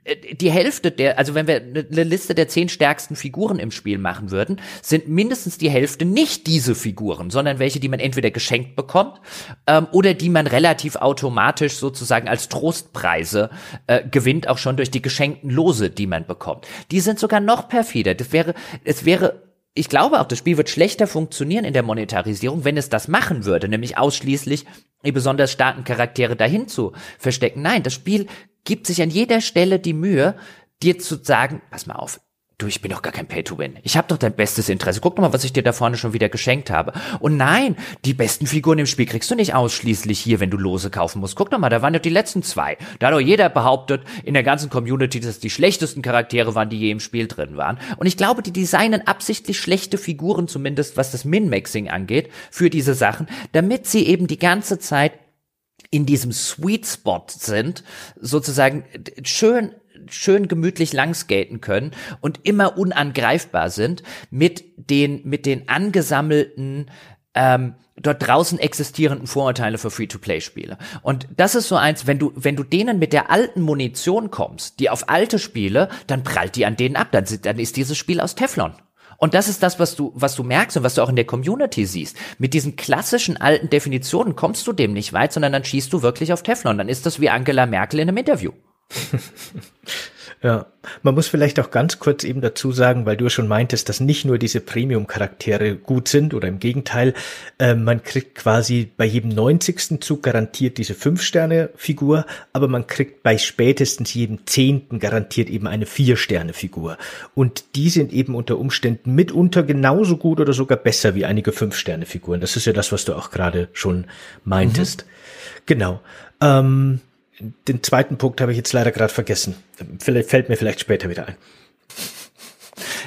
Äh, die Hälfte der, also wenn wir eine Liste der zehn stärksten Figuren im Spiel machen würden, sind mindestens die Hälfte nicht diese Figuren, sondern welche, die man entweder geschenkt bekommt ähm, oder die man relativ automatisch sozusagen als Trostpreise äh, gewinnt, auch schon durch die geschenkten Lose, die man bekommt. Die sind sogar noch perfider. Das wäre, es wäre ich glaube auch, das Spiel wird schlechter funktionieren in der Monetarisierung, wenn es das machen würde, nämlich ausschließlich die besonders starken Charaktere dahin zu verstecken. Nein, das Spiel gibt sich an jeder Stelle die Mühe, dir zu sagen, pass mal auf, du, ich bin doch gar kein Pay-to-Win. Ich habe doch dein bestes Interesse. Guck doch mal, was ich dir da vorne schon wieder geschenkt habe. Und nein, die besten Figuren im Spiel kriegst du nicht ausschließlich hier, wenn du Lose kaufen musst. Guck doch mal, da waren doch die letzten zwei. Da hat doch jeder behauptet in der ganzen Community, dass die schlechtesten Charaktere waren, die je im Spiel drin waren. Und ich glaube, die designen absichtlich schlechte Figuren, zumindest was das Min-Maxing angeht, für diese Sachen, damit sie eben die ganze Zeit in diesem Sweet Spot sind, sozusagen schön schön gemütlich langskaten können und immer unangreifbar sind mit den mit den angesammelten ähm, dort draußen existierenden Vorurteile für Free-to-Play-Spiele. Und das ist so eins, wenn du, wenn du denen mit der alten Munition kommst, die auf alte Spiele, dann prallt die an denen ab, dann, dann ist dieses Spiel aus Teflon. Und das ist das, was du, was du merkst und was du auch in der Community siehst. Mit diesen klassischen alten Definitionen kommst du dem nicht weit, sondern dann schießt du wirklich auf Teflon. Dann ist das wie Angela Merkel in einem Interview. Ja, man muss vielleicht auch ganz kurz eben dazu sagen, weil du schon meintest, dass nicht nur diese Premium-Charaktere gut sind oder im Gegenteil, äh, man kriegt quasi bei jedem 90. Zug garantiert diese 5-Sterne-Figur, aber man kriegt bei spätestens jedem 10. garantiert eben eine 4-Sterne-Figur. Und die sind eben unter Umständen mitunter genauso gut oder sogar besser wie einige 5-Sterne-Figuren. Das ist ja das, was du auch gerade schon meintest. Mhm. Genau. Ähm, den zweiten Punkt habe ich jetzt leider gerade vergessen. Vielleicht fällt mir vielleicht später wieder ein.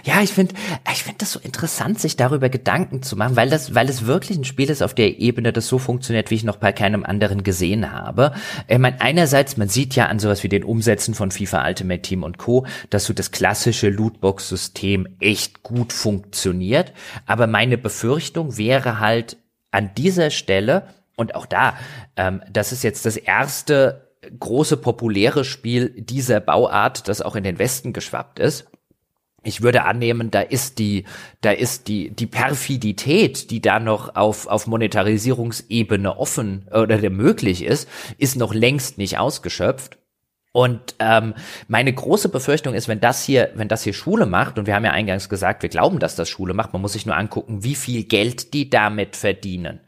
Ja, ich finde, ich finde das so interessant, sich darüber Gedanken zu machen, weil das, weil es wirklich ein Spiel ist auf der Ebene, das so funktioniert, wie ich noch bei keinem anderen gesehen habe. Ich meine, einerseits, man sieht ja an sowas wie den Umsätzen von FIFA Ultimate Team und Co., dass so das klassische Lootbox-System echt gut funktioniert. Aber meine Befürchtung wäre halt an dieser Stelle, und auch da, ähm, das ist jetzt das erste große populäre Spiel dieser Bauart, das auch in den Westen geschwappt ist. Ich würde annehmen, da ist die, da ist die, die Perfidität, die da noch auf, auf Monetarisierungsebene offen oder möglich ist, ist noch längst nicht ausgeschöpft. Und ähm, meine große Befürchtung ist, wenn das hier, wenn das hier Schule macht, und wir haben ja eingangs gesagt, wir glauben, dass das Schule macht, man muss sich nur angucken, wie viel Geld die damit verdienen.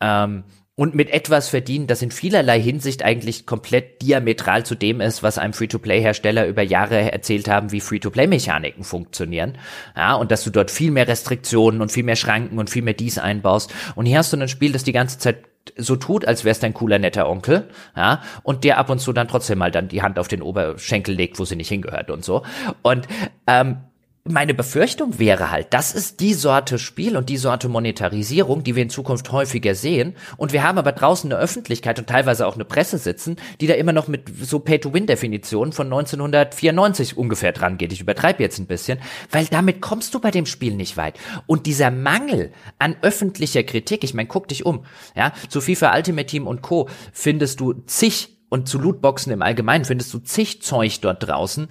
Ähm, und mit etwas verdienen, das in vielerlei Hinsicht eigentlich komplett diametral zu dem ist, was einem Free-to-Play-Hersteller über Jahre erzählt haben, wie Free-to-Play-Mechaniken funktionieren. Ja, und dass du dort viel mehr Restriktionen und viel mehr Schranken und viel mehr dies einbaust. Und hier hast du ein Spiel, das die ganze Zeit so tut, als wär's dein cooler netter Onkel, ja, und der ab und zu dann trotzdem mal dann die Hand auf den Oberschenkel legt, wo sie nicht hingehört und so. Und ähm, meine Befürchtung wäre halt, das ist die Sorte Spiel und die Sorte Monetarisierung, die wir in Zukunft häufiger sehen. Und wir haben aber draußen eine Öffentlichkeit und teilweise auch eine Presse sitzen, die da immer noch mit so Pay-to-Win-Definitionen von 1994 ungefähr dran geht. Ich übertreibe jetzt ein bisschen, weil damit kommst du bei dem Spiel nicht weit. Und dieser Mangel an öffentlicher Kritik, ich meine, guck dich um, ja, zu FIFA Ultimate Team und Co. findest du zig und zu Lootboxen im Allgemeinen findest du zig Zeug dort draußen,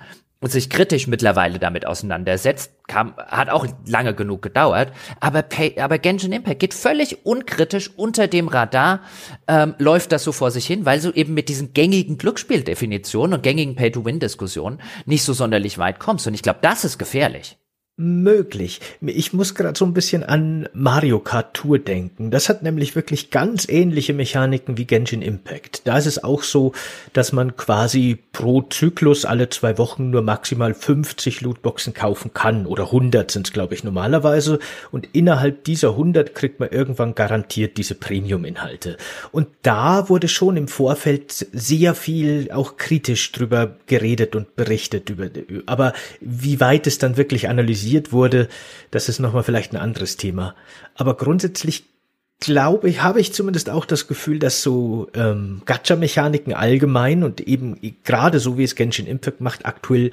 sich kritisch mittlerweile damit auseinandersetzt, kam, hat auch lange genug gedauert, aber, Pay, aber Genshin Impact geht völlig unkritisch unter dem Radar, ähm, läuft das so vor sich hin, weil so eben mit diesen gängigen Glücksspieldefinitionen und gängigen Pay-to-Win-Diskussionen nicht so sonderlich weit kommst. Und ich glaube, das ist gefährlich möglich. Ich muss gerade so ein bisschen an Mario Kart Tour denken. Das hat nämlich wirklich ganz ähnliche Mechaniken wie Genshin Impact. Da ist es auch so, dass man quasi pro Zyklus alle zwei Wochen nur maximal 50 Lootboxen kaufen kann. Oder 100 sind es, glaube ich, normalerweise. Und innerhalb dieser 100 kriegt man irgendwann garantiert diese Premium-Inhalte. Und da wurde schon im Vorfeld sehr viel auch kritisch drüber geredet und berichtet. Über, aber wie weit es dann wirklich analysiert kritisiert wurde, das ist nochmal vielleicht ein anderes Thema. Aber grundsätzlich glaube ich, habe ich zumindest auch das Gefühl, dass so ähm, Gacha-Mechaniken allgemein und eben gerade so wie es Genshin Impact macht, aktuell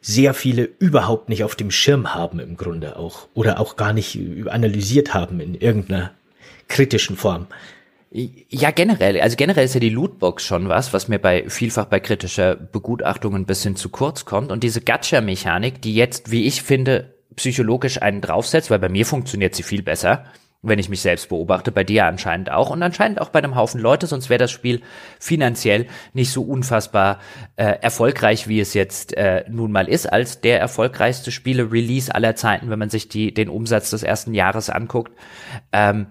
sehr viele überhaupt nicht auf dem Schirm haben im Grunde auch oder auch gar nicht analysiert haben in irgendeiner kritischen Form. Ja, generell. Also generell ist ja die Lootbox schon was, was mir bei vielfach bei kritischer Begutachtung ein bisschen zu kurz kommt. Und diese Gacha-Mechanik, die jetzt, wie ich finde, psychologisch einen draufsetzt, weil bei mir funktioniert sie viel besser, wenn ich mich selbst beobachte, bei dir anscheinend auch und anscheinend auch bei einem Haufen Leute, sonst wäre das Spiel finanziell nicht so unfassbar äh, erfolgreich, wie es jetzt äh, nun mal ist, als der erfolgreichste Spiele-Release aller Zeiten, wenn man sich die, den Umsatz des ersten Jahres anguckt. Ähm,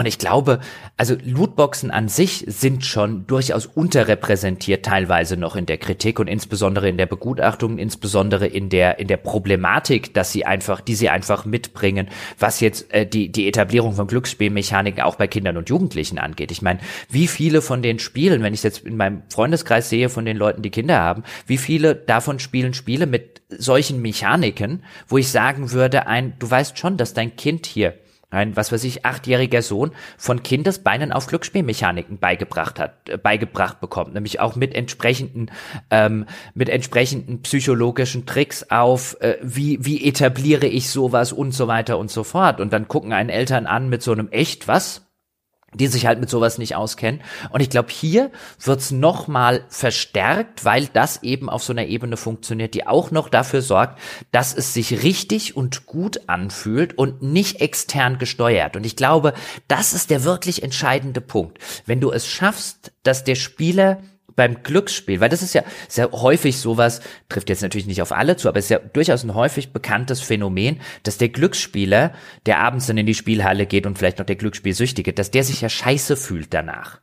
und ich glaube, also Lootboxen an sich sind schon durchaus unterrepräsentiert teilweise noch in der Kritik und insbesondere in der Begutachtung, insbesondere in der in der Problematik, dass sie einfach, die sie einfach mitbringen, was jetzt äh, die die Etablierung von Glücksspielmechaniken auch bei Kindern und Jugendlichen angeht. Ich meine, wie viele von den Spielen, wenn ich jetzt in meinem Freundeskreis sehe von den Leuten, die Kinder haben, wie viele davon spielen Spiele mit solchen Mechaniken, wo ich sagen würde, ein, du weißt schon, dass dein Kind hier ein, was weiß ich, achtjähriger Sohn von Kindesbeinen auf Glücksspielmechaniken beigebracht hat, äh, beigebracht bekommt, nämlich auch mit entsprechenden, ähm, mit entsprechenden psychologischen Tricks auf, äh, wie, wie etabliere ich sowas und so weiter und so fort. Und dann gucken einen Eltern an mit so einem echt was? Die sich halt mit sowas nicht auskennen. Und ich glaube, hier wird's noch mal verstärkt, weil das eben auf so einer Ebene funktioniert, die auch noch dafür sorgt, dass es sich richtig und gut anfühlt und nicht extern gesteuert. Und ich glaube, das ist der wirklich entscheidende Punkt. Wenn du es schaffst, dass der Spieler beim Glücksspiel, weil das ist ja sehr häufig sowas, trifft jetzt natürlich nicht auf alle zu, aber es ist ja durchaus ein häufig bekanntes Phänomen, dass der Glücksspieler, der abends dann in die Spielhalle geht und vielleicht noch der Glücksspielsüchtige, dass der sich ja scheiße fühlt danach.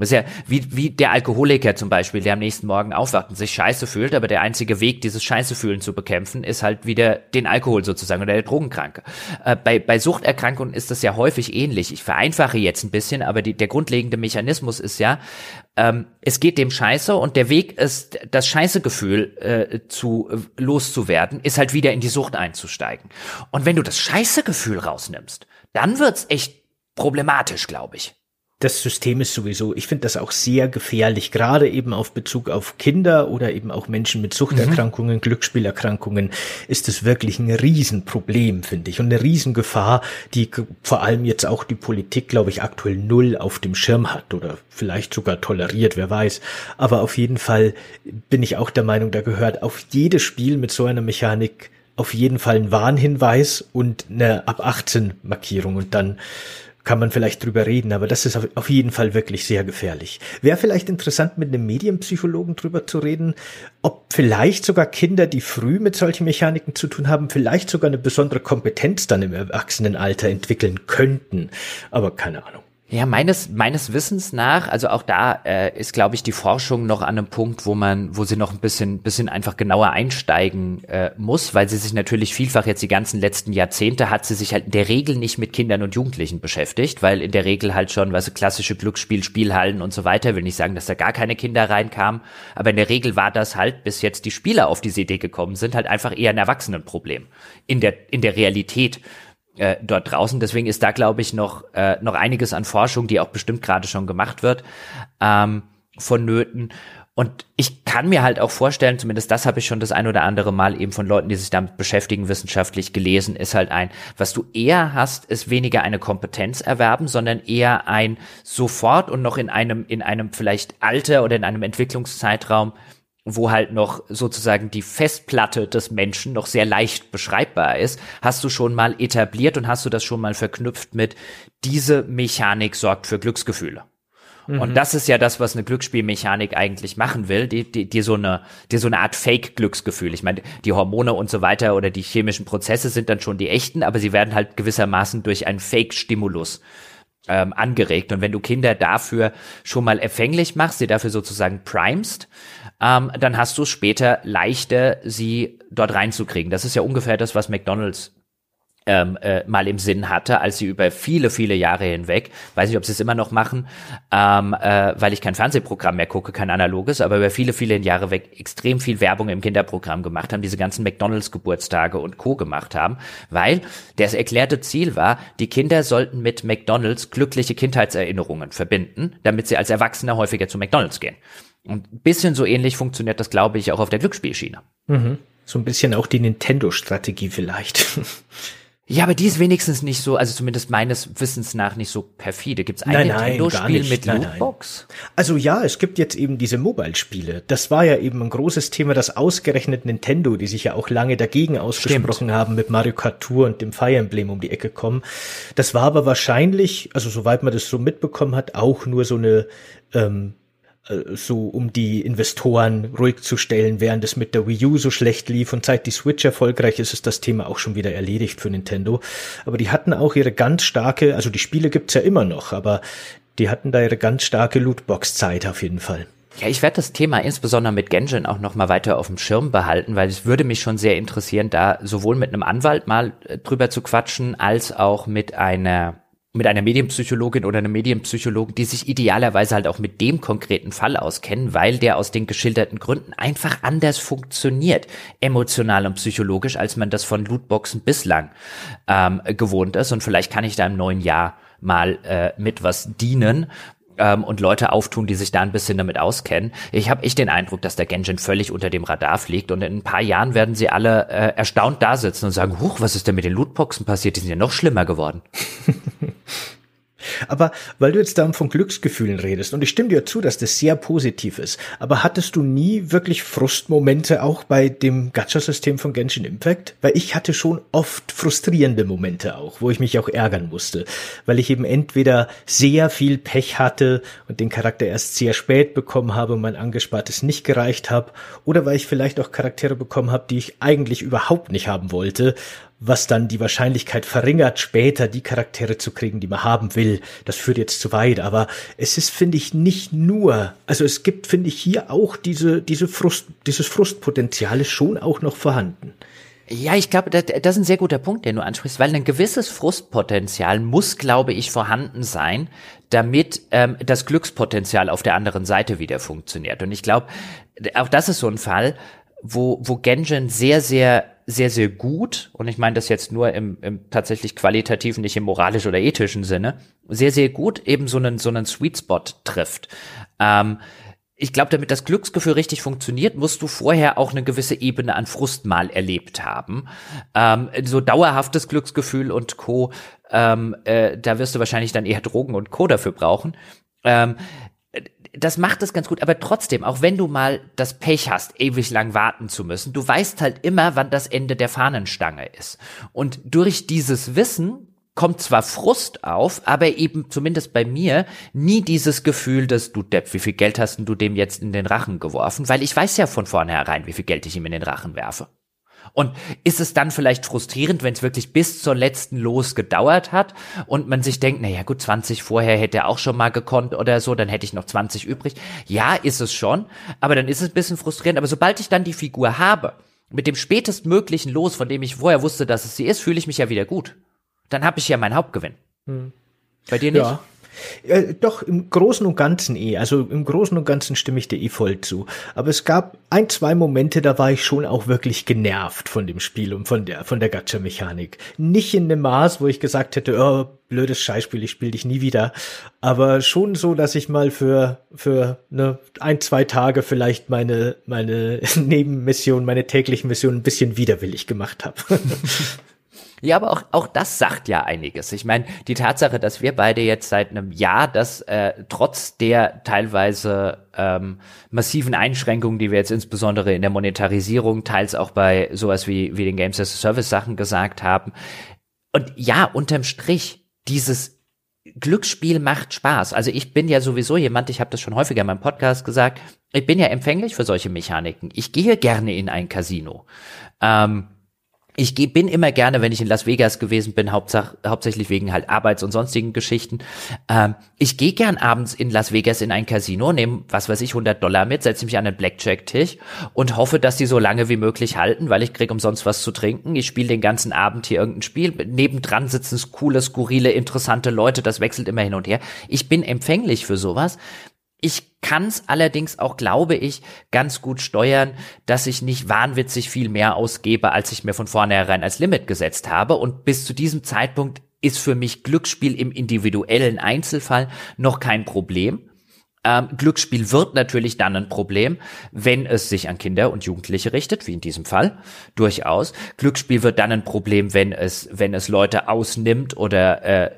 Das ist ja wie, wie der Alkoholiker zum Beispiel, der am nächsten Morgen aufwacht und sich scheiße fühlt, aber der einzige Weg, dieses scheiße fühlen zu bekämpfen, ist halt wieder den Alkohol sozusagen oder der Drogenkranke. Äh, bei, bei Suchterkrankungen ist das ja häufig ähnlich. Ich vereinfache jetzt ein bisschen, aber die, der grundlegende Mechanismus ist ja, ähm, es geht dem Scheiße und der Weg ist, das Scheißegefühl äh, zu äh, loszuwerden, ist halt wieder in die Sucht einzusteigen. Und wenn du das Scheißegefühl rausnimmst, dann wird's echt problematisch, glaube ich das System ist sowieso, ich finde das auch sehr gefährlich, gerade eben auf Bezug auf Kinder oder eben auch Menschen mit Suchterkrankungen, mhm. Glücksspielerkrankungen, ist es wirklich ein Riesenproblem, finde ich, und eine Riesengefahr, die vor allem jetzt auch die Politik, glaube ich, aktuell null auf dem Schirm hat oder vielleicht sogar toleriert, wer weiß. Aber auf jeden Fall bin ich auch der Meinung, da gehört auf jedes Spiel mit so einer Mechanik auf jeden Fall ein Warnhinweis und eine ab 18 Markierung und dann kann man vielleicht drüber reden, aber das ist auf jeden Fall wirklich sehr gefährlich. Wäre vielleicht interessant, mit einem Medienpsychologen drüber zu reden, ob vielleicht sogar Kinder, die früh mit solchen Mechaniken zu tun haben, vielleicht sogar eine besondere Kompetenz dann im Erwachsenenalter entwickeln könnten. Aber keine Ahnung. Ja, meines, meines Wissens nach, also auch da äh, ist, glaube ich, die Forschung noch an einem Punkt, wo man, wo sie noch ein bisschen, bisschen einfach genauer einsteigen äh, muss, weil sie sich natürlich vielfach jetzt die ganzen letzten Jahrzehnte hat sie sich halt in der Regel nicht mit Kindern und Jugendlichen beschäftigt, weil in der Regel halt schon, was klassische Glücksspiel, Spielhallen und so weiter, will nicht sagen, dass da gar keine Kinder reinkamen, aber in der Regel war das halt, bis jetzt die Spieler auf diese Idee gekommen sind, halt einfach eher ein Erwachsenenproblem in der, in der Realität äh, dort draußen. Deswegen ist da, glaube ich, noch, äh, noch einiges an Forschung, die auch bestimmt gerade schon gemacht wird, ähm, vonnöten. Und ich kann mir halt auch vorstellen, zumindest das habe ich schon das ein oder andere Mal eben von Leuten, die sich damit beschäftigen, wissenschaftlich gelesen, ist halt ein, was du eher hast, ist weniger eine Kompetenz erwerben, sondern eher ein sofort und noch in einem, in einem vielleicht Alter oder in einem Entwicklungszeitraum wo halt noch sozusagen die Festplatte des Menschen noch sehr leicht beschreibbar ist, hast du schon mal etabliert und hast du das schon mal verknüpft mit, diese Mechanik sorgt für Glücksgefühle. Mhm. Und das ist ja das, was eine Glücksspielmechanik eigentlich machen will, die, die, die so eine, die so eine Art Fake-Glücksgefühl. Ich meine, die Hormone und so weiter oder die chemischen Prozesse sind dann schon die echten, aber sie werden halt gewissermaßen durch einen Fake-Stimulus ähm, angeregt. Und wenn du Kinder dafür schon mal empfänglich machst, sie dafür sozusagen primest, ähm, dann hast du es später leichter, sie dort reinzukriegen. Das ist ja ungefähr das, was McDonald's ähm, äh, mal im Sinn hatte, als sie über viele, viele Jahre hinweg, weiß nicht, ob sie es immer noch machen, ähm, äh, weil ich kein Fernsehprogramm mehr gucke, kein analoges, aber über viele, viele Jahre weg extrem viel Werbung im Kinderprogramm gemacht haben, diese ganzen McDonalds-Geburtstage und Co. gemacht haben, weil das erklärte Ziel war, die Kinder sollten mit McDonalds glückliche Kindheitserinnerungen verbinden, damit sie als Erwachsene häufiger zu McDonalds gehen. Und ein bisschen so ähnlich funktioniert das, glaube ich, auch auf der Glücksspielschiene. Mhm. So ein bisschen auch die Nintendo-Strategie vielleicht. Ja, aber die ist wenigstens nicht so, also zumindest meines Wissens nach nicht so perfide. Gibt es ein Nintendo-Spiel mit nein, Lootbox? Nein. Also ja, es gibt jetzt eben diese Mobile-Spiele. Das war ja eben ein großes Thema, das ausgerechnet Nintendo, die sich ja auch lange dagegen ausgesprochen Stimmt. haben, mit Mario Kart Tour und dem Fire Emblem um die Ecke kommen. Das war aber wahrscheinlich, also soweit man das so mitbekommen hat, auch nur so eine ähm, äh, so um die Investoren ruhig zu stellen, während es mit der Wii U so schlecht lief und seit die Switch erfolgreich ist, ist das Thema auch schon wieder erledigt für Nintendo. Aber die hatten auch ihre ganz starke, also die Spiele gibt's ja immer noch, aber die hatten da ihre ganz starke Lootbox-Zeit auf jeden Fall. Ja, ich werde das Thema insbesondere mit Genshin auch noch mal weiter auf dem Schirm behalten, weil es würde mich schon sehr interessieren, da sowohl mit einem Anwalt mal äh, drüber zu quatschen, als auch mit einer mit einer Medienpsychologin oder einem Medienpsychologen, die sich idealerweise halt auch mit dem konkreten Fall auskennen, weil der aus den geschilderten Gründen einfach anders funktioniert, emotional und psychologisch, als man das von Lootboxen bislang ähm, gewohnt ist. Und vielleicht kann ich da im neuen Jahr mal äh, mit was dienen ähm, und Leute auftun, die sich da ein bisschen damit auskennen. Ich habe echt den Eindruck, dass der Genshin völlig unter dem Radar fliegt und in ein paar Jahren werden sie alle äh, erstaunt da sitzen und sagen, huch, was ist denn mit den Lootboxen passiert? Die sind ja noch schlimmer geworden. Aber weil du jetzt da von Glücksgefühlen redest, und ich stimme dir zu, dass das sehr positiv ist, aber hattest du nie wirklich Frustmomente auch bei dem Gacha-System von Genshin Impact? Weil ich hatte schon oft frustrierende Momente auch, wo ich mich auch ärgern musste, weil ich eben entweder sehr viel Pech hatte und den Charakter erst sehr spät bekommen habe und mein Angespartes nicht gereicht habe, oder weil ich vielleicht auch Charaktere bekommen habe, die ich eigentlich überhaupt nicht haben wollte was dann die Wahrscheinlichkeit verringert, später die Charaktere zu kriegen, die man haben will. Das führt jetzt zu weit, aber es ist, finde ich, nicht nur, also es gibt, finde ich, hier auch diese, diese Frust, dieses Frustpotenzial ist schon auch noch vorhanden. Ja, ich glaube, das, das ist ein sehr guter Punkt, den du ansprichst, weil ein gewisses Frustpotenzial muss, glaube ich, vorhanden sein, damit ähm, das Glückspotenzial auf der anderen Seite wieder funktioniert. Und ich glaube, auch das ist so ein Fall, wo, wo Genjin sehr, sehr, sehr, sehr gut, und ich meine das jetzt nur im, im tatsächlich qualitativen, nicht im moralisch oder ethischen Sinne, sehr, sehr gut eben so einen, so einen Sweet Spot trifft. Ähm, ich glaube, damit das Glücksgefühl richtig funktioniert, musst du vorher auch eine gewisse Ebene an Frust mal erlebt haben. Ähm, so dauerhaftes Glücksgefühl und Co. Ähm, äh, da wirst du wahrscheinlich dann eher Drogen und Co. dafür brauchen. Ähm, das macht es ganz gut, aber trotzdem, auch wenn du mal das Pech hast, ewig lang warten zu müssen, du weißt halt immer, wann das Ende der Fahnenstange ist. Und durch dieses Wissen kommt zwar Frust auf, aber eben zumindest bei mir nie dieses Gefühl, dass du Depp, wie viel Geld hast du dem jetzt in den Rachen geworfen, weil ich weiß ja von vornherein, wie viel Geld ich ihm in den Rachen werfe. Und ist es dann vielleicht frustrierend, wenn es wirklich bis zur letzten Los gedauert hat und man sich denkt, naja gut, 20 vorher hätte er auch schon mal gekonnt oder so, dann hätte ich noch 20 übrig. Ja, ist es schon, aber dann ist es ein bisschen frustrierend. Aber sobald ich dann die Figur habe, mit dem spätestmöglichen Los, von dem ich vorher wusste, dass es sie ist, fühle ich mich ja wieder gut. Dann habe ich ja meinen Hauptgewinn. Hm. Bei dir nicht? Ja. Äh, doch, im Großen und Ganzen eh. Also im Großen und Ganzen stimme ich dir eh voll zu. Aber es gab ein, zwei Momente, da war ich schon auch wirklich genervt von dem Spiel und von der, von der Gacha-Mechanik. Nicht in dem Maß, wo ich gesagt hätte, oh, blödes Scheißspiel, ich spiele dich nie wieder. Aber schon so, dass ich mal für, für ne, ein, zwei Tage vielleicht meine, meine Nebenmission, meine täglichen Mission ein bisschen widerwillig gemacht habe. Ja, aber auch, auch das sagt ja einiges. Ich meine, die Tatsache, dass wir beide jetzt seit einem Jahr das äh, trotz der teilweise ähm, massiven Einschränkungen, die wir jetzt insbesondere in der Monetarisierung, teils auch bei sowas wie, wie den Games as a Service Sachen gesagt haben. Und ja, unterm Strich, dieses Glücksspiel macht Spaß. Also ich bin ja sowieso jemand, ich habe das schon häufiger in meinem Podcast gesagt, ich bin ja empfänglich für solche Mechaniken. Ich gehe gerne in ein Casino. Ähm, ich bin immer gerne, wenn ich in Las Vegas gewesen bin, hauptsächlich wegen halt Arbeits- und sonstigen Geschichten. Ähm, ich gehe gern abends in Las Vegas in ein Casino, nehme, was weiß ich, 100 Dollar mit, setze mich an den Blackjack-Tisch und hoffe, dass die so lange wie möglich halten, weil ich krieg umsonst was zu trinken. Ich spiele den ganzen Abend hier irgendein Spiel. Nebendran sitzen coole, skurrile, interessante Leute. Das wechselt immer hin und her. Ich bin empfänglich für sowas. Ich kann es allerdings auch, glaube ich, ganz gut steuern, dass ich nicht wahnwitzig viel mehr ausgebe, als ich mir von vornherein als Limit gesetzt habe. Und bis zu diesem Zeitpunkt ist für mich Glücksspiel im individuellen Einzelfall noch kein Problem. Ähm, Glücksspiel wird natürlich dann ein Problem, wenn es sich an Kinder und Jugendliche richtet, wie in diesem Fall, durchaus. Glücksspiel wird dann ein Problem, wenn es, wenn es Leute ausnimmt oder äh,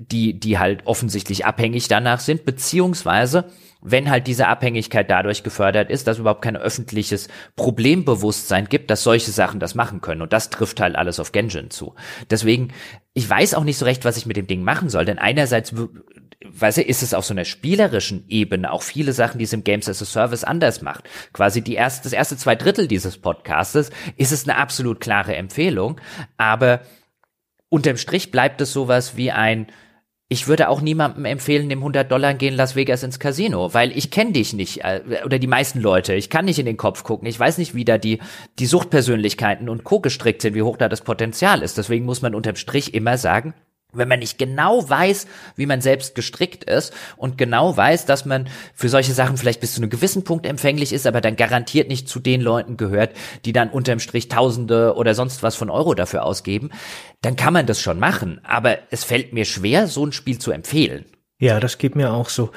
die, die halt offensichtlich abhängig danach sind, beziehungsweise wenn halt diese Abhängigkeit dadurch gefördert ist, dass überhaupt kein öffentliches Problembewusstsein gibt, dass solche Sachen das machen können. Und das trifft halt alles auf Genjin zu. Deswegen, ich weiß auch nicht so recht, was ich mit dem Ding machen soll, denn einerseits weißt du, ist es auf so einer spielerischen Ebene auch viele Sachen, die es im Games as a Service anders macht. Quasi die erste, das erste zwei Drittel dieses Podcastes ist es eine absolut klare Empfehlung, aber unterm Strich bleibt es sowas wie ein, ich würde auch niemandem empfehlen, dem 100 Dollar gehen Las Vegas ins Casino, weil ich kenne dich nicht äh, oder die meisten Leute. Ich kann nicht in den Kopf gucken. Ich weiß nicht, wie da die die Suchtpersönlichkeiten und Co gestrickt sind, wie hoch da das Potenzial ist. Deswegen muss man unterm Strich immer sagen, wenn man nicht genau weiß, wie man selbst gestrickt ist und genau weiß, dass man für solche Sachen vielleicht bis zu einem gewissen Punkt empfänglich ist, aber dann garantiert nicht zu den Leuten gehört, die dann unterm Strich Tausende oder sonst was von Euro dafür ausgeben, dann kann man das schon machen. Aber es fällt mir schwer, so ein Spiel zu empfehlen. Ja, das geht mir auch so.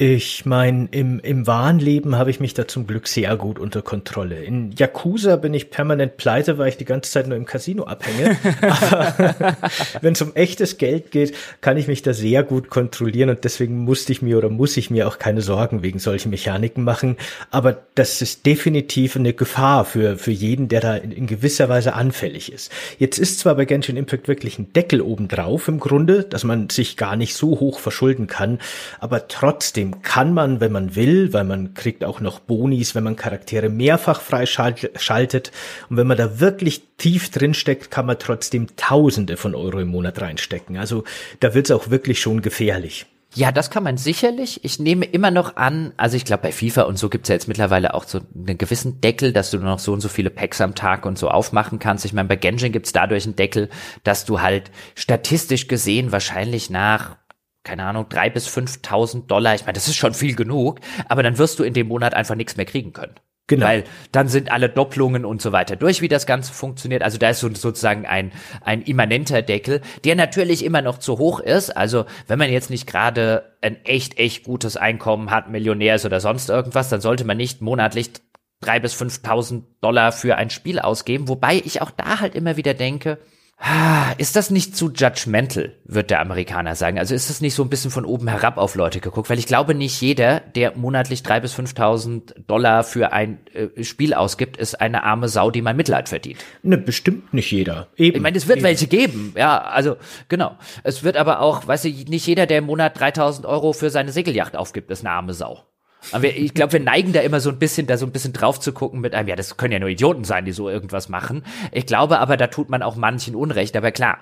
Ich meine, im, im wahren Leben habe ich mich da zum Glück sehr gut unter Kontrolle. In Yakuza bin ich permanent pleite, weil ich die ganze Zeit nur im Casino abhänge. Aber wenn es um echtes Geld geht, kann ich mich da sehr gut kontrollieren und deswegen musste ich mir oder muss ich mir auch keine Sorgen wegen solchen Mechaniken machen. Aber das ist definitiv eine Gefahr für, für jeden, der da in, in gewisser Weise anfällig ist. Jetzt ist zwar bei Genshin Impact wirklich ein Deckel obendrauf im Grunde, dass man sich gar nicht so hoch verschulden kann, aber trotzdem Trotzdem kann man, wenn man will, weil man kriegt auch noch Bonis, wenn man Charaktere mehrfach freischaltet. Und wenn man da wirklich tief drin steckt, kann man trotzdem Tausende von Euro im Monat reinstecken. Also da wird es auch wirklich schon gefährlich. Ja, das kann man sicherlich. Ich nehme immer noch an, also ich glaube bei FIFA und so gibt's ja jetzt mittlerweile auch so einen gewissen Deckel, dass du nur noch so und so viele Packs am Tag und so aufmachen kannst. Ich meine, bei Genshin gibt's dadurch einen Deckel, dass du halt statistisch gesehen wahrscheinlich nach keine Ahnung, drei bis 5.000 Dollar. Ich meine, das ist schon viel genug, aber dann wirst du in dem Monat einfach nichts mehr kriegen können. Genau. Weil dann sind alle Doppelungen und so weiter durch, wie das Ganze funktioniert. Also da ist so, sozusagen ein, ein immanenter Deckel, der natürlich immer noch zu hoch ist. Also wenn man jetzt nicht gerade ein echt, echt gutes Einkommen hat, Millionär ist oder sonst irgendwas, dann sollte man nicht monatlich drei bis 5.000 Dollar für ein Spiel ausgeben. Wobei ich auch da halt immer wieder denke, ist das nicht zu judgmental, wird der Amerikaner sagen. Also ist das nicht so ein bisschen von oben herab auf Leute geguckt? Weil ich glaube, nicht jeder, der monatlich drei bis 5.000 Dollar für ein äh, Spiel ausgibt, ist eine arme Sau, die man Mitleid verdient. Ne, bestimmt nicht jeder. Eben. Ich meine, es wird Eben. welche geben. Ja, also genau. Es wird aber auch, weißt du, nicht jeder, der im Monat 3.000 Euro für seine Segelyacht aufgibt, ist eine arme Sau. Aber wir, ich glaube, wir neigen da immer so ein bisschen, da so ein bisschen drauf zu gucken mit einem, ja, das können ja nur Idioten sein, die so irgendwas machen. Ich glaube aber, da tut man auch manchen Unrecht. Aber klar,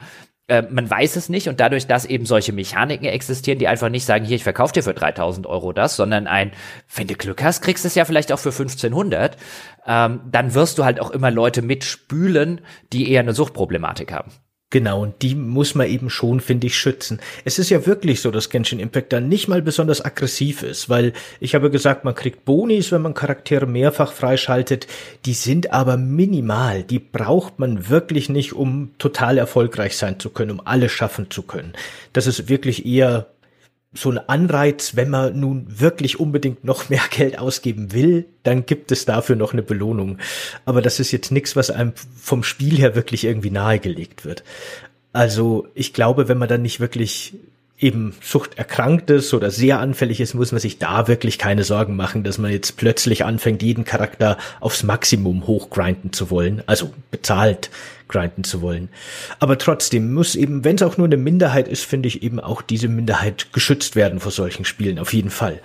äh, man weiß es nicht und dadurch, dass eben solche Mechaniken existieren, die einfach nicht sagen, hier, ich verkaufe dir für 3000 Euro das, sondern ein, wenn du Glück hast, kriegst du es ja vielleicht auch für 1500, ähm, dann wirst du halt auch immer Leute mitspülen, die eher eine Suchtproblematik haben. Genau, und die muss man eben schon, finde ich, schützen. Es ist ja wirklich so, dass Genshin Impact dann nicht mal besonders aggressiv ist, weil ich habe gesagt, man kriegt Bonis, wenn man Charaktere mehrfach freischaltet. Die sind aber minimal. Die braucht man wirklich nicht, um total erfolgreich sein zu können, um alles schaffen zu können. Das ist wirklich eher so ein Anreiz, wenn man nun wirklich unbedingt noch mehr Geld ausgeben will, dann gibt es dafür noch eine Belohnung. Aber das ist jetzt nichts, was einem vom Spiel her wirklich irgendwie nahegelegt wird. Also ich glaube, wenn man dann nicht wirklich eben suchterkrankt ist oder sehr anfällig ist, muss man sich da wirklich keine Sorgen machen, dass man jetzt plötzlich anfängt, jeden Charakter aufs Maximum hochgrinden zu wollen, also bezahlt grinden zu wollen. Aber trotzdem muss eben, wenn es auch nur eine Minderheit ist, finde ich eben auch diese Minderheit geschützt werden vor solchen Spielen, auf jeden Fall.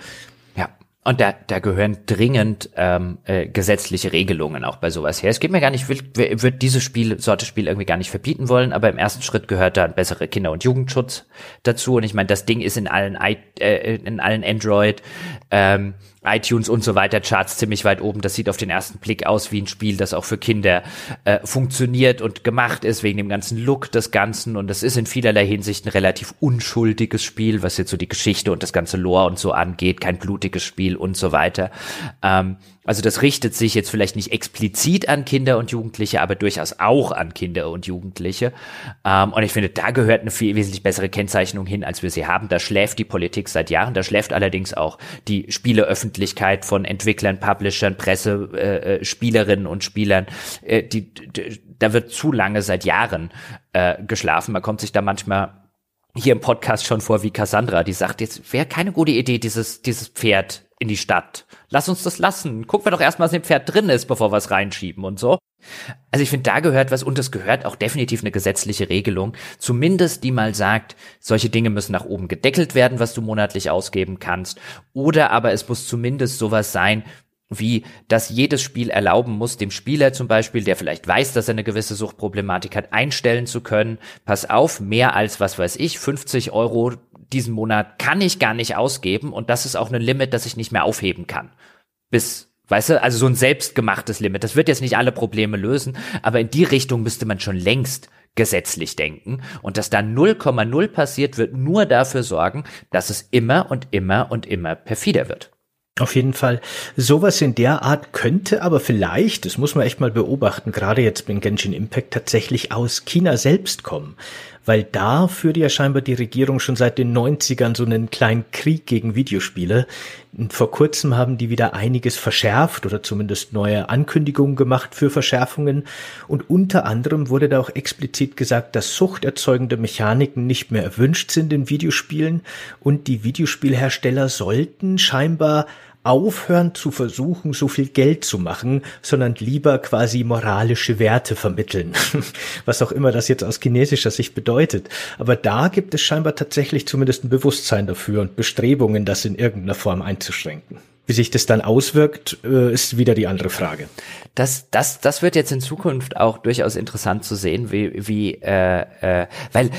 Und da, da gehören dringend ähm, äh, gesetzliche Regelungen auch bei sowas her. Es geht mir gar nicht, ich würde dieses Spiel, Sorte Spiel irgendwie gar nicht verbieten wollen, aber im ersten Schritt gehört da ein besserer Kinder- und Jugendschutz dazu. Und ich meine, das Ding ist in allen I äh, in allen Android ähm, iTunes und so weiter Charts ziemlich weit oben. Das sieht auf den ersten Blick aus wie ein Spiel, das auch für Kinder äh, funktioniert und gemacht ist, wegen dem ganzen Look des Ganzen. Und es ist in vielerlei Hinsicht ein relativ unschuldiges Spiel, was jetzt so die Geschichte und das ganze Lore und so angeht. Kein blutiges Spiel und so weiter. Ähm, also das richtet sich jetzt vielleicht nicht explizit an Kinder und Jugendliche, aber durchaus auch an Kinder und Jugendliche. Ähm, und ich finde, da gehört eine viel wesentlich bessere Kennzeichnung hin, als wir sie haben. Da schläft die Politik seit Jahren, da schläft allerdings auch die Spieleöffentlichkeit von Entwicklern, Publishern, Presse, äh, äh Spielerinnen und Spielern. Äh, die, die, da wird zu lange seit Jahren äh, geschlafen. Man kommt sich da manchmal hier im Podcast schon vor wie Cassandra, die sagt, jetzt wäre keine gute Idee, dieses, dieses Pferd in die Stadt. Lass uns das lassen. Gucken wir doch erstmal, was im Pferd drin ist, bevor wir es reinschieben und so. Also ich finde, da gehört was und es gehört auch definitiv eine gesetzliche Regelung, zumindest die mal sagt, solche Dinge müssen nach oben gedeckelt werden, was du monatlich ausgeben kannst. Oder aber es muss zumindest sowas sein, wie dass jedes Spiel erlauben muss, dem Spieler zum Beispiel, der vielleicht weiß, dass er eine gewisse Suchtproblematik hat, einstellen zu können, pass auf, mehr als, was weiß ich, 50 Euro diesen Monat kann ich gar nicht ausgeben und das ist auch ein Limit, das ich nicht mehr aufheben kann. Bis Weißt du, also so ein selbstgemachtes Limit. Das wird jetzt nicht alle Probleme lösen, aber in die Richtung müsste man schon längst gesetzlich denken. Und dass da 0,0 passiert, wird nur dafür sorgen, dass es immer und immer und immer perfider wird. Auf jeden Fall. Sowas in der Art könnte aber vielleicht, das muss man echt mal beobachten, gerade jetzt mit Genshin Impact tatsächlich aus China selbst kommen weil da führt ja scheinbar die Regierung schon seit den 90ern so einen kleinen Krieg gegen Videospiele. Vor kurzem haben die wieder einiges verschärft oder zumindest neue Ankündigungen gemacht für Verschärfungen. Und unter anderem wurde da auch explizit gesagt, dass suchterzeugende Mechaniken nicht mehr erwünscht sind in Videospielen und die Videospielhersteller sollten scheinbar aufhören zu versuchen, so viel Geld zu machen, sondern lieber quasi moralische Werte vermitteln. Was auch immer das jetzt aus chinesischer Sicht bedeutet. Aber da gibt es scheinbar tatsächlich zumindest ein Bewusstsein dafür und Bestrebungen, das in irgendeiner Form einzuschränken. Wie sich das dann auswirkt, äh, ist wieder die andere Frage. Das, das, das wird jetzt in Zukunft auch durchaus interessant zu sehen, wie, wie äh, äh, weil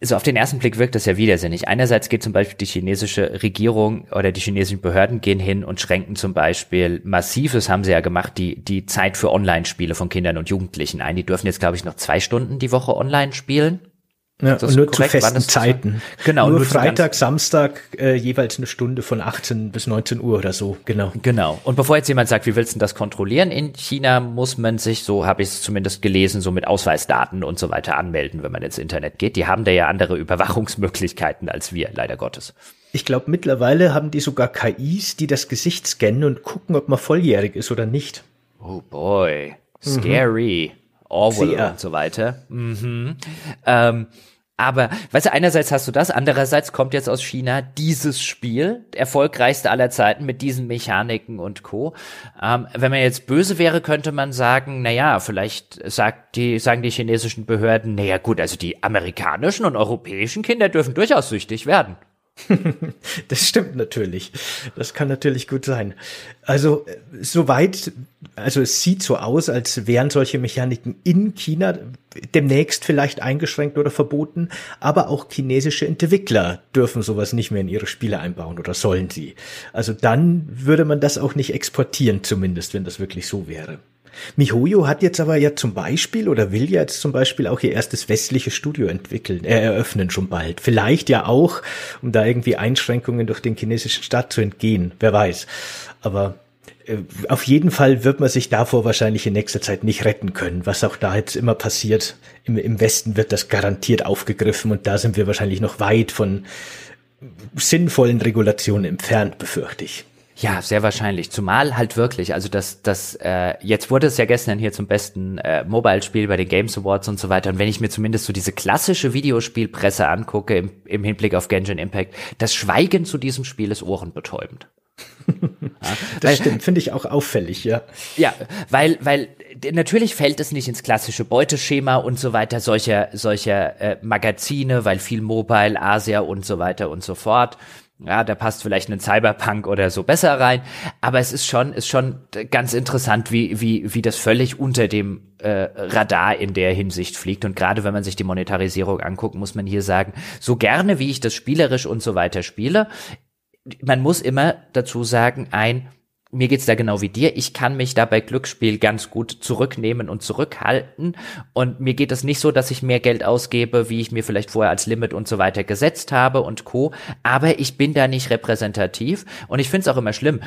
so auf den ersten Blick wirkt das ja widersinnig. Einerseits geht zum Beispiel die chinesische Regierung oder die chinesischen Behörden gehen hin und schränken zum Beispiel massives haben sie ja gemacht, die, die Zeit für Online-Spiele von Kindern und Jugendlichen ein. Die dürfen jetzt, glaube ich, noch zwei Stunden die Woche online spielen. Ja, und nur korrekt? zu festen Zeiten. Genau. Nur, nur Freitag, Samstag äh, jeweils eine Stunde von 18 bis 19 Uhr oder so, genau. Genau. Und bevor jetzt jemand sagt, wie willst du das kontrollieren? In China muss man sich, so habe ich es zumindest gelesen, so mit Ausweisdaten und so weiter anmelden, wenn man ins Internet geht. Die haben da ja andere Überwachungsmöglichkeiten als wir, leider Gottes. Ich glaube, mittlerweile haben die sogar KIs, die das Gesicht scannen und gucken, ob man volljährig ist oder nicht. Oh boy. Scary. Mhm. Orwell Sehr. und so weiter. Mhm. Ähm, aber, weißt du, einerseits hast du das, andererseits kommt jetzt aus China dieses Spiel, erfolgreichste aller Zeiten mit diesen Mechaniken und Co. Ähm, wenn man jetzt böse wäre, könnte man sagen, na ja, vielleicht sagt die, sagen die chinesischen Behörden, na ja, gut, also die amerikanischen und europäischen Kinder dürfen durchaus süchtig werden. das stimmt natürlich. Das kann natürlich gut sein. Also, soweit, also es sieht so aus, als wären solche Mechaniken in China demnächst vielleicht eingeschränkt oder verboten, aber auch chinesische Entwickler dürfen sowas nicht mehr in ihre Spiele einbauen oder sollen sie. Also dann würde man das auch nicht exportieren, zumindest, wenn das wirklich so wäre. MiHoYo hat jetzt aber ja zum Beispiel oder will jetzt zum Beispiel auch ihr erstes westliches Studio entwickeln, äh, eröffnen schon bald. Vielleicht ja auch, um da irgendwie Einschränkungen durch den chinesischen Staat zu entgehen. Wer weiß. Aber äh, auf jeden Fall wird man sich davor wahrscheinlich in nächster Zeit nicht retten können, was auch da jetzt immer passiert. Im, Im Westen wird das garantiert aufgegriffen und da sind wir wahrscheinlich noch weit von sinnvollen Regulationen entfernt, befürchte ich. Ja, sehr wahrscheinlich. Zumal halt wirklich, also das, das, äh, jetzt wurde es ja gestern hier zum besten äh, Mobile-Spiel bei den Games Awards und so weiter. Und wenn ich mir zumindest so diese klassische Videospielpresse angucke im, im Hinblick auf Genshin Impact, das Schweigen zu diesem Spiel ist ohrenbetäubend. ja, das weil, stimmt, finde ich auch auffällig, ja. Ja, weil, weil natürlich fällt es nicht ins klassische Beuteschema und so weiter solcher, solcher äh, Magazine, weil viel Mobile, Asia und so weiter und so fort. Ja, da passt vielleicht ein Cyberpunk oder so besser rein, aber es ist schon, ist schon ganz interessant, wie, wie, wie das völlig unter dem äh, Radar in der Hinsicht fliegt. Und gerade wenn man sich die Monetarisierung anguckt, muss man hier sagen, so gerne wie ich das spielerisch und so weiter spiele, man muss immer dazu sagen, ein mir geht's da genau wie dir. Ich kann mich da bei Glücksspiel ganz gut zurücknehmen und zurückhalten. Und mir geht es nicht so, dass ich mehr Geld ausgebe, wie ich mir vielleicht vorher als Limit und so weiter gesetzt habe und Co. Aber ich bin da nicht repräsentativ. Und ich finde es auch immer schlimm.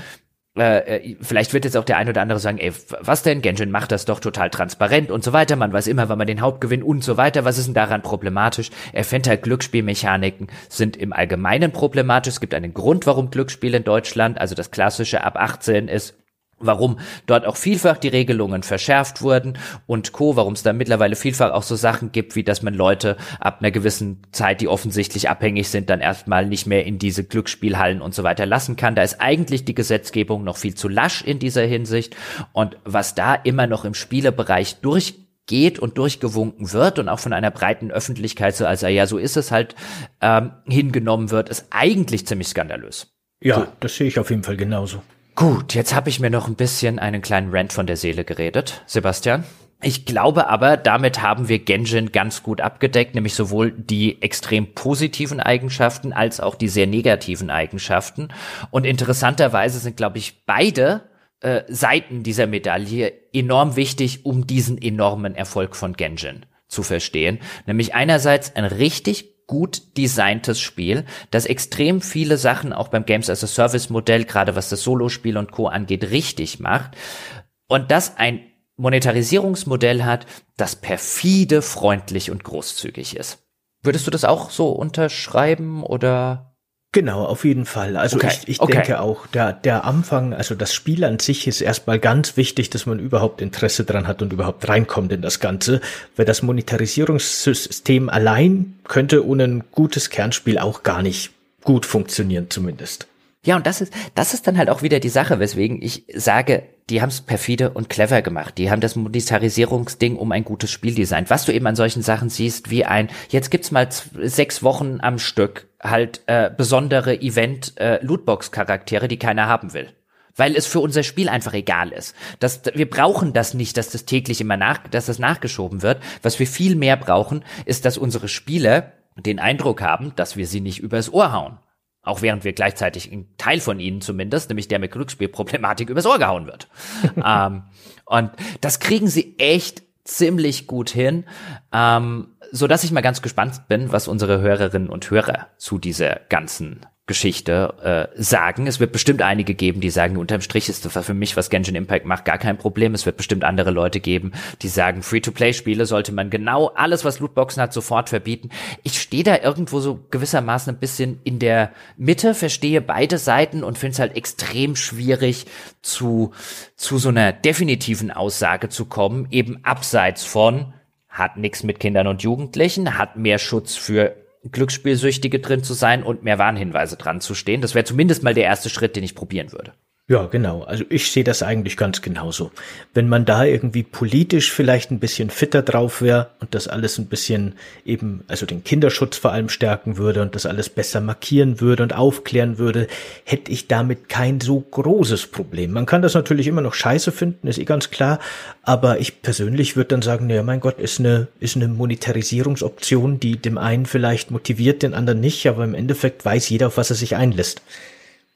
Äh, äh, vielleicht wird jetzt auch der ein oder andere sagen, ey, was denn? Genshin macht das doch total transparent und so weiter. Man weiß immer, wann man den Hauptgewinn und so weiter. Was ist denn daran problematisch? Er halt Glücksspielmechaniken sind im Allgemeinen problematisch. Es gibt einen Grund, warum Glücksspiel in Deutschland, also das klassische ab 18 ist, warum dort auch vielfach die Regelungen verschärft wurden und Co., warum es da mittlerweile vielfach auch so Sachen gibt, wie dass man Leute ab einer gewissen Zeit, die offensichtlich abhängig sind, dann erstmal nicht mehr in diese Glücksspielhallen und so weiter lassen kann. Da ist eigentlich die Gesetzgebung noch viel zu lasch in dieser Hinsicht und was da immer noch im Spielebereich durchgeht und durchgewunken wird und auch von einer breiten Öffentlichkeit so als ja so ist es halt ähm, hingenommen wird, ist eigentlich ziemlich skandalös. Ja, so. das sehe ich auf jeden Fall genauso. Gut, jetzt habe ich mir noch ein bisschen einen kleinen Rant von der Seele geredet, Sebastian. Ich glaube aber, damit haben wir Genjin ganz gut abgedeckt, nämlich sowohl die extrem positiven Eigenschaften als auch die sehr negativen Eigenschaften. Und interessanterweise sind, glaube ich, beide äh, Seiten dieser Medaille enorm wichtig, um diesen enormen Erfolg von Genjin zu verstehen. Nämlich einerseits ein richtig gut designtes Spiel, das extrem viele Sachen auch beim Games as a Service Modell, gerade was das Solospiel und Co. angeht, richtig macht. Und das ein Monetarisierungsmodell hat, das perfide, freundlich und großzügig ist. Würdest du das auch so unterschreiben oder? Genau, auf jeden Fall. Also okay, ich, ich okay. denke auch, der, der Anfang, also das Spiel an sich ist erstmal ganz wichtig, dass man überhaupt Interesse dran hat und überhaupt reinkommt in das Ganze, weil das Monetarisierungssystem allein könnte ohne ein gutes Kernspiel auch gar nicht gut funktionieren zumindest. Ja, und das ist, das ist dann halt auch wieder die Sache, weswegen ich sage, die haben es perfide und clever gemacht. Die haben das Monetarisierungsding um ein gutes Spiel designt. Was du eben an solchen Sachen siehst, wie ein, jetzt gibt's mal sechs Wochen am Stück halt äh, besondere Event-Lootbox-Charaktere, äh, die keiner haben will weil es für unser Spiel einfach egal ist. Das, wir brauchen das nicht, dass das täglich immer nach, dass das nachgeschoben wird. Was wir viel mehr brauchen, ist, dass unsere Spieler den Eindruck haben, dass wir sie nicht übers Ohr hauen. Auch während wir gleichzeitig ein Teil von ihnen zumindest, nämlich der mit Glücksspielproblematik übers Ohr gehauen wird. ähm, und das kriegen sie echt ziemlich gut hin, ähm, so dass ich mal ganz gespannt bin, was unsere Hörerinnen und Hörer zu dieser ganzen Geschichte äh, sagen. Es wird bestimmt einige geben, die sagen, unterm Strich ist das für mich, was Genshin Impact macht, gar kein Problem. Es wird bestimmt andere Leute geben, die sagen, Free-to-Play-Spiele sollte man genau alles, was Lootboxen hat, sofort verbieten. Ich stehe da irgendwo so gewissermaßen ein bisschen in der Mitte, verstehe beide Seiten und finde es halt extrem schwierig zu, zu so einer definitiven Aussage zu kommen, eben abseits von hat nichts mit Kindern und Jugendlichen, hat mehr Schutz für Glücksspielsüchtige drin zu sein und mehr Warnhinweise dran zu stehen. Das wäre zumindest mal der erste Schritt, den ich probieren würde. Ja, genau. Also ich sehe das eigentlich ganz genauso. Wenn man da irgendwie politisch vielleicht ein bisschen fitter drauf wäre und das alles ein bisschen eben, also den Kinderschutz vor allem stärken würde und das alles besser markieren würde und aufklären würde, hätte ich damit kein so großes Problem. Man kann das natürlich immer noch scheiße finden, ist eh ganz klar, aber ich persönlich würde dann sagen, naja, mein Gott, ist eine, ist eine Monetarisierungsoption, die dem einen vielleicht motiviert, den anderen nicht, aber im Endeffekt weiß jeder, auf was er sich einlässt.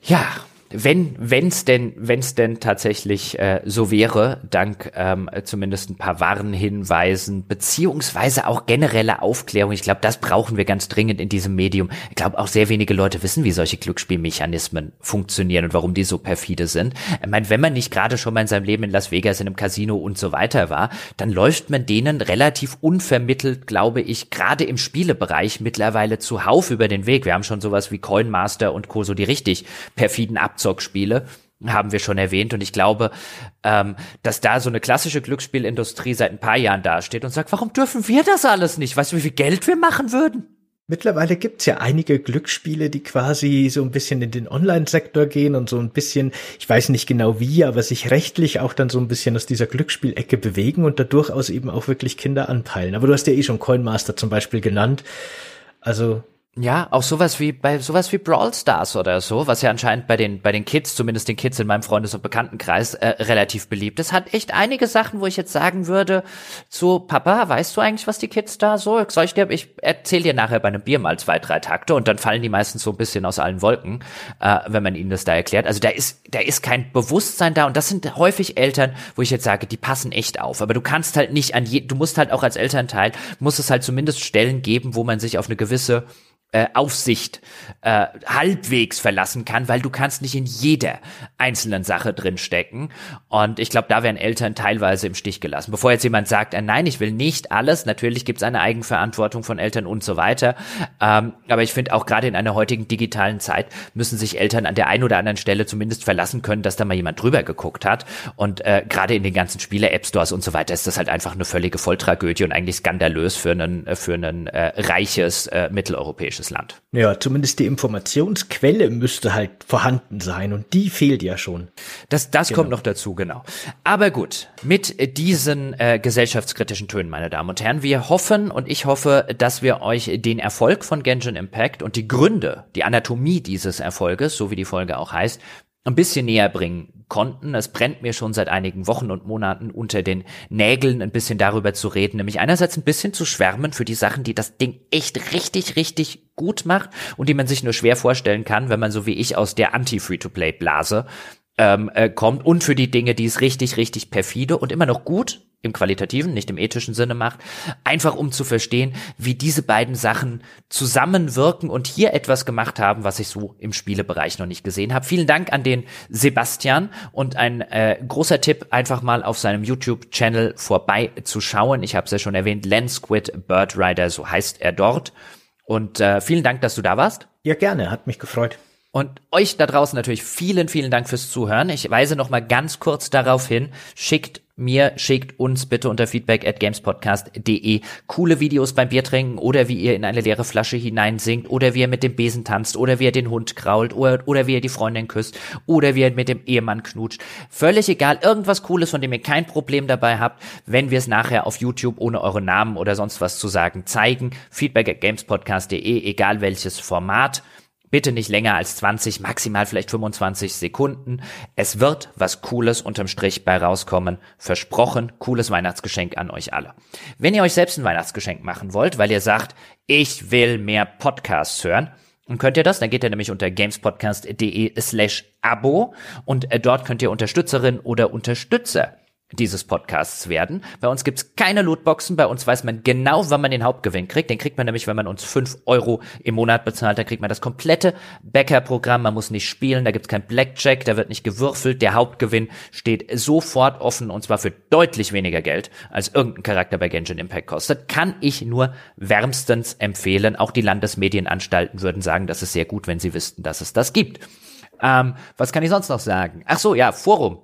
Ja, wenn wenn's denn wenn's denn tatsächlich äh, so wäre, dank ähm, zumindest ein paar Warnhinweisen beziehungsweise auch generelle Aufklärung. Ich glaube, das brauchen wir ganz dringend in diesem Medium. Ich glaube, auch sehr wenige Leute wissen, wie solche Glücksspielmechanismen funktionieren und warum die so perfide sind. Ich meine, wenn man nicht gerade schon mal in seinem Leben in Las Vegas in einem Casino und so weiter war, dann läuft man denen relativ unvermittelt, glaube ich, gerade im Spielebereich mittlerweile zuhauf über den Weg. Wir haben schon sowas wie Coinmaster und Co. so die richtig perfiden Ab Abzockspiele haben wir schon erwähnt. Und ich glaube, ähm, dass da so eine klassische Glücksspielindustrie seit ein paar Jahren dasteht und sagt, warum dürfen wir das alles nicht? Weißt du, wie viel Geld wir machen würden? Mittlerweile gibt's ja einige Glücksspiele, die quasi so ein bisschen in den Online-Sektor gehen und so ein bisschen, ich weiß nicht genau wie, aber sich rechtlich auch dann so ein bisschen aus dieser Glücksspielecke bewegen und da durchaus eben auch wirklich Kinder anpeilen. Aber du hast ja eh schon Coinmaster zum Beispiel genannt. Also ja, auch sowas wie bei sowas wie Brawl Stars oder so, was ja anscheinend bei den bei den Kids, zumindest den Kids in meinem Freundes- und Bekanntenkreis äh, relativ beliebt ist, hat echt einige Sachen, wo ich jetzt sagen würde, so Papa, weißt du eigentlich, was die Kids da so? Soll ich dir, ich erzähl dir nachher bei einem Bier mal zwei, drei Takte und dann fallen die meistens so ein bisschen aus allen Wolken, äh, wenn man ihnen das da erklärt. Also da ist da ist kein Bewusstsein da und das sind häufig Eltern, wo ich jetzt sage, die passen echt auf. Aber du kannst halt nicht an je, du musst halt auch als Elternteil muss es halt zumindest Stellen geben, wo man sich auf eine gewisse äh, Aufsicht äh, halbwegs verlassen kann, weil du kannst nicht in jeder einzelnen Sache drinstecken. Und ich glaube, da werden Eltern teilweise im Stich gelassen. Bevor jetzt jemand sagt, äh, nein, ich will nicht alles, natürlich gibt es eine Eigenverantwortung von Eltern und so weiter. Ähm, aber ich finde auch gerade in einer heutigen digitalen Zeit müssen sich Eltern an der einen oder anderen Stelle zumindest verlassen können, dass da mal jemand drüber geguckt hat. Und äh, gerade in den ganzen Spiele-App-Stores und so weiter ist das halt einfach eine völlige Volltragödie und eigentlich skandalös für ein für ein äh, reiches äh, mitteleuropäisches europäisches Land. Ja, zumindest die Informationsquelle müsste halt vorhanden sein und die fehlt ja schon. Das, das genau. kommt noch dazu, genau. Aber gut, mit diesen äh, gesellschaftskritischen Tönen, meine Damen und Herren, wir hoffen und ich hoffe, dass wir euch den Erfolg von Genshin Impact und die Gründe, die Anatomie dieses Erfolges, so wie die Folge auch heißt, ein bisschen näher bringen konnten. Es brennt mir schon seit einigen Wochen und Monaten unter den Nägeln, ein bisschen darüber zu reden, nämlich einerseits ein bisschen zu schwärmen für die Sachen, die das Ding echt richtig, richtig gut macht und die man sich nur schwer vorstellen kann, wenn man so wie ich aus der Anti-Free-to-Play-Blase ähm, äh, kommt und für die Dinge, die es richtig, richtig perfide und immer noch gut im qualitativen, nicht im ethischen Sinne macht, einfach um zu verstehen, wie diese beiden Sachen zusammenwirken und hier etwas gemacht haben, was ich so im Spielebereich noch nicht gesehen habe. Vielen Dank an den Sebastian und ein äh, großer Tipp, einfach mal auf seinem YouTube-Channel vorbeizuschauen. Ich habe es ja schon erwähnt, Len Squid Bird Rider, so heißt er dort. Und äh, vielen Dank, dass du da warst. Ja, gerne, hat mich gefreut. Und euch da draußen natürlich vielen, vielen Dank fürs Zuhören. Ich weise noch mal ganz kurz darauf hin, schickt mir, schickt uns bitte unter feedback at gamespodcast.de coole Videos beim Biertrinken oder wie ihr in eine leere Flasche hineinsingt oder wie ihr mit dem Besen tanzt oder wie ihr den Hund krault oder, oder wie ihr die Freundin küsst oder wie ihr mit dem Ehemann knutscht. Völlig egal, irgendwas Cooles, von dem ihr kein Problem dabei habt, wenn wir es nachher auf YouTube ohne eure Namen oder sonst was zu sagen zeigen. Feedback at gamespodcast.de, egal welches Format. Bitte nicht länger als 20, maximal vielleicht 25 Sekunden. Es wird was Cooles unterm Strich bei rauskommen. Versprochen, cooles Weihnachtsgeschenk an euch alle. Wenn ihr euch selbst ein Weihnachtsgeschenk machen wollt, weil ihr sagt, ich will mehr Podcasts hören, und könnt ihr das? Dann geht ihr nämlich unter gamespodcast.de slash Abo und äh, dort könnt ihr Unterstützerin oder Unterstützer dieses Podcasts werden. Bei uns gibt's keine Lootboxen, bei uns weiß man genau, wann man den Hauptgewinn kriegt. Den kriegt man nämlich, wenn man uns fünf Euro im Monat bezahlt, dann kriegt man das komplette Bäckerprogramm, man muss nicht spielen, da gibt's kein Blackjack, da wird nicht gewürfelt, der Hauptgewinn steht sofort offen und zwar für deutlich weniger Geld, als irgendein Charakter bei Genshin Impact kostet. Kann ich nur wärmstens empfehlen. Auch die Landesmedienanstalten würden sagen, das ist sehr gut, wenn sie wüssten, dass es das gibt. Ähm, was kann ich sonst noch sagen? Ach so, ja, Forum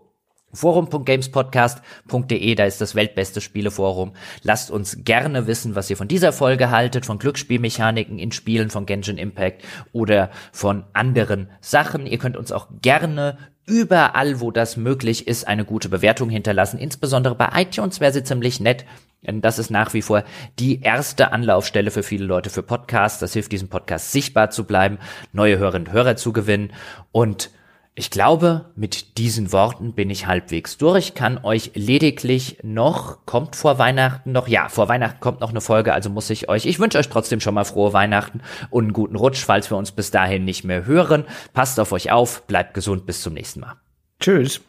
forum.gamespodcast.de, da ist das weltbeste Spieleforum. Lasst uns gerne wissen, was ihr von dieser Folge haltet, von Glücksspielmechaniken in Spielen von Genshin Impact oder von anderen Sachen. Ihr könnt uns auch gerne überall, wo das möglich ist, eine gute Bewertung hinterlassen. Insbesondere bei iTunes wäre sie ziemlich nett. Denn das ist nach wie vor die erste Anlaufstelle für viele Leute für Podcasts. Das hilft diesem Podcast sichtbar zu bleiben, neue Hörerinnen und Hörer zu gewinnen und ich glaube, mit diesen Worten bin ich halbwegs durch, kann euch lediglich noch, kommt vor Weihnachten noch, ja, vor Weihnachten kommt noch eine Folge, also muss ich euch, ich wünsche euch trotzdem schon mal frohe Weihnachten und einen guten Rutsch, falls wir uns bis dahin nicht mehr hören. Passt auf euch auf, bleibt gesund, bis zum nächsten Mal. Tschüss.